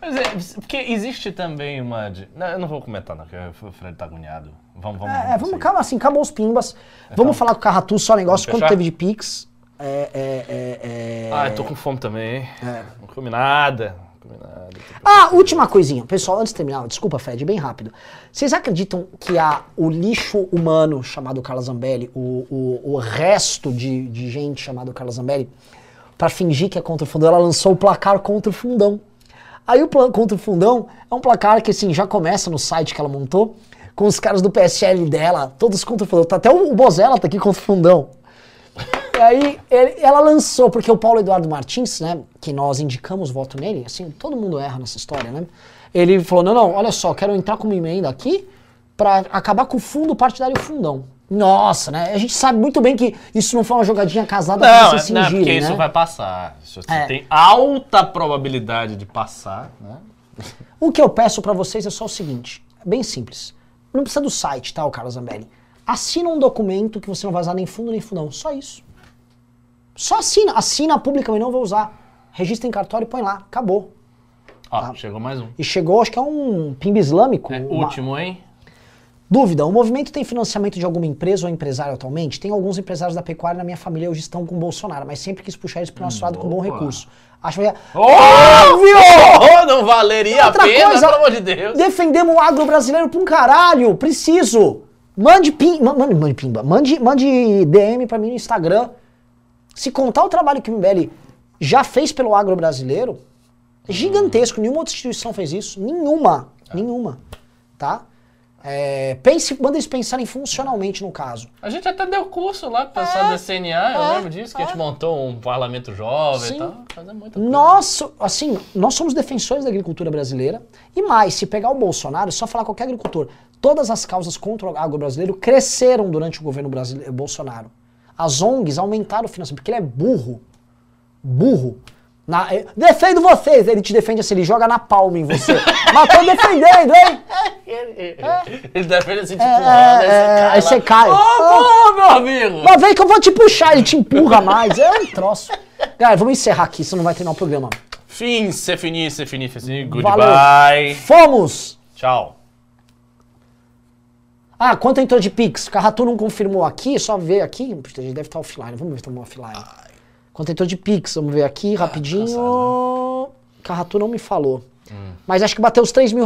Mas é, porque existe também uma. de- Não, eu não vou comentar, não, porque o Fred tá agoniado. Vamos, vamos. É, vamos, seguir. calma assim, acabou os pimbas. Vamos falar com o Carratu, só um negócio, Vamos quanto teve de Pix. É, é, é, é... Ah, eu tô com fome também, hein? Não comi nada. Nada. Ah, última coisinha. Pessoal, antes de terminar, desculpa, Fred, bem rápido. Vocês acreditam que há o lixo humano chamado Carla Zambelli, o, o, o resto de, de gente chamado Carla Zambelli, pra fingir que é contra o fundão, ela lançou o placar contra o fundão. Aí o plan contra o fundão é um placar que, assim, já começa no site que ela montou, com os caras do PSL dela, todos contra o fundão. Tá até o, o Bozella tá aqui contra o fundão. E aí ele- ela lançou, porque o Paulo Eduardo Martins, né, que nós indicamos voto nele, assim, todo mundo erra nessa história, né? Ele falou: não, não, olha só, quero entrar com uma emenda aqui pra acabar com o fundo partidário fundão. Nossa, né? A gente sabe muito bem que isso não foi uma jogadinha casada pra Não, vocês se não, fingirem, porque né? isso vai passar. Isso É. tem alta probabilidade de passar, né? O que eu peço pra vocês é só o seguinte, é bem simples. Não precisa do site, tá, o Carlos Zambelli? Assina um documento que você não vai usar nem fundo nem fundão, só isso. Só assina, assina publicamente, não vou usar. Registra em cartório e põe lá, acabou. Ó, Tá. chegou mais um. E chegou, acho que é um pimba islâmico. É, uma- último, hein? Dúvida: o movimento tem financiamento de alguma empresa ou empresário atualmente? Tem alguns empresários da pecuária na minha família hoje estão com o Bolsonaro, mas sempre quis puxar eles para o nosso lado com bom Boa. recurso. Acho que Óbvio! Oh, não valeria Outra a pena, coisa, pelo amor de Deus. defendemos o agro brasileiro pra um caralho. Preciso. Mande pim, ma- mande, mande pimba. Mande, mande DM pra mim no Instagram. Se contar o trabalho que o MBL já fez pelo agro brasileiro, é gigantesco. Nenhuma outra instituição fez isso. Nenhuma. Nenhuma. Tá? É, pense, manda eles pensarem funcionalmente no caso. A gente até deu curso lá pro pessoal da CNA, eu lembro disso, que a gente montou um parlamento jovem Sim. e tal. Fazer muita coisa. Nós, assim, nós somos defensores da agricultura brasileira. E mais, se pegar o Bolsonaro, só falar qualquer agricultor, todas as causas contra o agro brasileiro cresceram durante o governo brasileiro, Bolsonaro. As ONGs aumentaram o financiamento, porque ele é burro. Burro. Na, eh, defendo vocês, ele te defende assim, ele joga na palma em você. Mas tô defendendo, hein? Ele defende assim, tipo, É, é, aí você cai. Ô, pô, meu amigo! Mas vem que eu vou te puxar, ele te empurra mais. É um troço. Galera, vamos encerrar aqui, senão não vai terminar o programa. Fim, c'est fini, c'est fini, c'est fini. Valeu. Goodbye. Fomos! Tchau. Ah, quanto entrou de Pix? Carratu não confirmou aqui, só ver aqui. A gente deve estar offline. Vamos ver se estamos offline. Quanto entrou de Pix? Vamos ver aqui rapidinho. cansado, Carratu não me falou. Mas acho que bateu os 3 mil